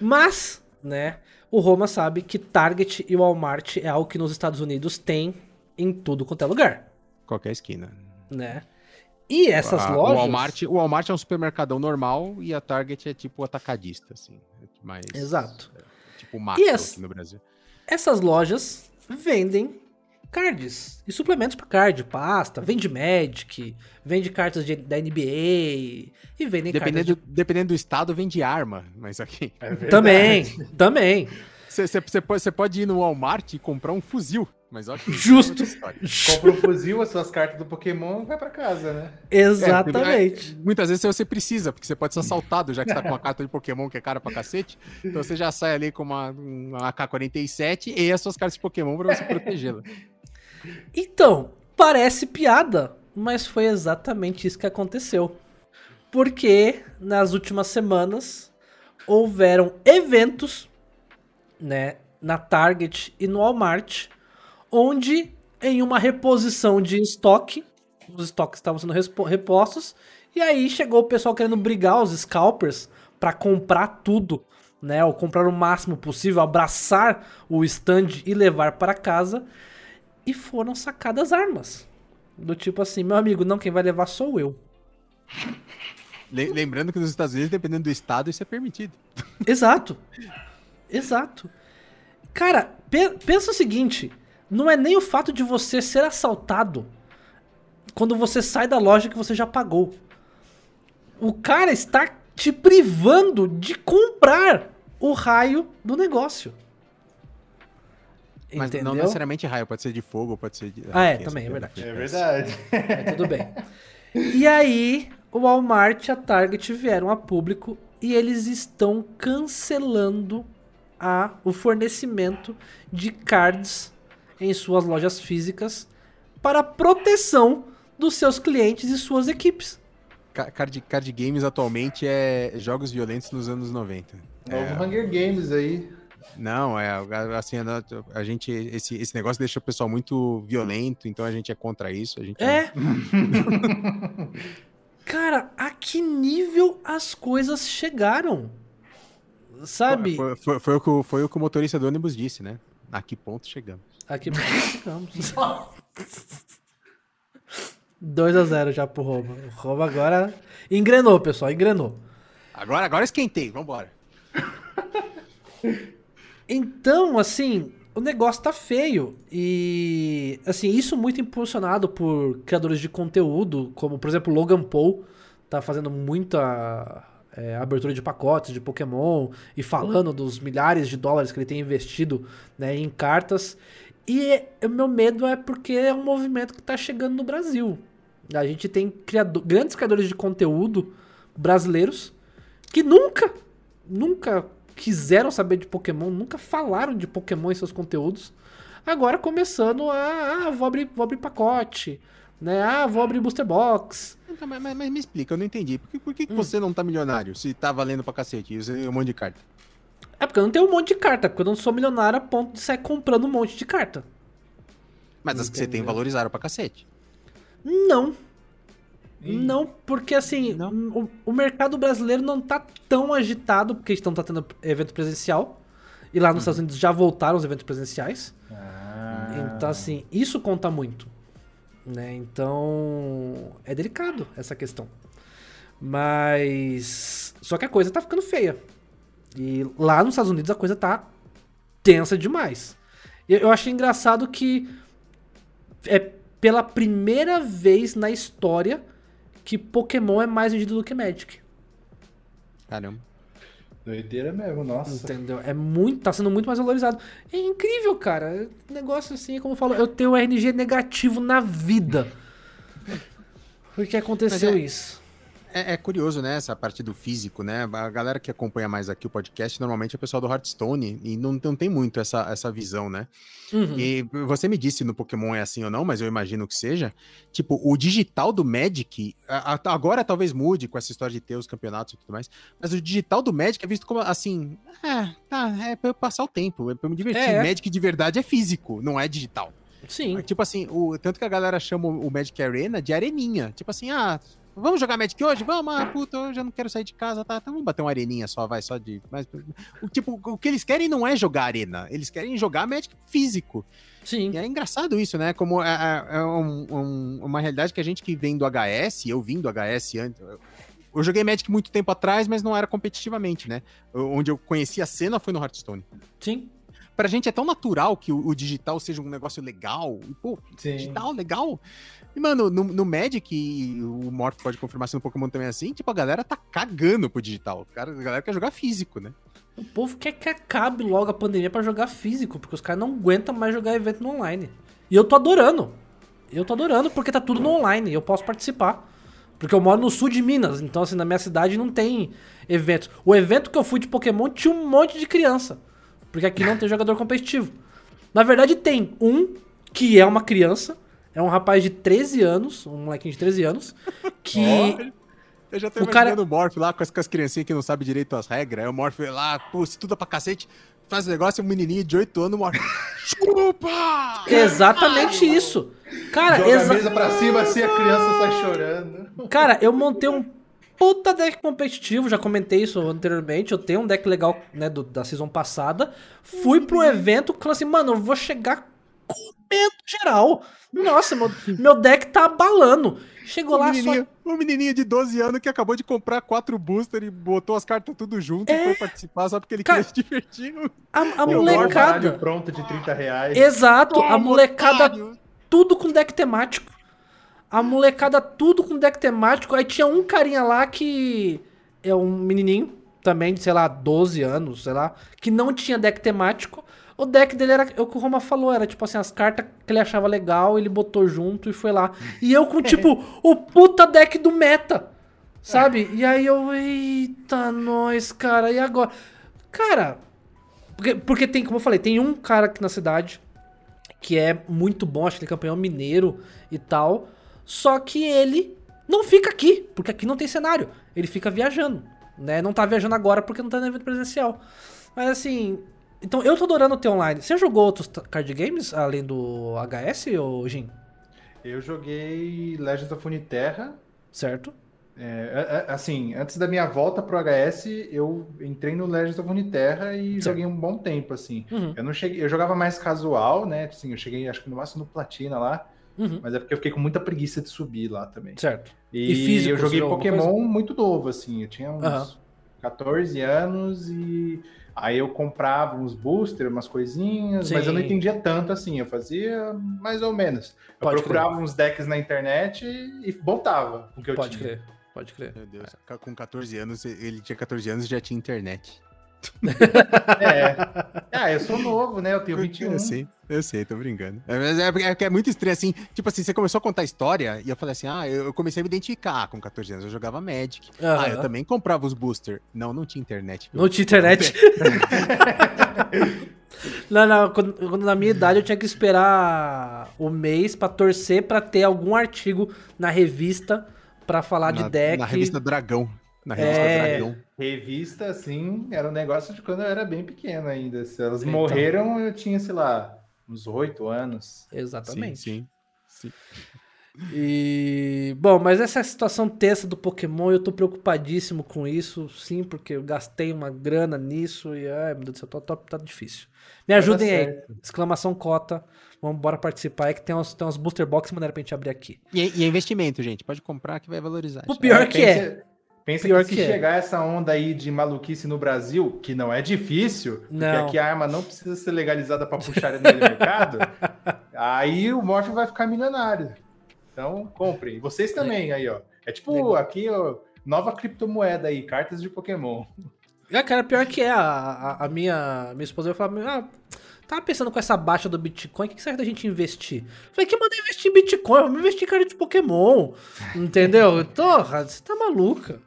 Speaker 1: Mas, né, o Roma sabe que Target e Walmart é algo que nos Estados Unidos tem em tudo quanto é lugar.
Speaker 3: Qualquer esquina.
Speaker 1: Né? E essas
Speaker 3: a,
Speaker 1: lojas.
Speaker 3: O Walmart, o Walmart é um supermercadão normal e a Target é tipo atacadista, assim. Mais,
Speaker 1: Exato.
Speaker 3: É, tipo macro
Speaker 1: as,
Speaker 3: aqui no Brasil.
Speaker 1: Essas lojas vendem cards e suplementos para card, pasta, vende Magic, vende cartas de, da NBA e vendem
Speaker 3: dependendo,
Speaker 1: cartas.
Speaker 3: De... Dependendo do estado, vende arma, mas aqui.
Speaker 1: É também, também.
Speaker 3: Você pode, pode ir no Walmart e comprar um fuzil. Mas
Speaker 1: ok. Justo. É
Speaker 2: Compra o um fuzil, as suas cartas do Pokémon e vai pra casa, né?
Speaker 1: Exatamente.
Speaker 3: É, muitas vezes você precisa, porque você pode ser assaltado, já que você tá com uma carta de Pokémon que é cara pra cacete. Então você já sai ali com uma, uma AK-47 e as suas cartas de Pokémon pra você protegê-la.
Speaker 1: Então, parece piada, mas foi exatamente isso que aconteceu. Porque nas últimas semanas houveram eventos, né, na Target e no Walmart onde em uma reposição de estoque, os estoques estavam sendo repostos, e aí chegou o pessoal querendo brigar os scalpers para comprar tudo, né, ou comprar o máximo possível, abraçar o stand e levar para casa, e foram sacadas armas. Do tipo assim, meu amigo, não, quem vai levar sou eu.
Speaker 3: Lembrando que nos Estados Unidos, dependendo do estado, isso é permitido.
Speaker 1: Exato. Exato. Cara, pe pensa o seguinte: não é nem o fato de você ser assaltado quando você sai da loja que você já pagou. O cara está te privando de comprar o raio do negócio.
Speaker 3: Mas Entendeu? não necessariamente raio, pode ser de fogo, pode ser de.
Speaker 1: Ah, é, também, é verdade.
Speaker 2: É verdade.
Speaker 1: É, tudo bem. E aí, o Walmart e a Target vieram a público e eles estão cancelando a, o fornecimento de cards em suas lojas físicas para proteção dos seus clientes e suas equipes.
Speaker 3: Card, card games atualmente é jogos violentos nos anos 90.
Speaker 2: Novo
Speaker 3: é...
Speaker 2: Hunger Games aí.
Speaker 3: Não, é assim, a gente esse, esse negócio deixa o pessoal muito violento, então a gente é contra isso, a gente
Speaker 1: É. Cara, a que nível as coisas chegaram? Sabe?
Speaker 3: Foi, foi, foi, o que, foi o que o motorista do ônibus disse, né? A que ponto chegamos?
Speaker 1: Aqui ficamos. 2 a 0 já pro Roma. O Roma agora engrenou, pessoal, engrenou.
Speaker 3: Agora, agora esquentei, vambora.
Speaker 1: Então, assim, o negócio tá feio. E, assim, isso muito impulsionado por criadores de conteúdo, como, por exemplo, Logan Paul, tá fazendo muita é, abertura de pacotes de Pokémon e falando dos milhares de dólares que ele tem investido né, em cartas. E o meu medo é porque é um movimento que está chegando no Brasil. A gente tem criador, grandes criadores de conteúdo brasileiros que nunca, nunca quiseram saber de Pokémon, nunca falaram de Pokémon em seus conteúdos. Agora começando a, ah, vou abrir, vou abrir pacote, né? Ah, vou abrir booster box.
Speaker 3: Então, mas, mas, mas, me explica, eu não entendi. Por que, por que, hum. você não tá milionário se tá valendo pra cacete e um monte de carta?
Speaker 1: É porque eu não tenho um monte de carta, porque eu não sou milionário a ponto de sair comprando um monte de carta.
Speaker 3: Mas Entendeu? as que você tem valorizaram pra cacete.
Speaker 1: Não. Não, porque assim, não. O, o, mercado brasileiro não tá tão agitado, porque estão tá tendo evento presencial. E lá nos uhum. Estados Unidos já voltaram os eventos presenciais. Ah. Então, assim, isso conta muito. Né? Então, é delicado essa questão. Mas. Só que a coisa tá ficando feia. E lá nos Estados Unidos a coisa tá tensa demais. Eu achei engraçado que é pela primeira vez na história que Pokémon é mais vendido do que Magic.
Speaker 3: Caramba.
Speaker 2: Doideira mesmo, nossa.
Speaker 1: Entendeu? É muito, tá sendo muito mais valorizado. É incrível, cara. Negócio assim, como eu falo, eu tenho RNG negativo na vida. Por que aconteceu é, isso?
Speaker 3: É, é, curioso, né, essa parte do físico, né? A galera que acompanha mais aqui o podcast, normalmente é o pessoal do Hearthstone, e não, não tem muito essa, essa visão, né? Uhum. E você me disse no Pokémon é assim ou não, mas eu imagino que seja. Tipo, o digital do Magic, agora talvez mude com essa história de ter os campeonatos e tudo mais, mas o digital do Magic é visto como assim, é, tá, é pra eu passar o tempo, é pra eu me divertir. É. Magic de verdade é físico, não é digital.
Speaker 1: Sim.
Speaker 3: Tipo assim, o, tanto que a galera chama o Magic Arena de areninha. Tipo assim, ah, Vamos jogar Magic hoje? Vamos, ah, puta, eu já não quero sair de casa, tá? Então vamos bater uma areninha só, vai, só de. Mas, o, tipo, o que eles querem não é jogar arena, eles querem jogar Magic físico.
Speaker 1: Sim.
Speaker 3: E é engraçado isso, né? Como é, é, é um, um, uma realidade que a gente que vem do HS, eu vim do HS antes. Eu joguei Magic muito tempo atrás, mas não era competitivamente, né? Onde eu conheci a cena foi no Hearthstone.
Speaker 1: Sim.
Speaker 3: pra gente é tão natural que o, digital seja um negócio legal. Pô,
Speaker 2: Sim.
Speaker 3: digital, legal. E, mano, no, no Magic, o Morph pode confirmar se no Pokémon também é assim, tipo, a galera tá cagando pro digital. Cara, a galera quer jogar físico, né?
Speaker 1: O povo quer que acabe logo a pandemia pra jogar físico, porque os caras não aguentam mais jogar evento no online. E eu tô adorando. Eu tô adorando porque tá tudo no online eu posso participar. Porque eu moro no sul de Minas, então assim, na minha cidade não tem eventos. O evento que eu fui de Pokémon tinha um monte de criança. Porque aqui não tem jogador competitivo. Na verdade tem um que é uma criança, é um rapaz de 13 anos, um molequinho de 13 anos, que
Speaker 3: Eu já tô
Speaker 1: O
Speaker 3: imaginando
Speaker 1: cara-
Speaker 3: o Morph lá com as, com as criancinhas que não sabem direito as regras. Aí o Morph lá, pô, estuda pra cacete, faz o negócio, e um menininho de 8 anos, o Morph. Chupa!
Speaker 1: exatamente isso. Cara,
Speaker 2: Joga
Speaker 1: exa-
Speaker 2: a mesa pra cima assim, a criança tá chorando.
Speaker 1: Cara, eu montei um puta deck competitivo, já comentei isso anteriormente. Eu tenho um deck legal, né, do- da season passada. Fui pro evento, falei assim, mano, eu vou chegar comendo geral. Nossa, meu, meu deck tá abalando. Chegou
Speaker 3: O
Speaker 1: lá só.
Speaker 3: menininho, o menininho de 12 anos que acabou de comprar quatro booster e botou as cartas tudo junto e foi participar só porque ele
Speaker 1: Cara,
Speaker 3: queria se divertir.
Speaker 1: A, a molecada.
Speaker 2: pronto de 30 reais.
Speaker 1: Exato, a
Speaker 3: Toma,
Speaker 1: molecada
Speaker 3: otário.
Speaker 1: tudo com deck temático. A molecada tudo com deck temático. Aí tinha um carinha lá que é um menininho, também de, sei lá, 12 anos, sei lá, que não tinha deck temático. O deck dele era é o que o Roma falou, era tipo assim, as cartas que ele achava legal, ele botou junto e foi lá. E eu com, tipo, o puta deck do meta, sabe? E aí eu, eita, nós, cara, e agora? Cara, porque, porque tem, como eu falei, tem um cara aqui na cidade que é muito bom, acho que ele é campeão mineiro e tal. Só que ele não fica aqui, porque aqui não tem cenário. Ele fica viajando, né? Não tá viajando agora porque não tá no evento presencial. Mas assim, então eu tô adorando ter online. Você jogou outros card games além do HS, ou Jin?
Speaker 2: Eu joguei Legends of Uniterra.
Speaker 1: Certo?
Speaker 2: É, a- a- assim, antes da minha volta pro HS, eu entrei no Legends of Uniterra e
Speaker 1: Certo.
Speaker 2: joguei um bom tempo, assim.
Speaker 1: Uhum,
Speaker 2: Eu não cheguei, eu jogava mais casual, né? Assim, eu cheguei, acho que no máximo no Platina lá,
Speaker 1: uhum.
Speaker 2: mas é porque eu fiquei com muita preguiça de subir lá também.
Speaker 1: Certo.
Speaker 2: E,
Speaker 1: E físico,
Speaker 2: eu joguei Pokémon muito novo, assim. Eu tinha uns
Speaker 1: Aham.
Speaker 2: 14 anos e aí eu comprava uns boosters, umas coisinhas, mas eu não
Speaker 1: Sim.
Speaker 2: entendia tanto assim. Eu fazia mais ou menos. Eu
Speaker 1: Pode
Speaker 2: procurava uns decks na internet e, e botava o que eu
Speaker 1: Pode
Speaker 2: tinha.
Speaker 1: crer, pode crer.
Speaker 3: Meu Deus, com 14 anos, ele tinha 14 anos e já tinha internet.
Speaker 2: É. Ah, eu sou novo, né? Eu tenho 21.
Speaker 3: Eu sei, eu sei, tô brincando. É, mas é, porque- é, é muito estranho, assim. Tipo assim, você começou a contar história e eu falei assim: ah, eu eu comecei a me identificar com 14 anos. Eu jogava Magic. Ah, eu também comprava os booster. Não, não tinha internet.
Speaker 1: Não tinha internet. não, não, quando, quando na minha idade eu tinha que esperar o mês pra torcer pra ter algum artigo na revista pra falar de
Speaker 3: na,
Speaker 1: deck.
Speaker 3: Na revista Dragão. Na revista
Speaker 1: É.
Speaker 3: Dragão.
Speaker 2: Revista, assim, era um negócio de quando eu era bem pequeno ainda. Se elas
Speaker 1: Então.
Speaker 2: morreram, eu tinha, sei lá, uns 8 anos.
Speaker 1: Exatamente.
Speaker 3: Sim, sim. sim.
Speaker 1: E. Bom, mas essa situação tensa do Pokémon, eu tô preocupadíssimo com isso, sim, porque eu gastei uma grana nisso e. Ai, meu Deus do céu, tá, tá, tá difícil. Me ajudem aí. Exclamação cota. Vamos bora participar. É que tem uns, tem uns booster box maneira pra gente abrir aqui.
Speaker 3: E, e é investimento, gente. Pode comprar que vai valorizar.
Speaker 1: O pior que é.
Speaker 2: Pensa-
Speaker 1: Pior
Speaker 2: que se
Speaker 1: que é.
Speaker 2: chegar essa onda aí de maluquice no Brasil, que não é difícil, porque
Speaker 1: Não.
Speaker 2: aqui a arma não precisa ser legalizada para puxar ele no mercado, aí o Morph vai ficar milionário. Então, comprem. E vocês também aí, ó. É tipo
Speaker 1: Legal.
Speaker 2: aqui, ó, nova criptomoeda aí, cartas de Pokémon.
Speaker 1: É, cara, pior que é. A, a, a minha, minha esposa vai falar: ah, tava pensando com essa baixa do Bitcoin, o que, que serve da gente investir? Eu falei: que manda investir em Bitcoin? Vamos investir em cara de Pokémon. Entendeu? Porra, você tá maluca.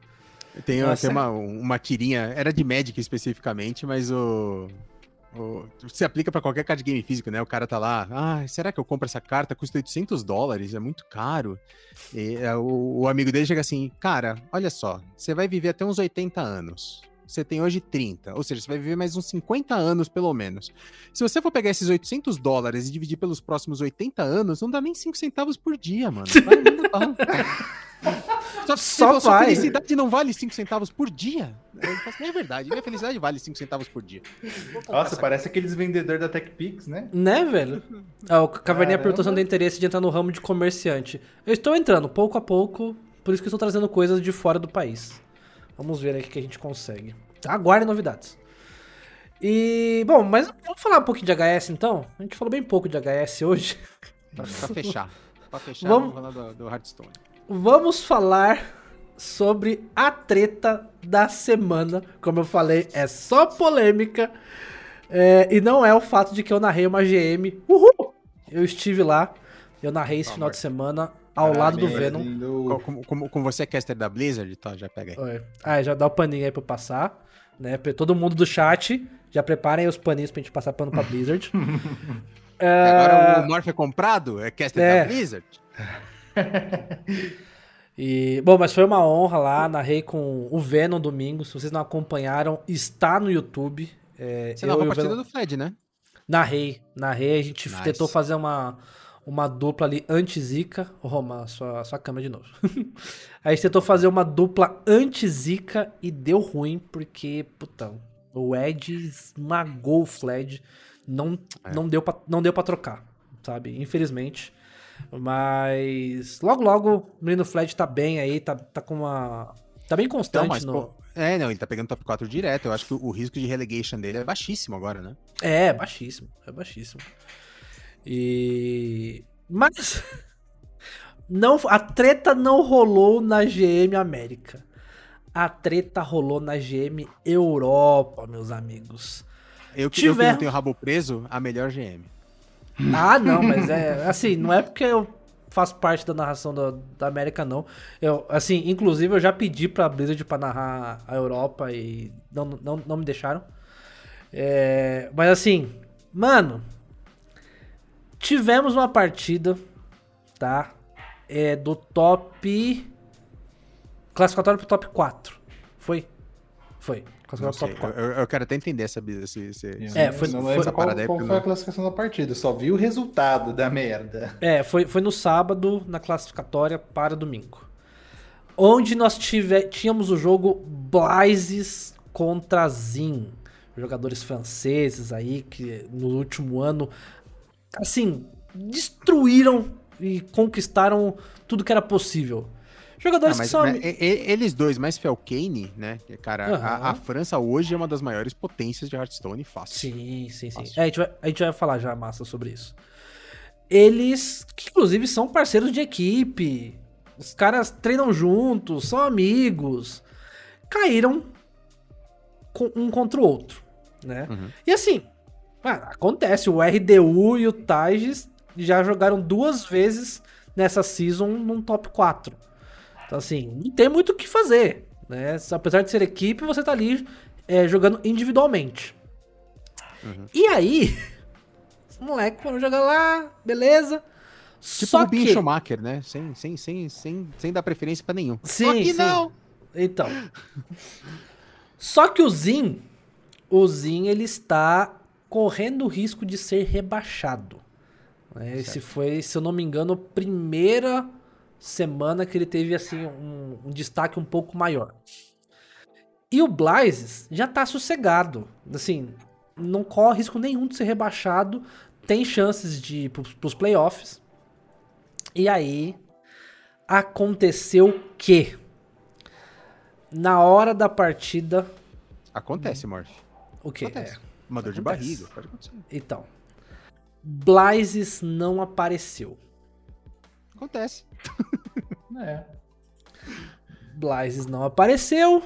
Speaker 3: Tem,
Speaker 1: Nossa.
Speaker 3: tem uma, uma tirinha, era de Magic especificamente, mas o. o se aplica pra qualquer card game físico, né? O cara tá lá, ah, será que eu compro essa carta? Custa 800 dólares, é muito caro. E é, o, o amigo dele chega assim, cara, olha só, você vai viver até uns 80 anos. Você tem hoje 30, ou seja, você vai viver mais uns 50 anos pelo menos. Se você for pegar esses 800 dólares e dividir pelos próximos 80 anos, não dá nem 5 centavos por dia, mano. Só,
Speaker 1: Só
Speaker 3: sua
Speaker 1: vai.
Speaker 3: felicidade não vale 5 centavos por dia? É verdade, minha felicidade vale 5 centavos por dia.
Speaker 2: Nossa, parece aqueles vendedores da TechPix, né?
Speaker 1: Né, velho? Ah, o Caverninha perguntou se não tem interesse de entrar no ramo de comerciante. Eu estou entrando, pouco a pouco, por isso que eu estou trazendo coisas de fora do país. Vamos ver aí o que a gente consegue. Aguardem novidades. E, bom, mas vamos falar um pouquinho de HS então? A gente falou bem pouco de HS hoje.
Speaker 3: Pra, pra fechar. Pra fechar,
Speaker 1: Vamos-
Speaker 3: vamos falar do, do Hearthstone.
Speaker 1: Vamos falar sobre a treta da semana. Como eu falei, é só polêmica. É, e não é o fato de que eu narrei uma GM. Uhul! Eu estive lá, eu narrei esse final de semana ao lado do Venom.
Speaker 3: Como, como, como você é caster da Blizzard, tá, já pega aí.
Speaker 1: Oi. Ah, já dá o paninho aí pra eu passar. Né? Pra Todo mundo do chat, já preparem os paninhos pra gente passar pano pra Blizzard.
Speaker 3: E Agora o Morph é comprado? É caster
Speaker 1: É.
Speaker 3: da Blizzard?
Speaker 1: E, bom, mas foi uma honra lá, narrei com o Venom domingo. Se vocês não acompanharam, está no YouTube. É,
Speaker 3: Você
Speaker 1: e
Speaker 3: a partida
Speaker 1: Venom-
Speaker 3: do Fred, né?
Speaker 1: Narrei, narrei. A gente
Speaker 3: Nice.
Speaker 1: tentou fazer uma, uma dupla ali anti-zica. Ô, Roma, sua, sua câmera de novo. a gente tentou fazer uma dupla anti-zica e deu ruim, porque, puta, o Ed esmagou o Fled. Não,
Speaker 3: É.
Speaker 1: não, deu pra, não deu pra trocar, sabe? Infelizmente. Mas logo, logo o menino Fled tá bem aí, tá, tá com uma. Tá bem constante
Speaker 3: Então, mas,
Speaker 1: no.
Speaker 3: pô, é, não, ele tá pegando top 4 direto. Eu acho que o, o risco de relegation dele é baixíssimo agora, né?
Speaker 1: É, baixíssimo. É baixíssimo. E. Mas. Não, a treta não rolou na GM América. A treta rolou na GM Europa, meus amigos.
Speaker 3: Eu que, eu que
Speaker 1: Tiver-
Speaker 3: não tenho rabo preso, a melhor GM.
Speaker 1: Ah, não, mas é assim, não é porque eu faço parte da narração da, da América, não. Eu, assim, inclusive eu já pedi pra Blizzard pra narrar a Europa e não, não, não me deixaram. É, mas assim, mano, tivemos uma partida, tá? É, do top. Classificatório pro top 4. Foi? Foi. Classificatório pro top 4.
Speaker 3: eu, eu- quero até entender essa, esse, esse, esse-
Speaker 1: É, foi-
Speaker 2: não
Speaker 1: foi-
Speaker 2: lembro qual, qual foi a classificação da partida, só vi o resultado da merda.
Speaker 1: É, foi, foi no sábado, na classificatória para domingo. Onde nós tive, tínhamos o jogo Blazes contra Zin. Jogadores franceses aí que no último ano, assim, destruíram e conquistaram tudo que era possível.
Speaker 3: Ah,
Speaker 1: Jogadores
Speaker 3: mas,
Speaker 1: que são.
Speaker 3: eles dois, mais Felkane, né? Cara,
Speaker 1: Aham.
Speaker 3: a, a França hoje é uma das maiores potências de Hearthstone, fácil.
Speaker 1: Sim, sim, sim. É, a, gente vai, a gente vai falar já, massa, sobre isso. Eles, que inclusive são parceiros de equipe, os caras treinam juntos, são amigos, caíram com- um contra o outro, né?
Speaker 3: Uhum.
Speaker 1: E assim, ah, acontece, o RDU e o Tages já jogaram duas vezes nessa season num top 4. Então assim, não tem muito o que fazer, né? Apesar de ser equipe, você tá ali é, jogando individualmente.
Speaker 3: Uhum.
Speaker 1: E aí, os moleques foram jogar lá, beleza.
Speaker 3: Tipo
Speaker 1: Só
Speaker 3: o
Speaker 1: que...
Speaker 3: Schumacher, né? Sem, sem, sem, sem, sem dar preferência pra nenhum.
Speaker 1: Sim,
Speaker 3: Só que
Speaker 1: sim.
Speaker 3: não!
Speaker 1: Então. Só que o Zin, o Zin, ele está correndo o risco de ser rebaixado. né? Esse foi, se eu não me engano, a primeira semana que ele teve assim um, um destaque um pouco maior. E o Blazes já tá sossegado. Assim, não corre risco nenhum de ser rebaixado. Tem chances de ir pros, pros playoffs. E aí aconteceu que na hora da partida,
Speaker 3: Acontece, Morph.
Speaker 1: o que?
Speaker 3: Acontece. Uma dor de barriga, pode acontecer.
Speaker 1: Então, Blazes não apareceu.
Speaker 3: Acontece.
Speaker 2: É.
Speaker 1: Blazes não apareceu.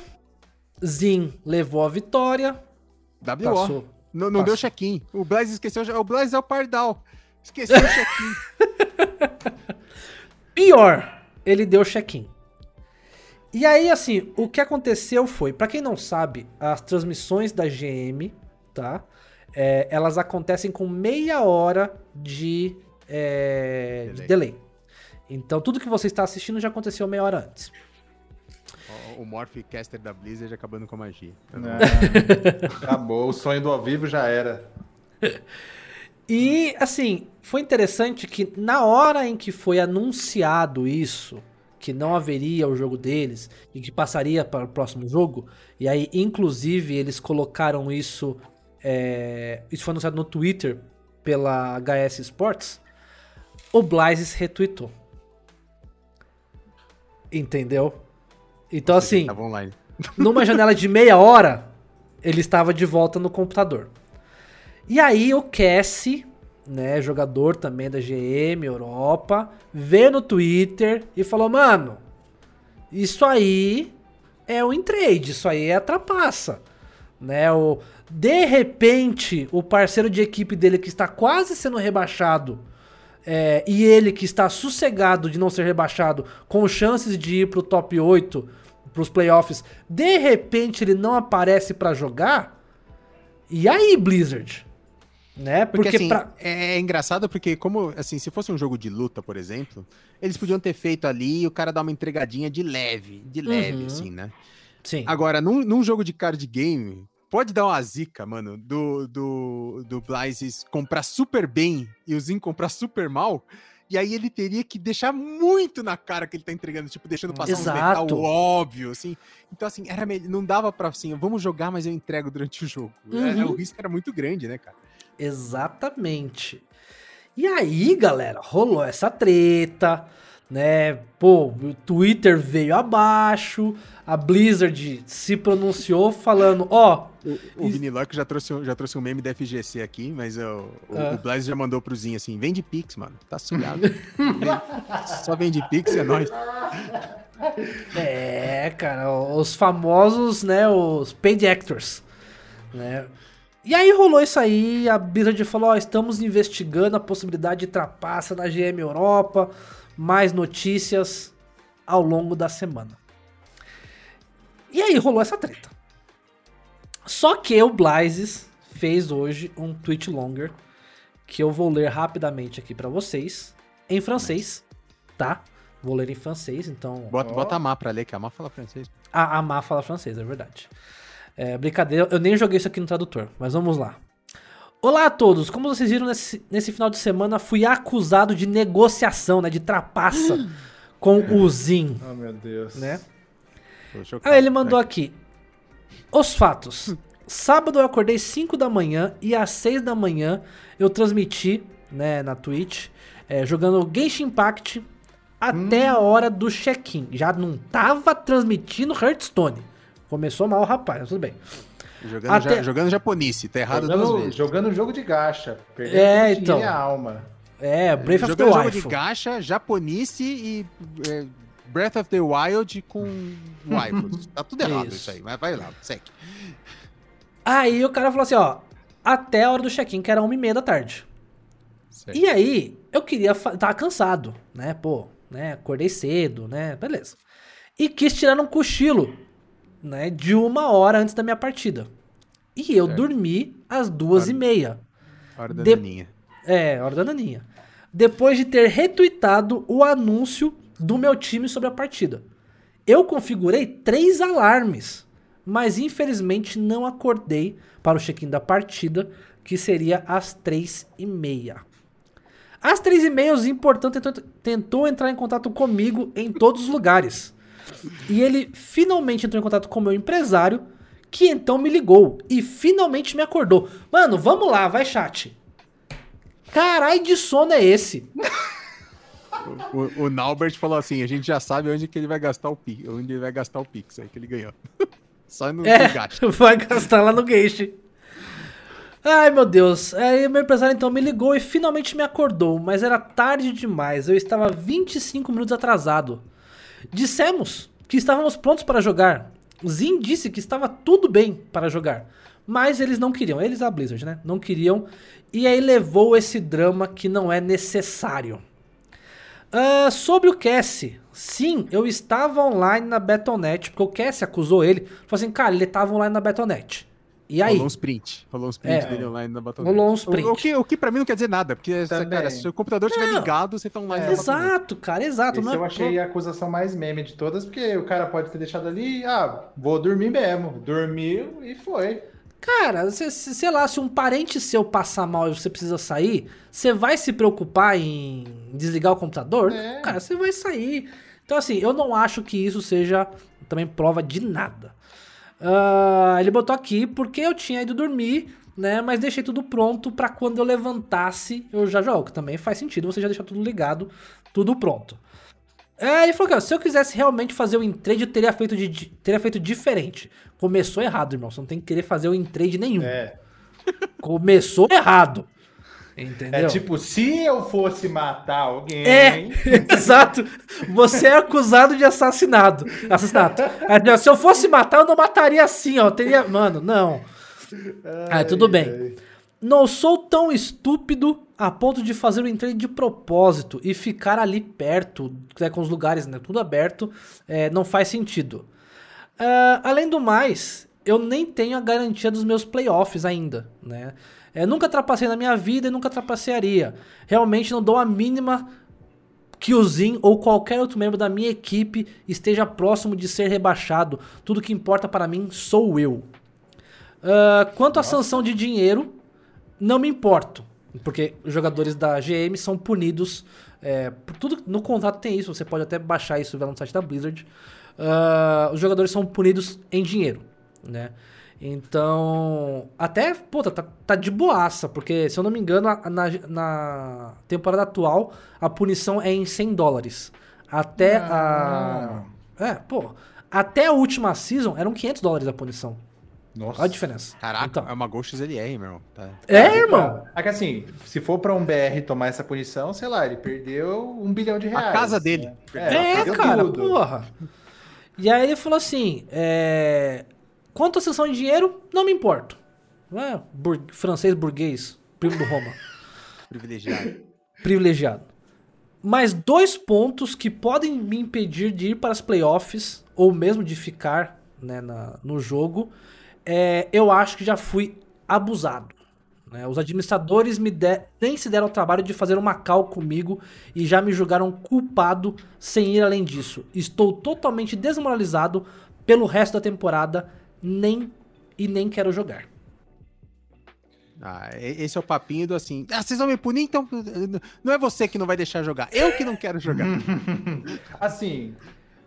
Speaker 1: Zin levou a vitória.
Speaker 3: WO.
Speaker 1: Passou.
Speaker 3: Não, não
Speaker 1: Passou.
Speaker 3: deu check-in. O Blaze esqueceu. O Blaze é o Pardal. Esqueceu o check-in.
Speaker 1: Pior, ele deu check-in. E aí, assim, o que aconteceu foi, pra quem não sabe, as transmissões da GM, tá? É, elas acontecem com meia hora de, é, de
Speaker 3: Delay.
Speaker 1: delay. Então, tudo que você está assistindo já aconteceu meia hora antes.
Speaker 3: O Morph Caster da Blizzard acabando com a magia.
Speaker 2: É. Acabou, o sonho do ao vivo já era.
Speaker 1: E, assim, foi interessante que na hora em que foi anunciado isso, que não haveria o jogo deles e que passaria para o próximo jogo, e aí, inclusive, eles colocaram isso. É, isso foi anunciado no Twitter pela HS Sports. O Blazes retweetou. Entendeu? Então, assim, numa janela de meia hora, ele estava de volta no computador. E aí o Cassie, né, jogador também da GM Europa, veio no Twitter e falou: "Mano, isso aí é o trade, isso aí é a trapaça". Né, o de repente, o parceiro de equipe dele que está quase sendo rebaixado é, e ele que está sossegado de não ser rebaixado, com chances de ir pro top 8, pros playoffs, de repente ele não aparece para jogar. E aí, Blizzard? Né?
Speaker 3: Porque, porque assim, pra... é, é engraçado porque, como assim, se fosse um jogo de luta, por exemplo, eles podiam ter feito ali e o cara dar uma entregadinha de leve, de leve, uhum. assim, né?
Speaker 1: Sim.
Speaker 3: Agora, num, num jogo de card game, pode dar uma zica, mano, do, do, do Blazes comprar super bem e o Zin comprar super mal. E aí ele teria que deixar muito na cara que ele tá entregando, tipo, deixando passar
Speaker 1: Exato.
Speaker 3: um metal óbvio, assim. Então, assim, era não dava pra, assim, vamos jogar, mas eu entrego durante o jogo. É, uhum. É, o risco era muito grande, né, cara?
Speaker 1: Exatamente. E aí, galera, rolou essa treta, né? Pô, o Twitter veio abaixo, a Blizzard se pronunciou falando, ó.
Speaker 3: Oh, o, o Vini já trouxe, já trouxe um meme da FGC aqui, mas o, ah. o Blizzard já mandou pro Zinho assim: vende Pix, mano. Tá suado. Só vende Pix, é nóis.
Speaker 1: É, cara, os famosos, né, os paid actors, né? E aí rolou isso aí, a Blizzard falou, ó, estamos investigando a possibilidade de trapaça na GM Europa, mais notícias ao longo da semana. E aí rolou essa treta. Só que o Blazes fez hoje um tweet longer que eu vou ler rapidamente aqui para vocês em francês, tá? Vou ler em francês, então.
Speaker 3: Bota, oh. bota a Má pra ler, que a Má fala francês.
Speaker 1: A, a Má fala francês, é verdade. É, brincadeira, eu nem joguei isso aqui no tradutor, mas vamos lá. Olá a todos, como vocês viram nesse, nesse final de semana, fui acusado de negociação, né, de trapaça com o Zin.
Speaker 2: Oh meu Deus.
Speaker 1: Né? Aí ele mandou aqui. Os fatos. Sábado eu acordei 5 da manhã e às 6 da manhã eu transmiti, né, na Twitch, é, jogando Genshin Impact até hum. a hora do check-in. Já não tava transmitindo Hearthstone. Começou mal rapaz, tudo bem.
Speaker 3: Jogando, até... ja, jogando japonice, tá errado
Speaker 2: jogando,
Speaker 3: duas vezes.
Speaker 2: Jogando jogo de gacha.
Speaker 1: Perdendo é, então.
Speaker 2: a alma.
Speaker 1: É, Breath of
Speaker 3: jogando
Speaker 1: the
Speaker 3: Wild. jogo de gacha, japonice e... É Breath of the Wild com waifus. tá tudo errado isso, isso aí, mas vai lá, segue.
Speaker 1: Aí o cara falou assim, ó, até a hora do check-in, que era uma e meia da tarde. Certo. E aí, eu queria, tava cansado, né, pô, né, acordei cedo, né, beleza. E quis tirar um cochilo, né, de uma hora antes da minha partida. E eu certo. dormi às duas hora, e meia.
Speaker 3: Hora da de... naninha.
Speaker 1: É, hora da naninha. Depois de ter retweetado o anúncio do meu time sobre a partida. Eu configurei três alarmes, mas infelizmente não acordei para o check-in da partida, que seria às três e meia. Às três e meia, o importante tentou, tentou entrar em contato comigo em todos os lugares. E ele finalmente entrou em contato com o meu empresário, que então me ligou e finalmente me acordou. Mano, vamos lá, vai chat. Carai de sono é esse?
Speaker 3: O, o, Naubert falou assim: a gente já sabe onde que ele vai gastar o Pix, onde ele vai gastar o Pix aí que ele ganhou. Só no
Speaker 1: é, Vai gastar lá no Gate. Ai meu Deus. Aí meu empresário então me ligou e finalmente me acordou, mas era tarde demais. Eu estava 25 minutos atrasado. Dissemos que estávamos prontos para jogar. Zin disse que estava tudo bem para jogar. Mas eles não queriam, eles a Blizzard, né? Não queriam. E aí levou esse drama que não é necessário. Uh, sobre o Cassie, sim, eu estava online na Betonet, porque o Cassie acusou ele, falou assim, cara, ele estava online na Betonet. E aí?
Speaker 3: Rolou uns print. Rolou uns print é, dele online na Betonet.
Speaker 1: Rolou uns print.
Speaker 3: O, o, que, o que pra mim não quer dizer nada, porque, Também. cara, se o computador estiver ligado, você tá online
Speaker 1: é. Exato, cara, exato.
Speaker 2: Esse
Speaker 1: não
Speaker 2: é eu achei a acusação mais meme de todas, porque o cara pode ter deixado ali, ah, vou dormir mesmo. Dormiu e foi.
Speaker 1: Cara, se, se, sei lá, se um parente seu passar mal e você precisa sair, você vai se preocupar em desligar o computador? É. Cara, você vai sair. Então, assim, eu não acho que isso seja também prova de nada. Uh, ele botou aqui porque eu tinha ido dormir, né? Mas deixei tudo pronto para quando eu levantasse eu já jogo. Que também faz sentido você já deixar tudo ligado, tudo pronto. É, ele falou que ó, se eu quisesse realmente fazer o in-trade, eu teria feito, de- teria feito diferente. Começou errado, irmão. Você não tem que querer fazer o in-trade nenhum.
Speaker 2: É.
Speaker 1: Começou errado. Entendeu?
Speaker 2: É tipo, se eu fosse matar alguém.
Speaker 1: É, exato. Você é acusado de assassinado. Assassinato. Não, se eu fosse matar, eu não mataria assim, ó. Teria. Mano, não. Ah, tudo bem.
Speaker 2: ai.
Speaker 1: Não sou tão estúpido a ponto de fazer o entrei de propósito e ficar ali perto, né, com os lugares né, tudo aberto, é, não faz sentido. Ah, além do mais, eu nem tenho a garantia dos meus playoffs ainda, né? É, nunca trapacei na minha vida e nunca trapacearia. Realmente não dou a mínima que o Zin ou qualquer outro membro da minha equipe esteja próximo de ser rebaixado. Tudo que importa para mim sou eu. Ah, quanto à sanção de dinheiro, não me importo. Porque os jogadores da GM são punidos. é, por tudo no contrato tem isso, você pode até baixar isso lá no site da Blizzard. Ah, os jogadores são punidos em dinheiro, né? Então, até, puta, tá, tá de boaça, porque se eu não me engano, a- na, na temporada atual, a punição é em 100 dólares. Até a. É, pô. Até a última season eram 500 dólares a punição.
Speaker 2: Nossa.
Speaker 1: Olha a diferença.
Speaker 3: Caraca,
Speaker 1: Então.
Speaker 3: é uma Ghost XLR, meu. Tá.
Speaker 1: É, irmão.
Speaker 2: É que assim, se for pra um BR tomar essa punição, sei lá, ele perdeu um bilhão de reais.
Speaker 3: casa dele.
Speaker 2: né?
Speaker 1: É,
Speaker 2: perdeu
Speaker 1: cara,
Speaker 2: tudo.
Speaker 1: porra. E aí ele falou assim: é... quanto à sessão de dinheiro, não me importo. Não é bur- francês burguês, primo do Roma.
Speaker 3: Privilegiado.
Speaker 1: privilegiado. Mas dois pontos que podem me impedir de ir para as playoffs, ou mesmo de ficar né, na- no jogo, é, eu acho que já fui abusado. né? Os administradores me de- nem se deram o trabalho de fazer uma cal comigo e já me julgaram culpado sem ir além disso. Estou totalmente desmoralizado pelo resto da temporada nem e nem quero jogar.
Speaker 3: Ah, esse é o papinho do assim. Ah, vocês vão me punir, então. Não é você que não vai deixar jogar. Eu que não quero jogar.
Speaker 2: Assim,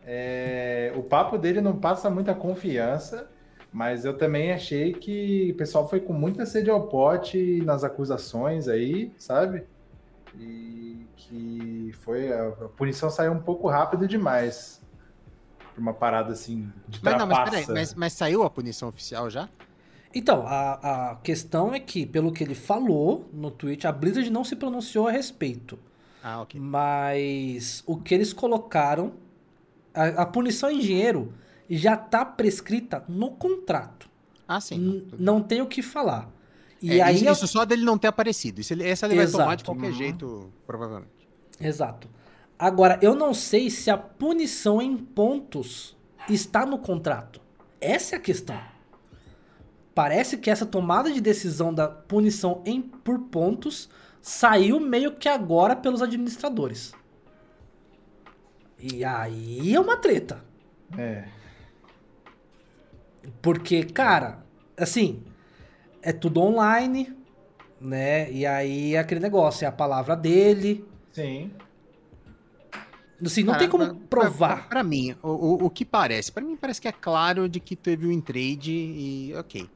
Speaker 2: é, o papo dele não passa muita confiança, mas eu também achei que o pessoal foi com muita sede ao pote nas acusações aí, sabe? E que foi a, a punição saiu um pouco rápido demais. Uma parada assim de
Speaker 3: Mas não, mas peraí, mas, mas saiu a punição oficial já?
Speaker 1: Então, a, a questão é que, pelo que ele falou no tweet, a Blizzard não se pronunciou a respeito.
Speaker 3: Ah, ok.
Speaker 1: Mas o que eles colocaram, a, a punição em dinheiro já tá prescrita no contrato.
Speaker 3: Ah, sim.
Speaker 1: N- não tem o que falar. E
Speaker 3: É,
Speaker 1: aí.
Speaker 3: isso,
Speaker 1: eu-
Speaker 3: isso só dele não ter aparecido. Isso ele, essa ele vai tomar de
Speaker 1: Exato.
Speaker 3: qualquer
Speaker 2: Uhum.
Speaker 3: jeito, provavelmente.
Speaker 1: Exato. Agora, eu não sei se a punição em pontos está no contrato. Essa é a questão. Parece que essa tomada de decisão da punição em por pontos saiu meio que agora pelos administradores. E aí é uma treta.
Speaker 2: É.
Speaker 1: Porque, cara, assim, é tudo online, né? E aí é aquele negócio, é a palavra dele.
Speaker 2: Sim.
Speaker 1: Assim, não
Speaker 3: Cara,
Speaker 1: tem como provar.
Speaker 3: Pra, pra mim, o, o, o que parece? Pra mim parece que é claro de que teve um trade e ok.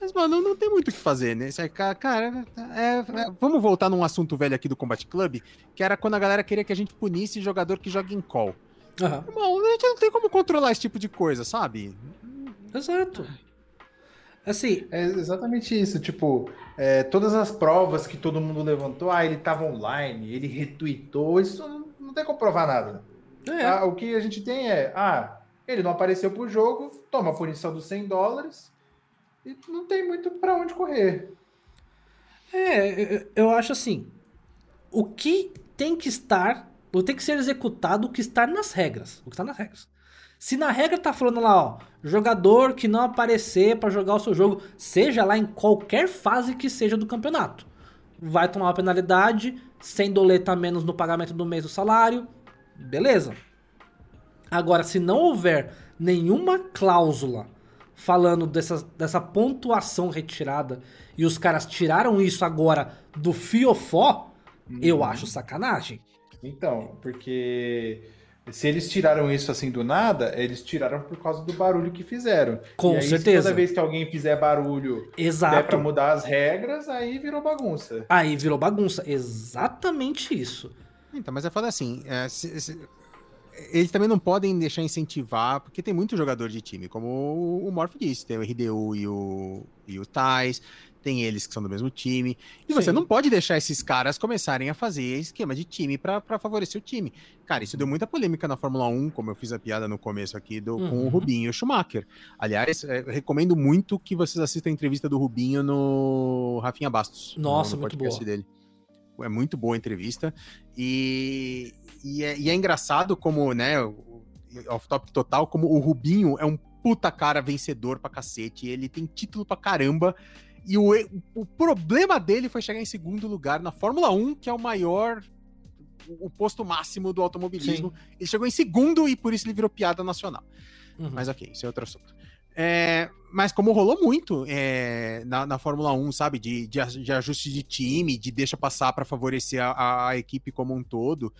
Speaker 3: Mas, mano, não tem muito o que fazer, né? Ca- Cara, é- é- vamos voltar num assunto velho aqui do Combat Club, que era quando a galera queria que a gente punisse jogador que joga em call. Irmão, a gente não tem como controlar esse tipo de coisa, sabe?
Speaker 1: Exato. Assim,
Speaker 2: É exatamente isso, tipo, é, todas as provas que todo mundo levantou, ah, ele tava online, ele retweetou, isso não, não tem como provar nada.
Speaker 1: é,
Speaker 2: Ah, o que a gente tem é, ah, ele não apareceu pro jogo, toma a punição dos 100 dólares e não tem muito pra onde correr.
Speaker 1: é, eu- acho assim, o que tem que estar, ou tem que ser executado o que está nas regras, o que está nas regras. Se na regra tá falando lá, ó, jogador que não aparecer pra jogar o seu jogo, seja lá em qualquer fase que seja do campeonato, vai tomar uma penalidade, sem doleta menos no pagamento do mês do salário, beleza. Agora, se não houver nenhuma cláusula falando dessa, dessa pontuação retirada e os caras tiraram isso agora do fiofó, eu acho sacanagem.
Speaker 2: Então, porque se eles tiraram isso assim do nada, eles tiraram por causa do barulho que fizeram.
Speaker 1: Com
Speaker 2: e aí,
Speaker 1: certeza.
Speaker 2: toda vez que alguém fizer barulho der
Speaker 1: Exato.
Speaker 2: pra mudar as regras, aí virou bagunça.
Speaker 1: Aí virou bagunça. Exatamente isso.
Speaker 3: Então, mas eu falo assim, é, se- se- eles também não podem deixar incentivar, porque tem muito jogador de time, como o Morph disse, tem o RDU e o, e o Tais, tem eles que são do mesmo time, e você Sim. não pode deixar esses caras começarem a fazer esquema de time para favorecer o time. Cara, isso deu muita polêmica na Fórmula 1, como eu fiz a piada no começo aqui, do, uhum. com o uhum. Rubinho e o Schumacher. Aliás, é, recomendo muito que vocês assistam a entrevista do Rubinho no Rafinha Bastos.
Speaker 1: Nossa, no, no muito
Speaker 3: boa. Dele. É muito boa a entrevista. E, e, é, e é engraçado como, né, off-top total, como o Rubinho é um puta cara vencedor pra cacete. Ele tem título pra caramba. E o, o problema dele foi chegar em segundo lugar na Fórmula 1, que é o maior, o posto máximo do automobilismo. Sim. Ele chegou em segundo e por isso ele virou piada nacional. Uhum. Mas ok, isso é outro assunto. É, mas como rolou muito é, na, na, Fórmula 1, sabe? De, de, de, ajuste de time, de deixa passar para favorecer a, a, equipe como um todo.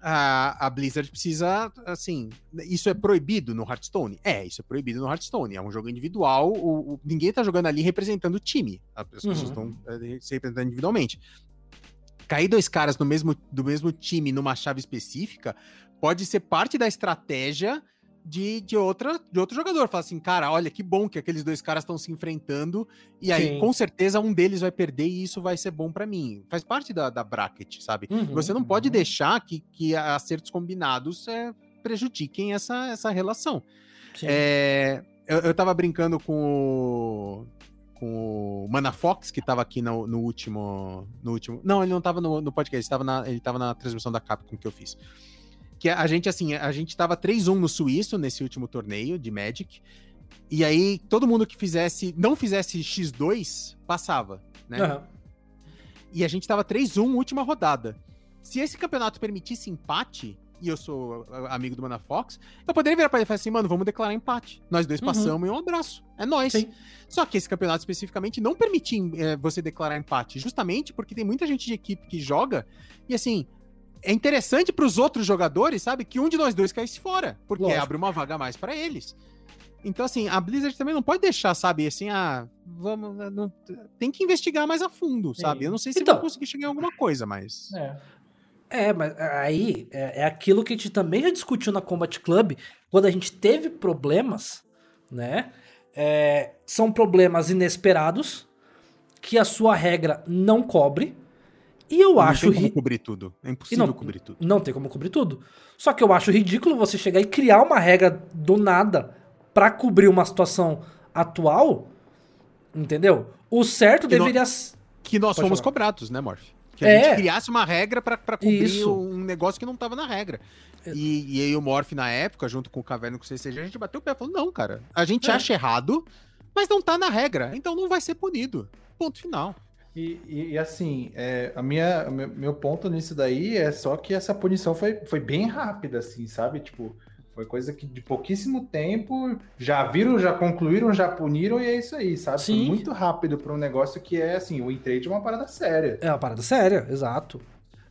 Speaker 3: A, a, Blizzard precisa, assim, isso é proibido no Hearthstone? É, isso é proibido no Hearthstone. É um jogo individual, o, o ninguém tá jogando ali representando o time. As pessoas uhum. estão é, se representando individualmente. Cair dois caras no mesmo, do mesmo time numa chave específica pode ser parte da estratégia de, de, outra, de outro jogador. Fala assim, cara, olha que bom que aqueles dois caras estão se enfrentando, e aí Sim. com certeza um deles vai perder e isso vai ser bom para mim. Faz parte da, da bracket, sabe? Uhum, Você não pode uhum. deixar que, que acertos combinados é, prejudiquem essa, essa relação. É, eu, eu tava brincando com o, com o Mana Fox, que tava aqui no, no último. No último. Não, ele não tava no, no podcast, tava, na, ele tava na transmissão da Capcom que eu fiz que a gente, assim, a gente tava 3-1 no suíço nesse último torneio de Magic. E aí, todo mundo que fizesse, não fizesse X2, passava, né? Uhum. E a gente tava 3-1 última rodada. Se esse campeonato permitisse empate, e eu sou amigo do Mana Fox, eu poderia virar pra ele e falar assim, mano, vamos declarar empate. Nós dois uhum. passamos e um abraço. É nóis. Sim. Só que esse campeonato especificamente não permitia é, você declarar empate, justamente porque tem muita gente de equipe que joga, e assim, é interessante para os outros jogadores, sabe? Que um de nós dois caísse fora, porque Lógico. abre uma vaga a mais para eles. Então, assim, a Blizzard também não pode deixar, sabe, assim, ah, vamos. Não, tem que investigar mais a fundo, sabe? Eu não sei se então, vai conseguir chegar em alguma coisa, mas.
Speaker 1: É. É, mas aí é, é, aquilo que a gente também já discutiu na Combat Club, quando a gente teve problemas, né? É, são problemas inesperados, que a sua regra não cobre, e eu
Speaker 3: não
Speaker 1: acho.
Speaker 3: Não tem como cobrir tudo. É impossível não, cobrir tudo.
Speaker 1: Não tem como cobrir tudo. Só que eu acho ridículo você chegar e criar uma regra do nada para cobrir uma situação atual. Entendeu? O certo que deveria.
Speaker 3: Nós, que nós Pode fomos falar. cobrados, né, Morph? Que a é. gente criasse uma regra para cobrir Isso. um negócio que não tava na regra. É. E, e aí o Morph, na época, junto com o Caverno com o CCG, a gente bateu o pé e falou: não, cara, a gente é. acha errado, mas não tá na regra, então não vai ser punido. Ponto final.
Speaker 2: E, e, e, assim, é, a minha, meu ponto nisso daí é só que essa punição foi, foi bem rápida, assim, sabe? Tipo, foi coisa que de pouquíssimo tempo já viram, já concluíram, já puniram e é isso aí, sabe? Sim. Foi muito rápido para um negócio que é assim, o trade é uma parada séria.
Speaker 1: É uma parada séria, exato.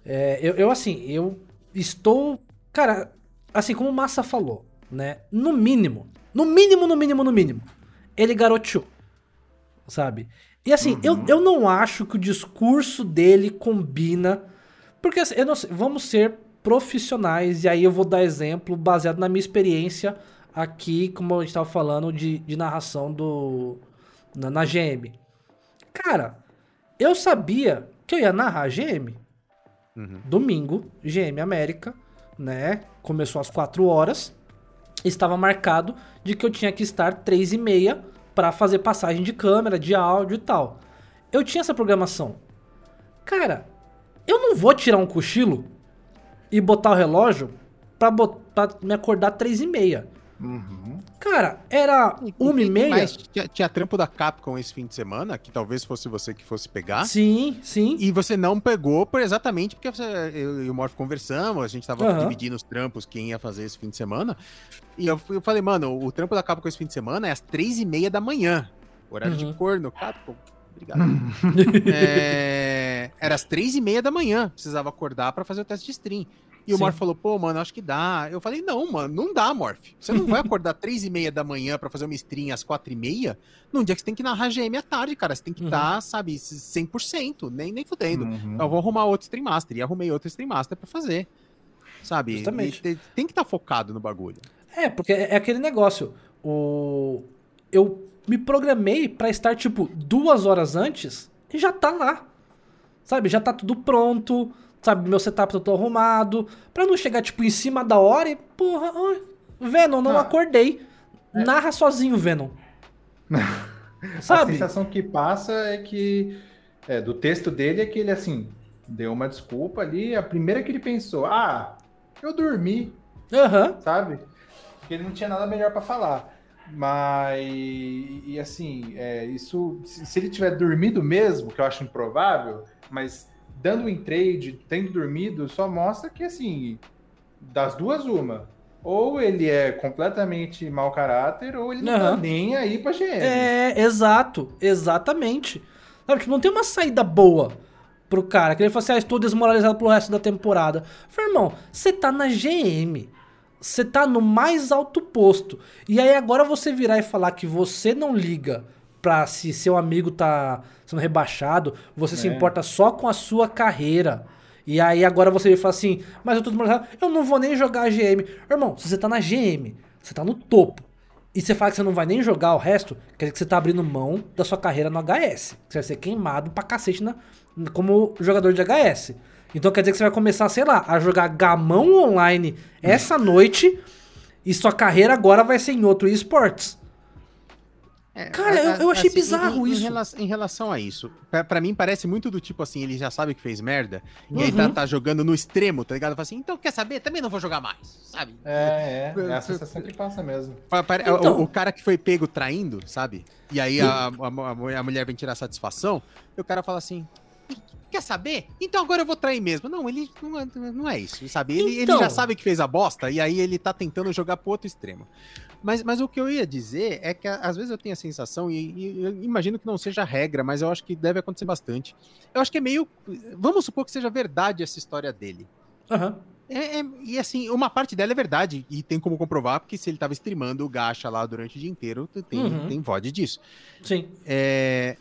Speaker 1: É, eu, eu, assim, eu estou. Cara, assim como o Massa falou, né? No mínimo, no mínimo, no mínimo, no mínimo, ele garoteou, sabe? E assim, uhum. eu, eu não acho que o discurso dele combina. Porque assim, eu não sei, vamos ser profissionais, e aí eu vou dar exemplo baseado na minha experiência aqui, como a gente estava falando, de, de narração do na, na GM. Cara, eu sabia que eu ia narrar GM. Uhum. Domingo, GM América, né? Começou às 4 horas. Estava marcado de que eu tinha que estar 3 e meia para fazer passagem de câmera, de áudio e tal. Eu tinha essa programação. Cara, eu não vou tirar um cochilo e botar o relógio pra, pra me acordar três e meia. Uhum. Cara, era uma e meia. Mas
Speaker 3: tinha, tinha, trampo da Capcom esse fim de semana, que talvez fosse você que fosse pegar.
Speaker 1: Sim, sim.
Speaker 3: E você não pegou por exatamente porque você, eu e o Morph conversamos, a gente tava uhum. dividindo os trampos, quem ia fazer esse fim de semana. E eu, eu falei, mano, o trampo da Capcom esse fim de semana é às três e meia da manhã. Horário uhum. de corno, Capcom. Obrigado. é, era às três e meia da manhã, precisava acordar para fazer o teste de stream. E Sim. o Morph falou, pô, mano, acho que dá. Eu falei, não, mano, não dá, Morph. Você não vai acordar três e meia da manhã para fazer uma stream às quatro e meia num dia que você tem que narrar GM à tarde, cara. Você tem que estar, uhum. tá, sabe, 100%, nem, nem fudendo. Uhum. Eu vou arrumar outro Stream Master. E arrumei outro Stream Master pra fazer. sabe?
Speaker 1: Justamente.
Speaker 3: E te- tem que estar focado no bagulho.
Speaker 1: É, porque é é aquele negócio. O... Eu me programei pra estar, tipo, duas horas antes e já tá lá. Sabe? Já tá tudo pronto. Sabe? Meu setup tá todo arrumado. Pra não chegar, tipo, em cima da hora e, porra, ai, Venom, não
Speaker 2: Ah.
Speaker 1: acordei. Narra sozinho, Venom.
Speaker 2: A
Speaker 1: Sabe?
Speaker 2: sensação que passa é que, é, do texto dele, é que ele, assim, deu uma desculpa ali. A primeira que ele pensou, ah, eu dormi,
Speaker 1: Aham.
Speaker 2: sabe? Porque ele não tinha nada melhor pra falar. Mas, e assim, é, isso, se, se ele tiver dormido mesmo, que eu acho improvável, mas dando em trade, tendo dormido, só mostra que, assim, das duas, uma. Ou ele é completamente mau caráter, ou ele não tá nem aí pra GM.
Speaker 1: É, exato, exatamente. Sabe, tipo, não tem uma saída boa pro cara. Que ele fala assim, ah, estou desmoralizado pelo resto da temporada. Falei, irmão, você tá na GM. Você tá no mais alto posto. E aí agora você virar e falar que você não liga pra se seu amigo tá sendo rebaixado, você se
Speaker 2: É.
Speaker 1: importa só com a sua carreira. E aí agora você fala assim, mas eu tô desmoralizado, eu não vou nem jogar a GM. Irmão, se você tá na GM, você tá no topo, e você fala que você não vai nem jogar o resto, quer dizer que você tá abrindo mão da sua carreira no HS. Você vai ser queimado pra cacete na, como jogador de HS. Então quer dizer que você vai começar, sei lá, a jogar gamão online essa noite e sua carreira agora vai ser em outro esportes. Cara, eu- eu achei bizarro
Speaker 3: assim, em,
Speaker 1: isso.
Speaker 3: Em relação, em relação a isso, pra, pra mim parece muito do tipo assim, ele já sabe que fez merda, e aí
Speaker 1: Uhum.
Speaker 3: tá, tá jogando no extremo, tá ligado? Fala assim, então quer saber? Também não vou jogar mais, sabe?
Speaker 2: É, é, é a sensação que passa mesmo.
Speaker 3: Pare-
Speaker 1: Então.
Speaker 3: o, o cara que foi pego traindo, sabe? E aí a, a- a- a mulher vem tirar satisfação, e o cara fala assim. "Ih, Quer saber? Então agora eu vou trair mesmo. Não, ele não é, não é isso, sabe? Ele,
Speaker 1: Então.
Speaker 3: ele já sabe que fez a bosta e aí ele tá tentando jogar pro outro extremo. Mas, mas o que eu ia dizer é que às vezes eu tenho a sensação, e, e eu imagino que não seja regra, mas eu acho que deve acontecer bastante. Eu acho que é meio. Vamos supor que seja verdade essa história dele.
Speaker 1: Aham.
Speaker 3: É, é- e assim, uma parte dela é verdade, e tem como comprovar, porque se ele tava streamando o gacha lá durante o dia inteiro, tem,
Speaker 1: Uhum.
Speaker 3: tem VOD disso.
Speaker 1: Sim.
Speaker 3: É,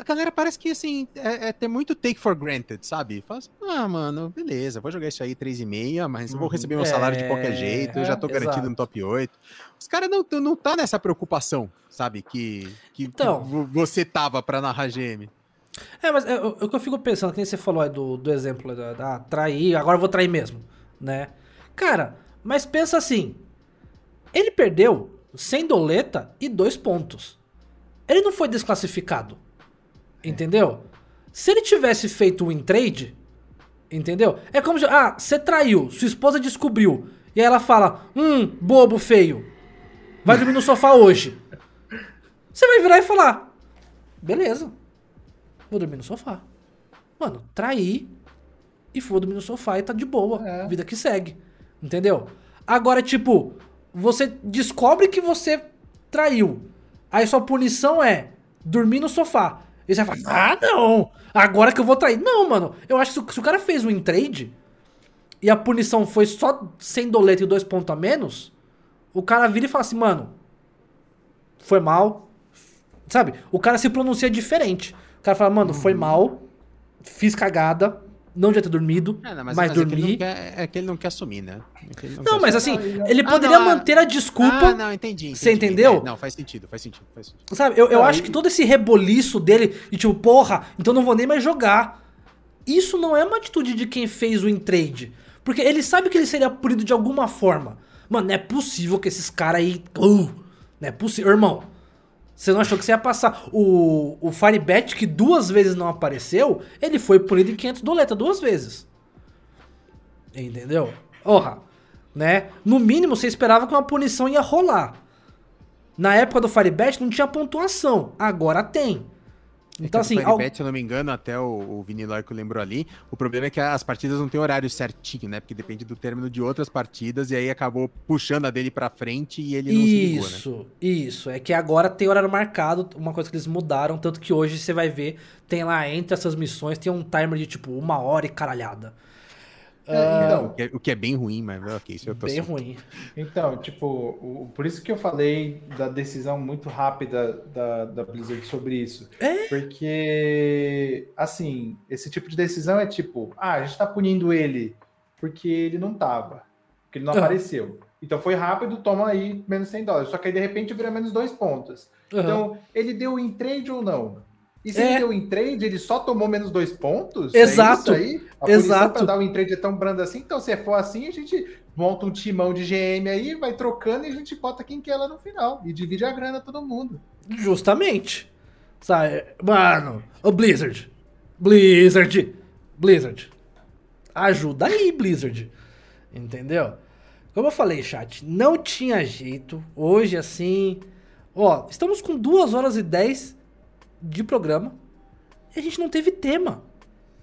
Speaker 3: a galera parece que, assim, é, é ter muito take for granted, sabe? Fala assim, ah, mano, beleza, vou jogar isso aí 3,5, mas vou
Speaker 2: Uhum.
Speaker 3: receber meu salário de qualquer
Speaker 1: É,
Speaker 3: jeito, eu já tô
Speaker 1: é,
Speaker 3: garantido
Speaker 1: exato.
Speaker 3: no top 8. Os caras não, não tá nessa preocupação, sabe? Que, que,
Speaker 1: Então.
Speaker 3: você tava pra narrar GM.
Speaker 1: É, mas é, o, o que eu fico pensando, que nem você falou aí do, do exemplo da, da trair, agora eu vou trair mesmo, né? Cara, mas pensa assim, ele perdeu sem doleta e dois pontos. Ele não foi desclassificado, entendeu? Se ele tivesse feito um trade, entendeu? É como se, ah, você traiu, sua esposa descobriu, e aí ela fala, hum, bobo feio, vai dormir no sofá hoje. Você vai virar e falar, beleza, vou dormir no sofá. Mano, traí e vou dormir no sofá e tá de boa.
Speaker 2: É.
Speaker 1: Vida que segue. Entendeu? Agora, tipo, você descobre que você traiu. Aí sua punição é dormir no sofá. E você vai falar, ah, não! Agora que eu vou trair. Não, mano. Eu acho que se, o- cara fez um trade e a punição foi só sem doleta e dois pontos a menos, o cara vira e fala assim, mano, foi mal. Sabe? O cara se pronuncia diferente. O cara fala, mano, foi mal, fiz cagada, não devia ter dormido,
Speaker 3: É, não,
Speaker 1: mas,
Speaker 3: é que ele
Speaker 1: dormi.
Speaker 3: não quer, é que ele não quer assumir, né? É que ele
Speaker 1: Não,
Speaker 3: quer
Speaker 1: mas
Speaker 3: assumir.
Speaker 1: assim,
Speaker 2: Não,
Speaker 1: ele
Speaker 3: Ah,
Speaker 1: poderia
Speaker 3: não, ah-
Speaker 1: manter a desculpa.
Speaker 3: Ah, não, entendi.
Speaker 1: Você
Speaker 3: entendi.
Speaker 1: entendeu?
Speaker 3: É, não, faz sentido, faz sentido, faz sentido.
Speaker 1: Sabe, eu, eu
Speaker 2: Não,
Speaker 1: acho que todo esse reboliço dele, e tipo, porra, então não vou nem mais jogar. Isso não é uma atitude de quem fez o in trade. Porque ele sabe que ele seria punido de alguma forma. Mano, não é possível que esses caras aí. Uh, não é possível. Irmão, você não achou que você ia passar. O, o Firebet, que duas vezes não apareceu, ele foi punido em 500 doleta duas vezes. Entendeu? Porra, né? No mínimo, você esperava que uma punição ia rolar. Na época do Firebet não tinha pontuação, agora tem. Então, assim,
Speaker 3: ao...
Speaker 1: ao-
Speaker 3: se eu não me engano, até o, o Vini lembrou ali, o problema é que as partidas não têm horário certinho, né? Porque depende do término de outras partidas, e aí acabou puxando a dele pra frente e ele não se ligou, né?
Speaker 1: Isso, isso. É que agora tem horário marcado, uma coisa que eles mudaram, tanto que hoje você vai ver, tem lá entre essas missões, tem um timer de tipo uma hora e caralhada.
Speaker 2: É, então,
Speaker 3: O que, é, o que é bem ruim, mas ok, isso eu tô
Speaker 1: Bem ruim.
Speaker 2: Então, tipo, o- por isso que eu falei da decisão muito rápida da, da Blizzard sobre isso.
Speaker 1: É?
Speaker 2: Porque, assim, esse tipo de decisão é tipo, ah, a gente tá punindo ele porque ele não tava. Porque ele não
Speaker 1: Aham.
Speaker 2: apareceu. Então foi rápido, toma aí menos 100 dólares. Só que aí de repente vira menos dois pontos.
Speaker 1: Aham.
Speaker 2: Então, ele deu em trade ou não? E se
Speaker 1: É.
Speaker 2: ele deu em trade, ele só tomou menos dois pontos?
Speaker 1: Exato.
Speaker 2: É aí? A
Speaker 1: Exato.
Speaker 2: pra dar em trade é tão branda assim? Então, se for assim, a gente monta um timão de GM aí, vai trocando e a gente bota quem quer lá no final. E divide a grana todo mundo.
Speaker 1: Justamente. Sabe? Mano, o Blizzard. Blizzard. Blizzard. Ajuda aí, Blizzard. Entendeu? Como eu falei, chat, não tinha jeito. Hoje, assim. Ó, estamos com 2 horas e 10 de programa. E a gente não teve tema.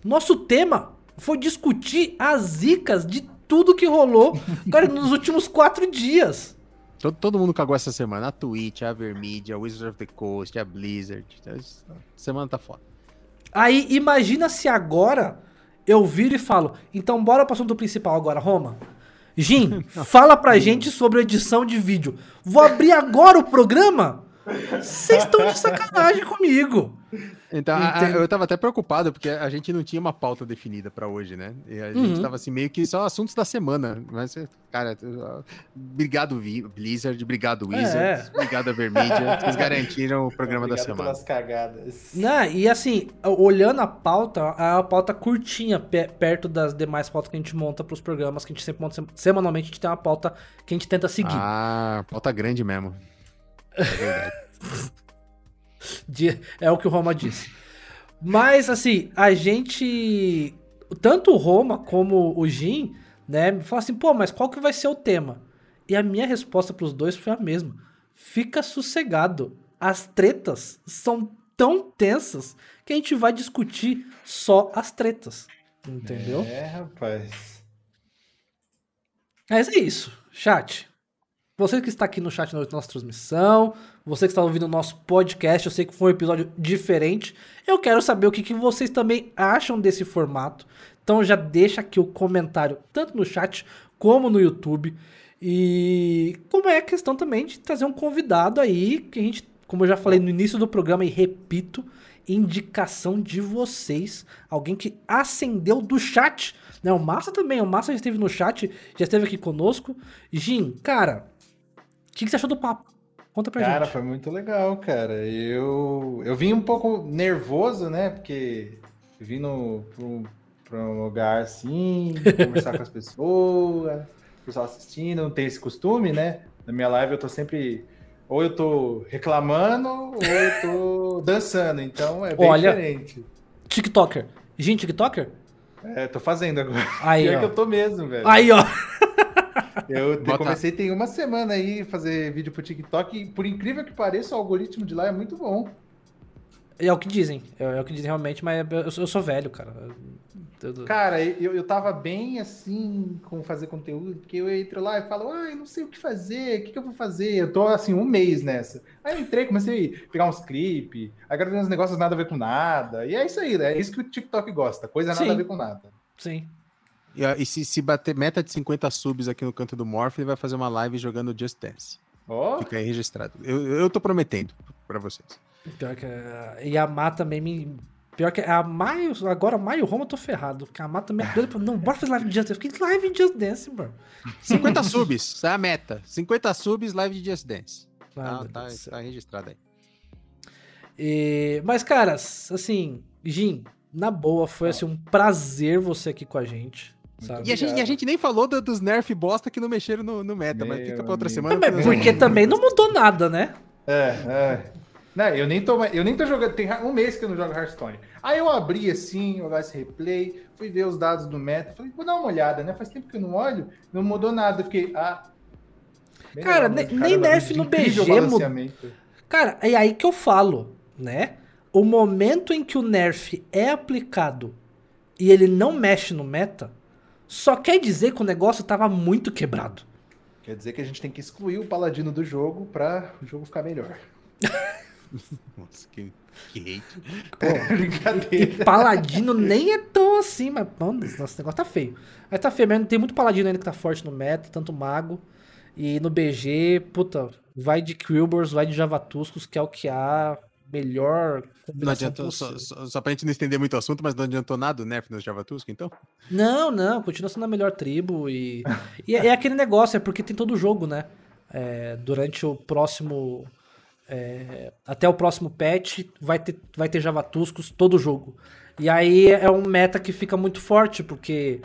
Speaker 1: Nosso tema foi discutir as zicas de tudo que rolou, cara, nos últimos quatro dias.
Speaker 3: Todo, todo mundo cagou essa semana. A Twitch, a Vermedia, a Wizards of the Coast, a Blizzard. Essa semana tá foda.
Speaker 1: Aí imagina se agora eu viro e falo, então bora pro assunto principal agora, Roma. Jim, fala pra gente sobre edição de vídeo. Vou abrir agora o programa? Vocês estão de sacanagem comigo.
Speaker 3: Então, a- a- eu tava até preocupado, porque a gente não tinha uma pauta definida pra hoje, né? E a gente
Speaker 1: Uhum.
Speaker 3: tava assim, meio que só assuntos da semana. Mas, cara, obrigado, Blizzard, obrigado, Wizards, obrigado, a Vermedia. Vocês garantiram o programa da
Speaker 2: Obrigado
Speaker 3: semana.
Speaker 2: pelas cagadas.
Speaker 1: Né? E assim, olhando a pauta, é uma pauta curtinha pe- perto das demais pautas que a gente monta pros programas, que a gente sempre monta sem- semanalmente, a gente tem uma pauta que a gente tenta seguir.
Speaker 3: Ah, pauta grande mesmo. É verdade.
Speaker 1: De- é o que o Roma disse. Mas, assim, a gente. Tanto o Roma como o Jin, né? Me falaram assim, pô, mas qual que vai ser o tema? E a minha resposta pros dois foi a mesma. Fica sossegado. As tretas são tão tensas que a gente vai discutir só as tretas. Entendeu?
Speaker 2: É, rapaz.
Speaker 1: Mas é isso, chat. Você que está aqui no chat na nossa transmissão, você que está ouvindo o nosso podcast, eu sei que foi um episódio diferente. Eu quero saber o que, que vocês também acham desse formato. Então já deixa aqui o comentário, tanto no chat como no YouTube. E como é a questão também de trazer um convidado aí, que a gente, como eu já falei no início do programa e repito, indicação de vocês. Alguém que acendeu do chat. Né? O Massa também, o Massa já esteve no chat, já esteve aqui conosco. Jim, cara, que, que você achou do papo? Conta pra
Speaker 2: Cara,
Speaker 1: gente.
Speaker 2: foi muito legal, cara. Eu, eu vim um pouco nervoso, né? Porque vim pra, um, lugar assim, conversar com as pessoas, o pessoal assistindo, não tem esse costume, né? Na minha live eu tô sempre. Ou eu tô reclamando, ou eu tô dançando. Então é bem
Speaker 1: Olha.
Speaker 2: diferente.
Speaker 1: TikToker. Jim, TikToker?
Speaker 2: É, tô fazendo agora.
Speaker 1: Aí,
Speaker 2: Pior que
Speaker 1: ó.
Speaker 2: eu tô mesmo, velho.
Speaker 1: Aí, ó.
Speaker 2: Eu
Speaker 3: Bota-
Speaker 2: comecei tem uma semana aí fazer vídeo pro TikTok e, por incrível que pareça, o algoritmo de lá é muito bom.
Speaker 1: É o que dizem. É, é o que dizem realmente, mas eu, sou- eu sou velho, cara. Eu- eu-
Speaker 2: Cara, eu, eu tava bem assim com fazer conteúdo, porque eu entro lá e falo, ai, não sei o que fazer, o que, que eu vou fazer? Eu tô assim, um mês nessa. Aí eu entrei, comecei a pegar uns clipes, aí ver uns negócios nada a ver com nada. E é isso aí, né? É isso que o TikTok gosta, coisa nada
Speaker 1: Sim.
Speaker 2: a ver com nada.
Speaker 1: Sim.
Speaker 3: E, e se, se bater meta de 50 subs aqui no canto do Morph, ele vai fazer uma live jogando Just Dance.
Speaker 2: Ó,
Speaker 3: Fica aí registrado. Eu, eu tô prometendo pra vocês.
Speaker 1: Pior que. a- E a Má também me. Pior que a Maio. Agora, Maio Roma eu tô ferrado. Porque a Má também é doida pra. Não, bora fazer live de Just Dance. Eu fiquei live de Just Dance, mano.
Speaker 3: 50 subs, essa é a meta. 50 subs, live de Just Dance.
Speaker 1: Ah,
Speaker 3: Tá, tá, tá registrado aí.
Speaker 1: E- Mas, caras, assim, Jim, na boa, foi assim, um prazer você aqui com a gente. Sabe?
Speaker 3: E a, gente, e a gente nem falou do- dos nerf bosta que não mexeram no, no meta, mas
Speaker 2: Meu
Speaker 3: fica pra outra
Speaker 2: amigo.
Speaker 3: semana.
Speaker 1: Mas porque também não mudou nada, né?
Speaker 2: É, é. Não, eu nem tô, eu nem tô jogando, tem um mês que eu não jogo Hearthstone. Aí eu abri assim, olhar esse replay, fui ver os dados do meta, falei, vou dar uma olhada, né? Faz tempo que eu não olho, não mudou nada. Eu fiquei, ah.
Speaker 1: Cara, nem-
Speaker 2: mas,
Speaker 1: nem nerf no BG mudou.
Speaker 2: balanceamento.
Speaker 1: Cara, é aí que eu falo, né? O momento em que o nerf é aplicado e ele não mexe no meta, só quer dizer que o negócio tava muito quebrado.
Speaker 2: Quer dizer que a gente tem que excluir o paladino do jogo pra o jogo ficar melhor.
Speaker 3: Nossa, que, que hate.
Speaker 1: E
Speaker 2: Brincadeira.
Speaker 1: paladino nem é tão assim, mas mano, nossa, esse negócio tá feio. Mas tá feio mesmo, tem muito paladino ainda que tá forte no meta, tanto mago. E no BG, puta, vai de Quilbers, vai de Javatuscos, que é o que há. Melhor
Speaker 3: Não adiantou, só, só, só pra gente não estender muito o assunto, mas não adiantou nada o nerf nos Javatusca, então?
Speaker 1: Não, não, continua sendo a melhor tribo e... e é, é aquele negócio, é porque tem todo o jogo, né? É, durante o próximo... É, até o próximo patch vai ter, vai ter Javatuscos todo o jogo. E aí é um meta que fica muito forte, porque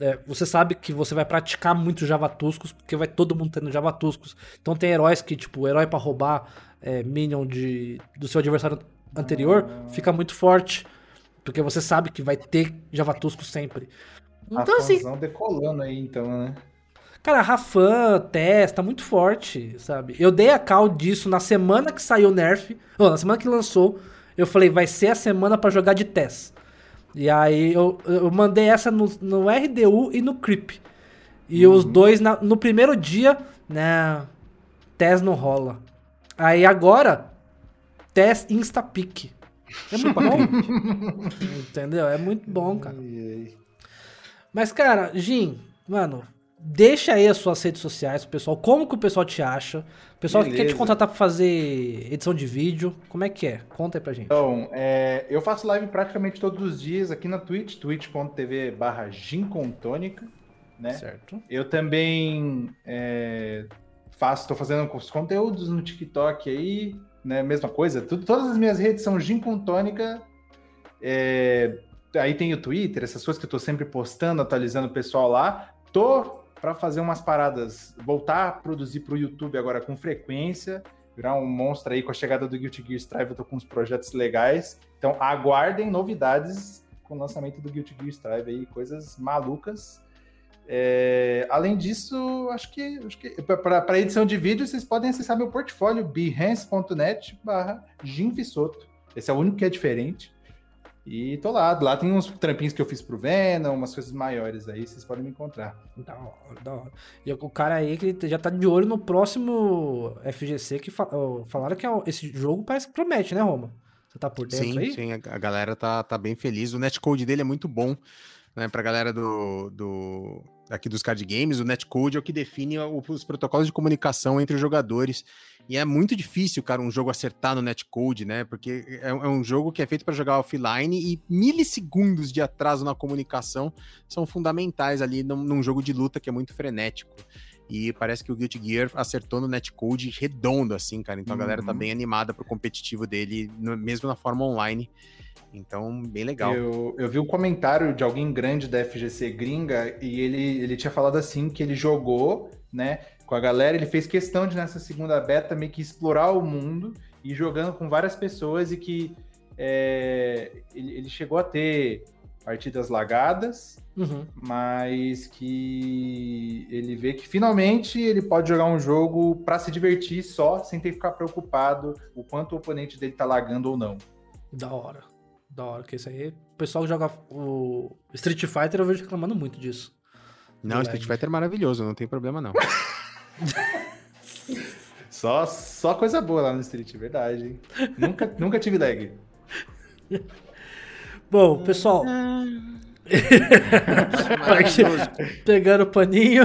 Speaker 1: é, você sabe que você vai praticar muito Javatuscos, porque vai todo mundo tendo Javatuscos. Então tem heróis que, tipo, o herói para roubar é, minion de, do seu adversário anterior ah. fica muito forte. Porque você sabe que vai ter Javatusco sempre.
Speaker 2: Então, assim. decolando aí, então, né?
Speaker 1: Cara, Rafan, Tess, tá muito forte, sabe? Eu dei a call disso na semana que saiu o Nerf. Ou, na semana que lançou. Eu falei, vai ser a semana para jogar de Tess. E aí eu, eu mandei essa no, no RDU e no Creep. E uhum. os dois na, no primeiro dia, né? Tess não rola. Aí agora, Tess Instapic. É muito bom. Entendeu? É muito bom, cara. Mas, cara, Jim, mano, deixa aí as suas redes sociais pro pessoal. Como que o pessoal te acha? O pessoal Beleza. que quer te contratar pra fazer edição de vídeo, como é que é? Conta aí pra gente.
Speaker 2: Então, é, eu faço live praticamente todos os dias aqui na Twitch, twitch.tv barra né? Certo. Eu também é, faço, tô fazendo os conteúdos no TikTok aí, né? Mesma coisa. Tudo, todas as minhas redes são Gin com Tônica. É, aí tem o Twitter, essas coisas que eu tô sempre postando, atualizando o pessoal lá. Tô para fazer umas paradas, voltar a produzir para o YouTube agora com frequência, virar um monstro aí com a chegada do Guilty Gear Strive, eu tô com uns projetos legais. Então aguardem novidades com o lançamento do Guilty Gear Strive aí, coisas malucas. É, além disso, acho que, acho que para edição de vídeo, vocês podem acessar meu portfólio behance.net barra Esse é o único que é diferente. E tô lá. Lá tem uns trampinhos que eu fiz pro Venom, umas coisas maiores aí, vocês podem me encontrar.
Speaker 1: Da hora, da hora. E o cara aí que já tá de olho no próximo FGC, que falaram que é esse jogo parece que promete, né, Roma? Você tá por dentro
Speaker 3: sim,
Speaker 1: aí?
Speaker 3: Sim, a galera tá, tá bem feliz. O netcode dele é muito bom, né? Pra galera do, do aqui dos card games, o netcode é o que define os protocolos de comunicação entre os jogadores. E é muito difícil, cara, um jogo acertar no netcode, né? Porque é, é um jogo que é feito para jogar offline e milissegundos de atraso na comunicação são fundamentais ali num, num, jogo de luta que é muito frenético. E parece que o Guilty Gear acertou no netcode redondo, assim, cara. Então a galera tá uhum. bem animada pro competitivo dele, no, mesmo na forma online. Então, bem legal.
Speaker 2: Eu, eu vi o um comentário de alguém grande da FGC gringa e ele, ele tinha falado assim que ele jogou, né? Com a galera. Ele fez questão de, nessa segunda beta, meio que explorar o mundo e jogando com várias pessoas e que é, ele, ele, chegou a ter partidas lagadas, uhum. mas que ele vê que finalmente ele pode jogar um jogo para se divertir só, sem ter que ficar preocupado o quanto o oponente dele tá lagando ou não.
Speaker 1: Da hora. Da hora, que isso aí. O pessoal que joga o Street Fighter eu vejo reclamando muito disso.
Speaker 3: Não, Street Fighter é maravilhoso, não tem problema não.
Speaker 2: só, só coisa boa lá no Street, verdade. Nunca, nunca tive lag.
Speaker 1: Bom, pessoal. Pegando o paninho.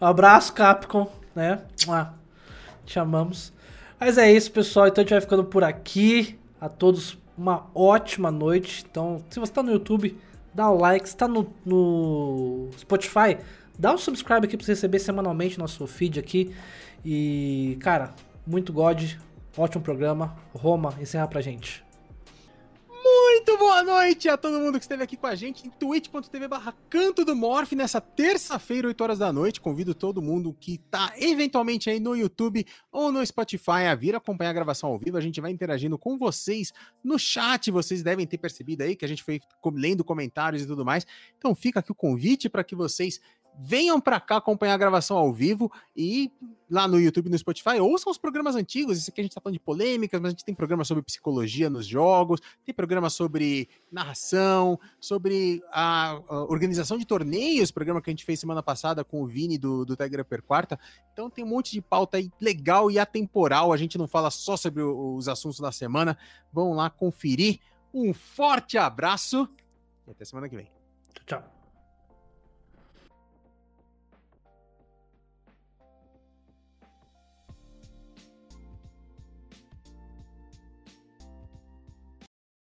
Speaker 1: um abraço, Capcom, né? Chamamos. Mas é isso, pessoal. Então a gente vai ficando por aqui. A todos uma ótima noite. Então, se você está no YouTube, dá o like. Se está no, no Spotify, Dá um subscribe aqui pra você receber semanalmente nosso feed aqui. E, cara, muito God, ótimo programa. Roma, encerra pra gente.
Speaker 3: Muito boa noite a todo mundo que esteve aqui com a gente em twitch.tv barra Canto do Morph nessa terça-feira, 8 horas da noite. Convido todo mundo que tá eventualmente aí no YouTube ou no Spotify a vir acompanhar a gravação ao vivo. A gente vai interagindo com vocês no chat. Vocês devem ter percebido aí que a gente foi lendo comentários e tudo mais. Então fica aqui o convite para que vocês venham para cá acompanhar a gravação ao vivo e lá no YouTube no Spotify, ouçam os programas antigos. Isso aqui a gente está falando de polêmicas, mas a gente tem programa sobre psicologia nos jogos, tem programa sobre narração, sobre a, a organização de torneios, programa que a gente fez semana passada com o Vini do, do Tiger Upper Quarta. Então tem um monte de pauta aí legal e atemporal. A gente não fala só sobre os assuntos da semana. Vão lá conferir. Um forte abraço e até semana que vem.
Speaker 1: Tchau.